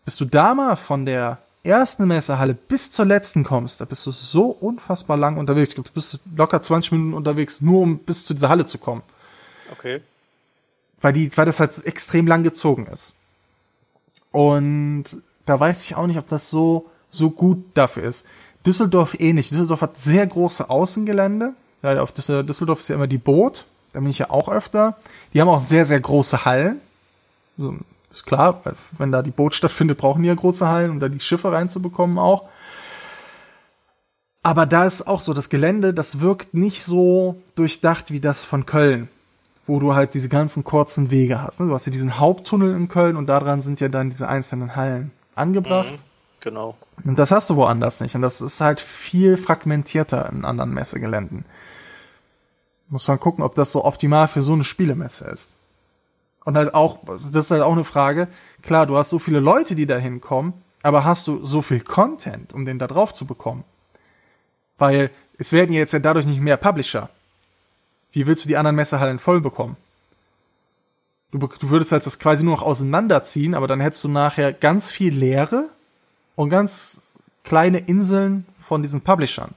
bist du da mal von der ersten Messehalle bis zur letzten kommst, da bist du so unfassbar lang unterwegs. Ich glaube, du bist locker 20 Minuten unterwegs, nur um bis zu dieser Halle zu kommen. Okay. Weil die, weil das halt extrem lang gezogen ist. Und da weiß ich auch nicht, ob das so, so gut dafür ist. Düsseldorf ähnlich. Düsseldorf hat sehr große Außengelände. Ja, auf Düsseldorf ist ja immer die Boot. Da bin ich ja auch öfter. Die haben auch sehr, sehr große Hallen. So, ist klar, wenn da die Boot stattfindet, brauchen die ja große Hallen, um da die Schiffe reinzubekommen auch. Aber da ist auch so, das Gelände, das wirkt nicht so durchdacht wie das von Köln, wo du halt diese ganzen kurzen Wege hast. Ne? Du hast ja diesen Haupttunnel in Köln und daran sind ja dann diese einzelnen Hallen angebracht. Mhm, genau. Und das hast du woanders nicht. Und das ist halt viel fragmentierter in anderen Messegeländen. Muss man gucken, ob das so optimal für so eine Spielemesse ist. Und halt auch, das ist halt auch eine Frage, klar, du hast so viele Leute, die da hinkommen, aber hast du so viel Content, um den da drauf zu bekommen? Weil es werden jetzt ja dadurch nicht mehr Publisher. Wie willst du die anderen Messehallen voll bekommen? Du, du würdest halt das quasi nur noch auseinanderziehen, aber dann hättest du nachher ganz viel Leere und ganz kleine Inseln von diesen Publishern.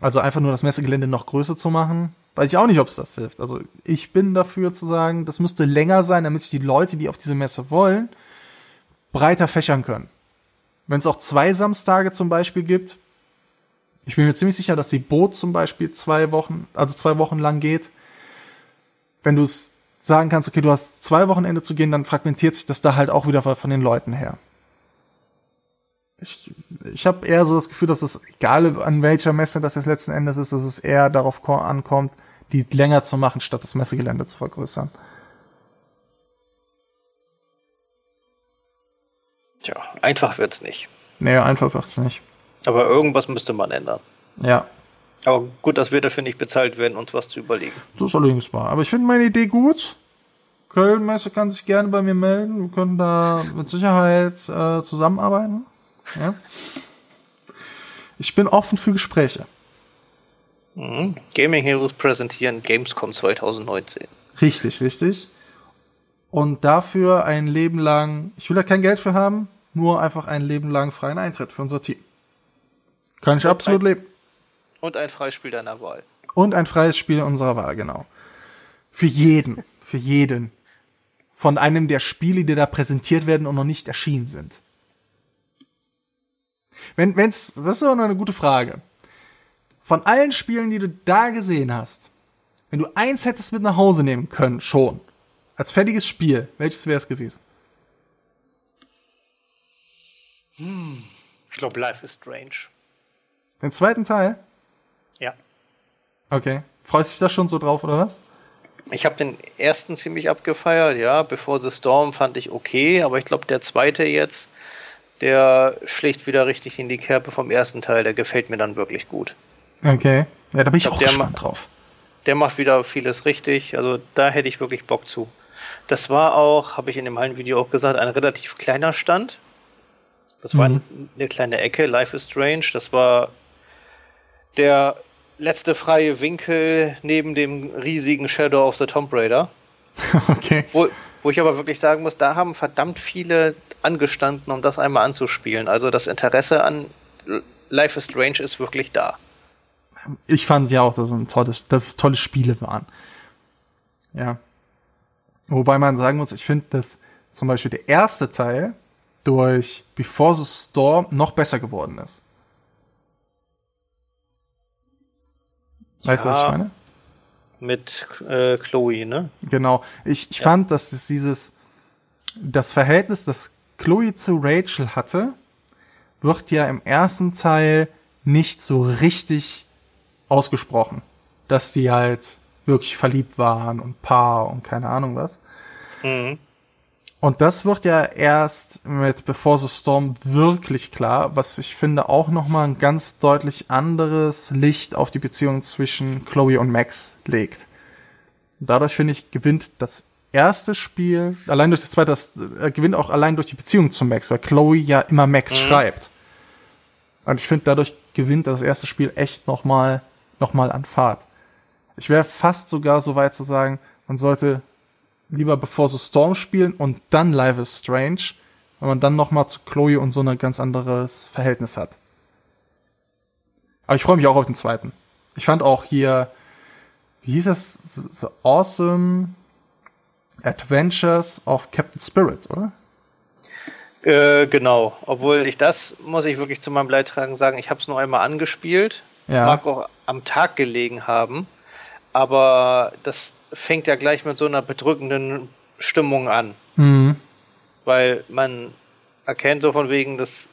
Also einfach nur das Messegelände noch größer zu machen, weiß ich auch nicht, ob es das hilft. Also ich bin dafür zu sagen, das müsste länger sein, damit sich die Leute, die auf diese Messe wollen, breiter fächern können. Wenn es auch zwei Samstage zum Beispiel gibt, ich bin mir ziemlich sicher, dass die Boot zum Beispiel zwei Wochen, also zwei Wochen lang geht. Wenn du es sagen kannst, okay, du hast zwei Wochenende zu gehen, dann fragmentiert sich das da halt auch wieder von den Leuten her. Ich, ich habe eher so das Gefühl, dass es, egal an welcher Messe das jetzt letzten Endes ist, dass es eher darauf ankommt, die länger zu machen, statt das Messegelände zu vergrößern. Tja, einfach wird's nicht. Nee, einfach wird's nicht. Aber irgendwas müsste man ändern. Ja. Aber gut, dass wir dafür nicht bezahlt werden, uns was zu überlegen. Das ist allerdings wahr. Aber ich finde meine Idee gut. Köln-Messe kann sich gerne bei mir melden. Wir können da mit Sicherheit äh, zusammenarbeiten. Ja. Ich bin offen für Gespräche. Mhm. Gaming Heroes präsentieren Gamescom 2019. Richtig, richtig. Und dafür ein Leben lang, ich will da kein Geld für haben, nur einfach ein Leben lang freien Eintritt für unser Team. Kann ich und absolut ein, leben. Und ein Freispiel deiner Wahl. Und ein freies Spiel unserer Wahl, genau. Für jeden, für jeden. Von einem der Spiele, die da präsentiert werden und noch nicht erschienen sind. Wenn, wenn's, das ist aber noch eine gute Frage. Von allen Spielen, die du da gesehen hast, wenn du eins hättest mit nach Hause nehmen können, schon, als fertiges Spiel, welches wäre es gewesen? Hm, ich glaube, Life is Strange. Den zweiten Teil? Ja. Okay. Freust du dich da schon so drauf, oder was? Ich habe den ersten ziemlich abgefeiert, ja. Bevor The Storm fand ich okay, aber ich glaube, der zweite jetzt, der schlägt wieder richtig in die Kerbe vom ersten Teil. Der gefällt mir dann wirklich gut. Okay. Ja, da bin ich, Ich glaub, auch der gespannt drauf. Der macht wieder vieles richtig. Also da hätte ich wirklich Bock zu. Das war auch, habe ich in dem einen Video auch gesagt, ein relativ kleiner Stand. Das war Mhm. eine kleine Ecke, Life is Strange. Das war der letzte freie Winkel neben dem riesigen Shadow of the Tomb Raider. okay. Wo, wo ich aber wirklich sagen muss, da haben verdammt viele angestanden, um das einmal anzuspielen. Also das Interesse an Life is Strange ist wirklich da. Ich fand ja auch, dass es, ein tolles, dass es tolle Spiele waren. Ja. Wobei man sagen muss, ich finde, dass zum Beispiel der erste Teil durch Before the Storm noch besser geworden ist. Weißt du, was ich meine? Mit äh, Chloe, ne? Genau. Ich, ich fand, dass es dieses, das Verhältnis, das Chloe zu Rachel hatte, wird ja im ersten Teil nicht so richtig ausgesprochen. Dass die halt wirklich verliebt waren und Paar und keine Ahnung was. Mhm. Und das wird ja erst mit Before the Storm wirklich klar, was ich finde auch nochmal ein ganz deutlich anderes Licht auf die Beziehung zwischen Chloe und Max legt. Dadurch finde ich, gewinnt das erste Spiel, allein durch das zweite, das äh, gewinnt auch allein durch die Beziehung zu Max, weil Chloe ja immer Max schreibt. Und ich finde, dadurch gewinnt das erste Spiel echt nochmal noch mal an Fahrt. Ich wäre fast sogar so weit zu sagen, man sollte lieber Before the Storm spielen und dann Life is Strange, weil man dann noch mal zu Chloe und so ein ganz anderes Verhältnis hat. Aber ich freue mich auch auf den zweiten. Ich fand auch hier, wie hieß das? The Awesome Adventures of Captain Spirit, oder? Äh, genau. Obwohl ich das, muss ich wirklich zu meinem Beitragen sagen, ich habe es nur einmal angespielt. Ja. Mag auch am Tag gelegen haben. Aber das fängt ja gleich mit so einer bedrückenden Stimmung an. Mhm. Weil man erkennt so von wegen, das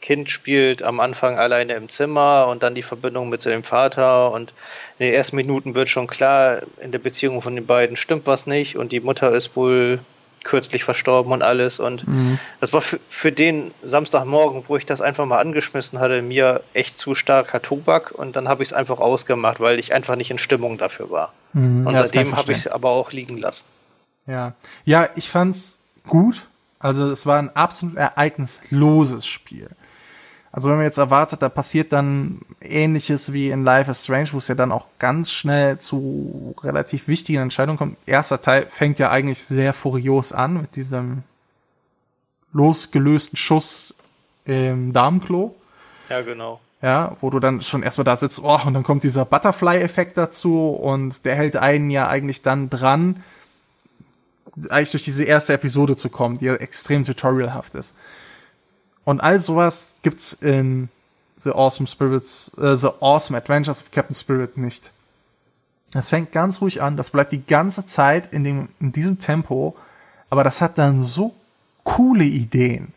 Kind spielt am Anfang alleine im Zimmer und dann die Verbindung mit dem Vater und in den ersten Minuten wird schon klar, in der Beziehung von den beiden stimmt was nicht und die Mutter ist wohl kürzlich verstorben und alles und das war für, für den Samstagmorgen, wo ich das einfach mal angeschmissen hatte, mir echt zu starker Tobak und dann habe ich es einfach ausgemacht, weil ich einfach nicht in Stimmung dafür war. Mhm. Und Ja, seitdem habe ich es aber auch liegen lassen. Ja. Ja, ich fand's gut. Also es war ein absolut ereignisloses Spiel. Also wenn man jetzt erwartet, da passiert dann ähnliches wie in Life is Strange, wo es ja dann auch ganz schnell zu relativ wichtigen Entscheidungen kommt. Erster Teil fängt ja eigentlich sehr furios an mit diesem losgelösten Schuss im Damenklo. Ja, genau. Ja, wo du dann schon erstmal da sitzt, oh, und dann kommt dieser Butterfly-Effekt dazu und der hält einen ja eigentlich dann dran, eigentlich durch diese erste Episode zu kommen, die ja extrem tutorialhaft ist. Und all sowas gibt's in The Awesome Spirits, äh, The Awesome Adventures of Captain Spirit nicht. Das fängt ganz ruhig an, das bleibt die ganze Zeit in dem, in diesem Tempo, aber das hat dann so coole Ideen.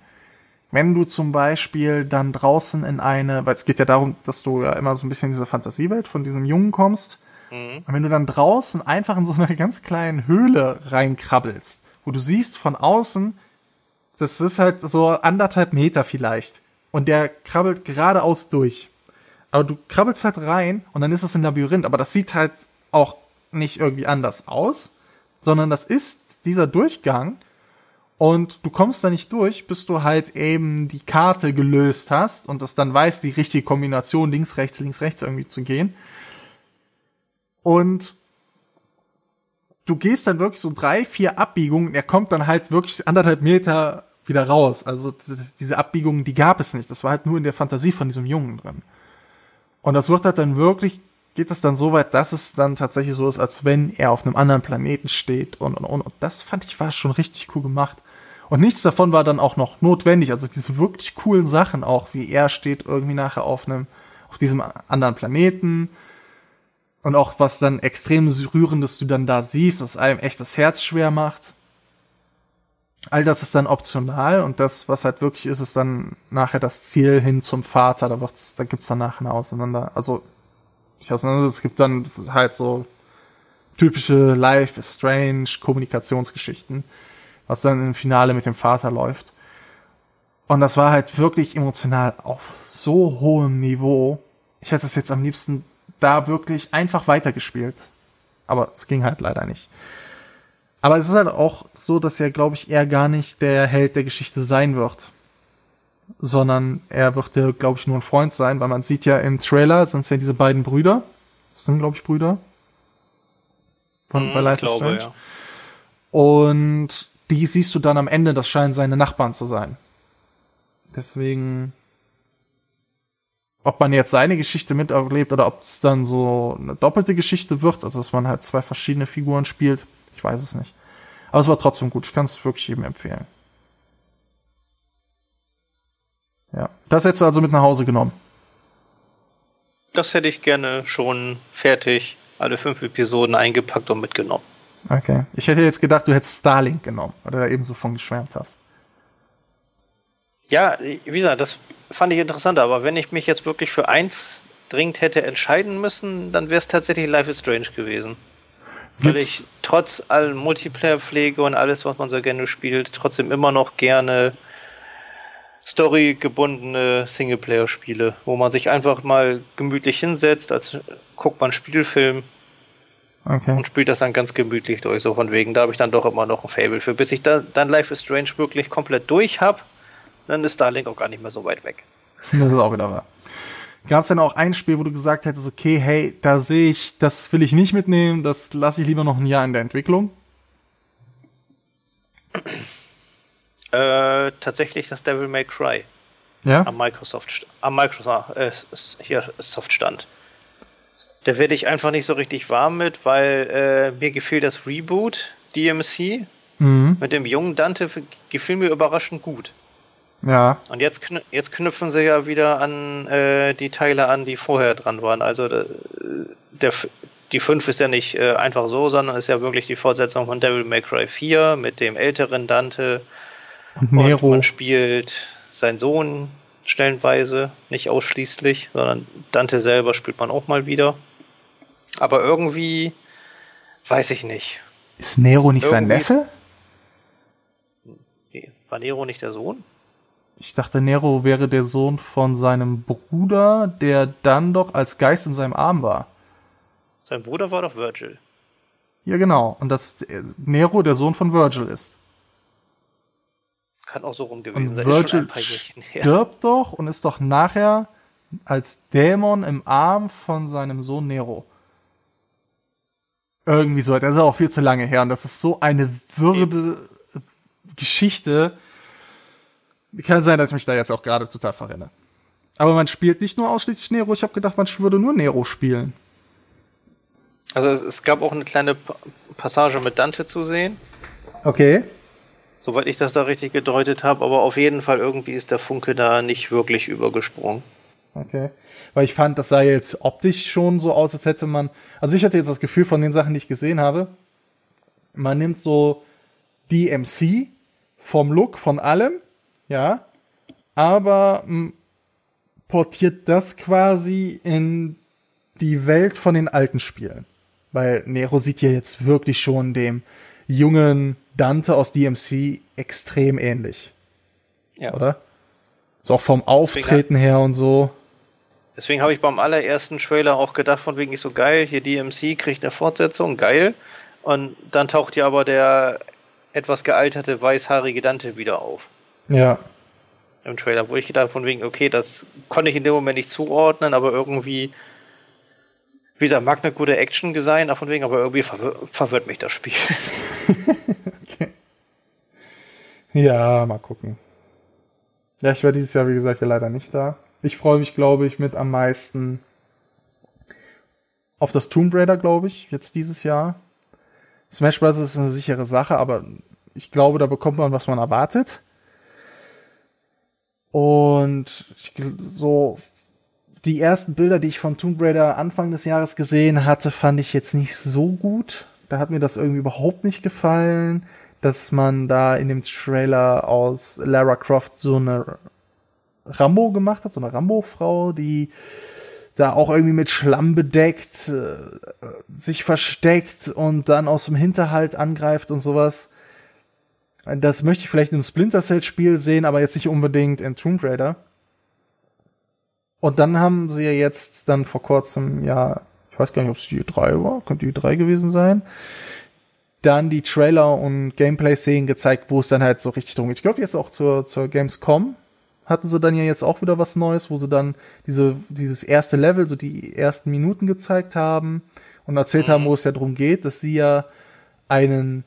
Wenn du zum Beispiel dann draußen in eine, weil es geht ja darum, dass du ja immer so ein bisschen in diese Fantasiewelt von diesem Jungen kommst, und wenn du dann draußen einfach in so einer ganz kleinen Höhle reinkrabbelst, wo du siehst von außen, das ist halt so anderthalb Meter vielleicht. Und der krabbelt geradeaus durch. Aber du krabbelst halt rein und dann ist es ein Labyrinth. Aber das sieht halt auch nicht irgendwie anders aus, sondern das ist dieser Durchgang. Und du kommst da nicht durch, bis du halt eben die Karte gelöst hast und das dann weißt, die richtige Kombination links, rechts, links, rechts irgendwie zu gehen. Und du gehst dann wirklich so drei, vier Abbiegungen, er kommt dann halt wirklich anderthalb Meter wieder raus. Also diese Abbiegungen, die gab es nicht. Das war halt nur in der Fantasie von diesem Jungen drin. Und das wird halt dann wirklich, geht es dann so weit, dass es dann tatsächlich so ist, als wenn er auf einem anderen Planeten steht und, und, und. Und das fand ich war schon richtig cool gemacht. Und nichts davon war dann auch noch notwendig. Also diese wirklich coolen Sachen auch, wie er steht irgendwie nachher auf einem, auf diesem anderen Planeten. Und auch was dann extrem rührendes du dann da siehst, was einem echt das Herz schwer macht. All das ist dann optional und das, was halt wirklich ist, ist dann nachher das Ziel hin zum Vater. Da wird's, da gibt's dann nachher eine Auseinander, also nicht auseinander, es gibt dann halt so typische Life is Strange Kommunikationsgeschichten, was dann im Finale mit dem Vater läuft. Und das war halt wirklich emotional auf so hohem Niveau. Ich hätte es jetzt am liebsten da wirklich einfach weitergespielt. Aber es ging halt leider nicht. Aber es ist halt auch so, dass er, glaube ich, eher gar nicht der Held der Geschichte sein wird. Sondern er wird ja, glaube ich, nur ein Freund sein, weil man sieht ja im Trailer, sind es ja diese beiden Brüder. Das sind, glaube ich, Brüder. Von Hm, bei Life is Strange. Und die siehst du dann am Ende, das scheinen seine Nachbarn zu sein. Deswegen, ob man jetzt seine Geschichte miterlebt oder ob es dann so eine doppelte Geschichte wird, also dass man halt zwei verschiedene Figuren spielt, ich weiß es nicht. Aber es war trotzdem gut. Ich kann es wirklich jedem empfehlen. Ja. Das hättest du also mit nach Hause genommen. Das hätte ich gerne schon fertig, alle fünf Episoden eingepackt und mitgenommen. Okay. Ich hätte jetzt gedacht, du hättest Starlink genommen, weil du da eben so von geschwärmt hast. Ja, wie gesagt, das fand ich interessant, aber wenn ich mich jetzt wirklich für eins dringend hätte entscheiden müssen, dann wäre es tatsächlich Life is Strange gewesen. Weil Gibt's- ich trotz all Multiplayer-Pflege und alles, was man so gerne spielt, trotzdem immer noch gerne storygebundene Singleplayer spiele, wo man sich einfach mal gemütlich hinsetzt, als guckt man einen Spielfilm Okay. und spielt das dann ganz gemütlich durch. So von wegen, da habe ich dann doch immer noch ein Fable für. Bis ich da, dann Life is Strange wirklich komplett durch habe, dann ist Starlink auch gar nicht mehr so weit weg. Das ist auch wieder wahr. Gab es denn auch ein Spiel, wo du gesagt hättest, okay, hey, da sehe ich, das will ich nicht mitnehmen, das lasse ich lieber noch ein Jahr in der Entwicklung? Äh, tatsächlich das Devil May Cry Ja? am Microsoft, am Microsoft äh, hier Soft stand. Da werde ich einfach nicht so richtig warm mit, weil äh, mir gefiel das Reboot DMC Mhm. mit dem jungen Dante gefiel mir überraschend gut. Ja. Und jetzt, knü jetzt knüpfen sie ja wieder an äh, die Teile an, die vorher dran waren. Also der, der, F- die 5 ist ja nicht äh, einfach so, sondern ist ja wirklich die Fortsetzung von Devil May Cry 4 mit dem älteren Dante. Und Und Nero. man spielt seinen Sohn stellenweise, nicht ausschließlich, sondern Dante selber spielt man auch mal wieder. Aber irgendwie weiß ich nicht. Ist Nero nicht sein Irgendwie ist- Neffe? Nee, War Nero nicht der Sohn? Ich dachte, Nero wäre der Sohn von seinem Bruder, der dann doch als Geist in seinem Arm war. Sein Bruder war doch Virgil. Ja, genau. Und dass äh, Nero der Sohn von Virgil ist. Kann auch so rum gewesen sein. Virgil stirbt doch und ist doch nachher als Dämon im Arm von seinem Sohn Nero. Irgendwie so. Das ist auch viel zu lange her. Und das ist so eine würde Geschichte. Kann sein, dass ich mich da jetzt auch gerade total verrenne. Aber man spielt nicht nur ausschließlich Nero. Ich habe gedacht, man würde nur Nero spielen. Also es, es gab auch eine kleine Pa- Passage mit Dante zu sehen, Okay. soweit ich das da richtig gedeutet habe, aber auf jeden Fall irgendwie ist der Funke da nicht wirklich übergesprungen. Okay. Weil ich fand, das sah jetzt optisch schon so aus, als hätte man. Also ich hatte jetzt das Gefühl von den Sachen, die ich gesehen habe. Man nimmt so DMC vom Look, von allem, ja, aber m, portiert das quasi in die Welt von den alten Spielen. Weil Nero sieht ja jetzt wirklich schon dem jungen Dante aus DMC extrem ähnlich, Ja. oder? So auch vom Auftreten her und so. Deswegen habe ich beim allerersten Trailer auch gedacht, von wegen ist so geil, hier DMC kriegt eine Fortsetzung, geil. Und dann taucht ja aber der etwas gealterte weißhaarige Dante wieder auf Ja. im Trailer, wo ich gedacht von wegen, okay, das konnte ich in dem Moment nicht zuordnen, aber irgendwie, wie gesagt, mag eine gute Action sein, davon wegen, aber irgendwie verwir verwirrt mich das Spiel. Ja, mal gucken. Ja, ich war dieses Jahr, wie gesagt, ja leider nicht da. Ich freue mich, glaube ich, mit am meisten auf das Tomb Raider, glaube ich, jetzt dieses Jahr. Smash Bros. ist eine sichere Sache, aber ich glaube, da bekommt man, was man erwartet. Und ich, so die ersten Bilder, die ich von Tomb Raider Anfang des Jahres gesehen hatte, fand ich jetzt nicht so gut. Da hat mir das irgendwie überhaupt nicht gefallen, dass man da in dem Trailer aus Lara Croft so eine Rambo gemacht hat, so eine Rambo-Frau, die da auch irgendwie mit Schlamm bedeckt, äh, sich versteckt und dann aus dem Hinterhalt angreift und sowas. Das möchte ich vielleicht im Splinter Cell Spiel sehen, aber jetzt nicht unbedingt in Tomb Raider. Und dann haben sie ja jetzt dann vor kurzem, ja, ich weiß gar nicht, ob es die 3 war, könnte die 3 gewesen sein, dann die Trailer und Gameplay-Szenen gezeigt, wo es dann halt so richtig drum geht. Ich glaube jetzt auch zur, zur Gamescom hatten sie dann ja jetzt auch wieder was Neues, wo sie dann diese, dieses erste Level, so die ersten Minuten gezeigt haben und erzählt mhm. haben, wo es ja drum geht, dass sie ja einen,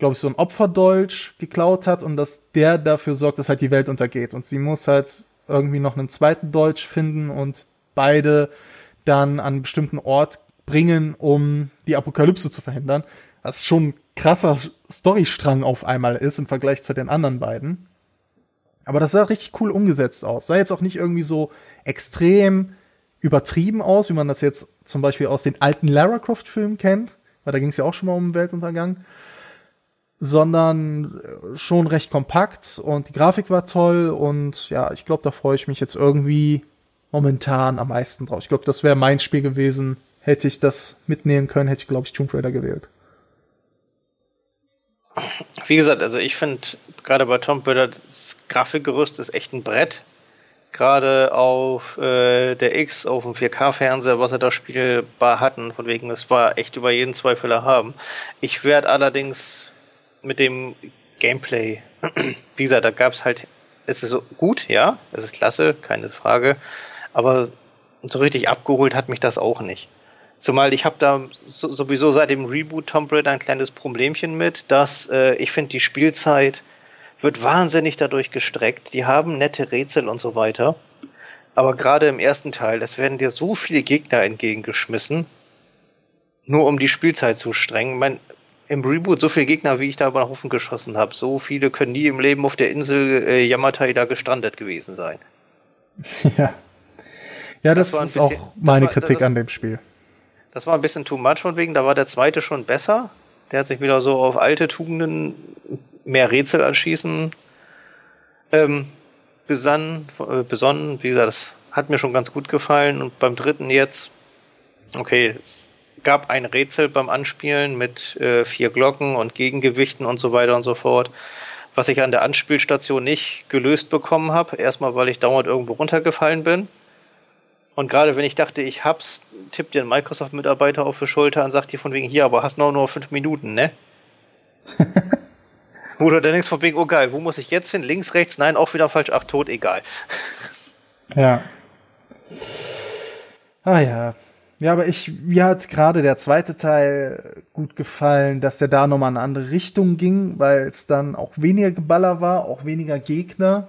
glaube ich, so ein Opferdolch geklaut hat und dass der dafür sorgt, dass halt die Welt untergeht. Und sie muss halt irgendwie noch einen zweiten Dolch finden und beide dann an einen bestimmten Ort bringen, um die Apokalypse zu verhindern. Was schon ein krasser Storystrang auf einmal ist im Vergleich zu den anderen beiden. Aber das sah richtig cool umgesetzt aus. Sah jetzt auch nicht irgendwie so extrem übertrieben aus, wie man das jetzt zum Beispiel aus den alten Lara Croft Filmen kennt, weil da ging es ja auch schon mal um Weltuntergang, sondern schon recht kompakt und die Grafik war toll und ja, ich glaube, da freue ich mich jetzt irgendwie momentan am meisten drauf. Ich glaube, das wäre mein Spiel gewesen. Hätte ich das mitnehmen können, hätte ich, glaube ich, Tomb Raider gewählt. Wie gesagt, also ich finde gerade bei Tomb Raider das Grafikgerüst ist echt ein Brett. Gerade auf äh, der X, auf dem 4K-Fernseher, was er da spielbar hatten, von wegen, es war echt über jeden Zweifel erhaben. Ich werde allerdings mit dem Gameplay, wie gesagt, da gab es halt, es ist so gut, ja, es ist klasse, keine Frage, aber so richtig abgeholt hat mich das auch nicht. Zumal ich habe da sowieso seit dem Reboot Tomb Raider ein kleines Problemchen mit, dass äh, ich finde, die Spielzeit wird wahnsinnig dadurch gestreckt. Die haben nette Rätsel und so weiter. Aber gerade im ersten Teil, es werden dir so viele Gegner entgegengeschmissen, nur um die Spielzeit zu strengen. Mein, Im Reboot so viele Gegner, wie ich da über den Haufen geschossen habe, so viele können nie im Leben auf der Insel äh, Yamatai da gestrandet gewesen sein. Ja. Ja, das, das ist bisschen, auch meine war, Kritik das, an dem Spiel. Das war ein bisschen too much von wegen, da war der zweite schon besser. Der hat sich wieder so auf alte Tugenden, mehr Rätsel anschießen, ähm, besannen, äh, besonnen. Wie gesagt, das hat mir schon ganz gut gefallen. Und beim dritten jetzt, okay, es gab ein Rätsel beim Anspielen mit äh, vier Glocken und Gegengewichten und so weiter und so fort, was ich an der Anspielstation nicht gelöst bekommen habe. Erstmal, weil ich dauernd irgendwo runtergefallen bin. Und gerade wenn ich dachte, ich hab's, tippt dir ein Microsoft-Mitarbeiter auf die Schulter und sagt dir von wegen hier, aber hast noch nur fünf Minuten, ne? Oder der denkst von wegen, oh geil, wo muss ich jetzt hin? Links, rechts, nein, auch wieder falsch, ach tot, egal. Ja. Ah ja. Ja, aber ich, mir hat gerade der zweite Teil gut gefallen, dass der da nochmal in eine andere Richtung ging, weil es dann auch weniger Geballer war, auch weniger Gegner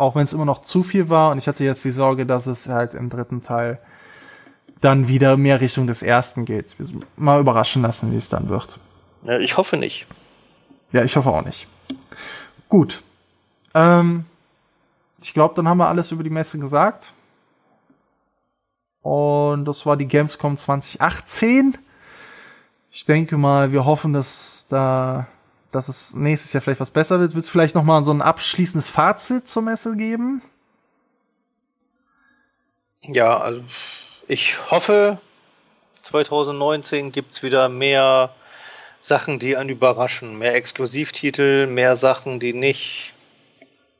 auch wenn es immer noch zu viel war. Und ich hatte jetzt die Sorge, dass es halt im dritten Teil dann wieder mehr Richtung des ersten geht. Mal überraschen lassen, wie es dann wird. Ja, ich hoffe nicht. Ja, ich hoffe auch nicht. Gut. Ähm, ich glaube, dann haben wir alles über die Messe gesagt. Und das war die Gamescom 2018. Ich denke mal, wir hoffen, dass da dass es nächstes Jahr vielleicht was besser wird. Willst du vielleicht noch mal so ein abschließendes Fazit zur Messe geben? Ja, also ich hoffe, 2019 gibt's wieder mehr Sachen, die einen überraschen. Mehr Exklusivtitel, mehr Sachen, die nicht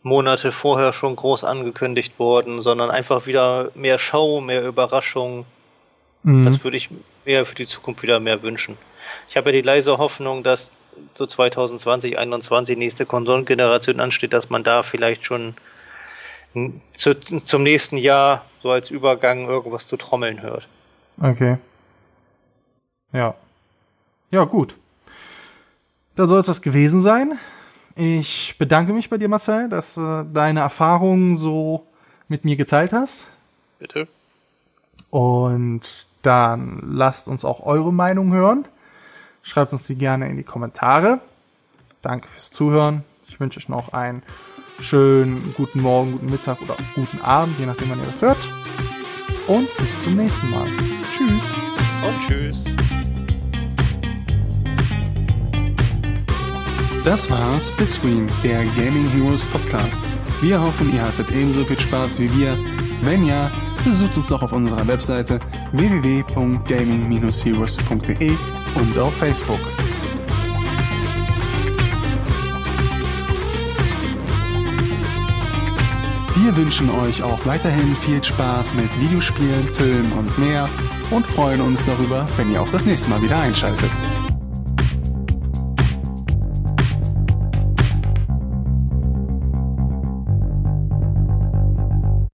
Monate vorher schon groß angekündigt wurden, sondern einfach wieder mehr Show, mehr Überraschung. Mhm. Das würde ich mir für die Zukunft wieder mehr wünschen. Ich habe ja die leise Hoffnung, dass so 2020, 2021 nächste Konsolengeneration ansteht, dass man da vielleicht schon zu, zum nächsten Jahr so als Übergang irgendwas zu trommeln hört. Okay. Ja. Ja, gut. Dann soll es das gewesen sein. Ich bedanke mich bei dir, Marcel, dass du deine Erfahrungen so mit mir geteilt hast. Bitte. Und dann lasst uns auch eure Meinung hören. Schreibt uns die gerne in die Kommentare. Danke fürs Zuhören. Ich wünsche euch noch einen schönen guten Morgen, guten Mittag oder guten Abend, je nachdem, wann ihr das hört. Und bis zum nächsten Mal. Tschüss. Und tschüss. Das war Splitscreen, der Gaming Heroes Podcast. Wir hoffen, ihr hattet ebenso viel Spaß wie wir. Wenn ja, besucht uns doch auf unserer Webseite www.gaming-heroes.de und auf Facebook. Wir wünschen euch auch weiterhin viel Spaß mit Videospielen, Filmen und mehr und freuen uns darüber, wenn ihr auch das nächste Mal wieder einschaltet.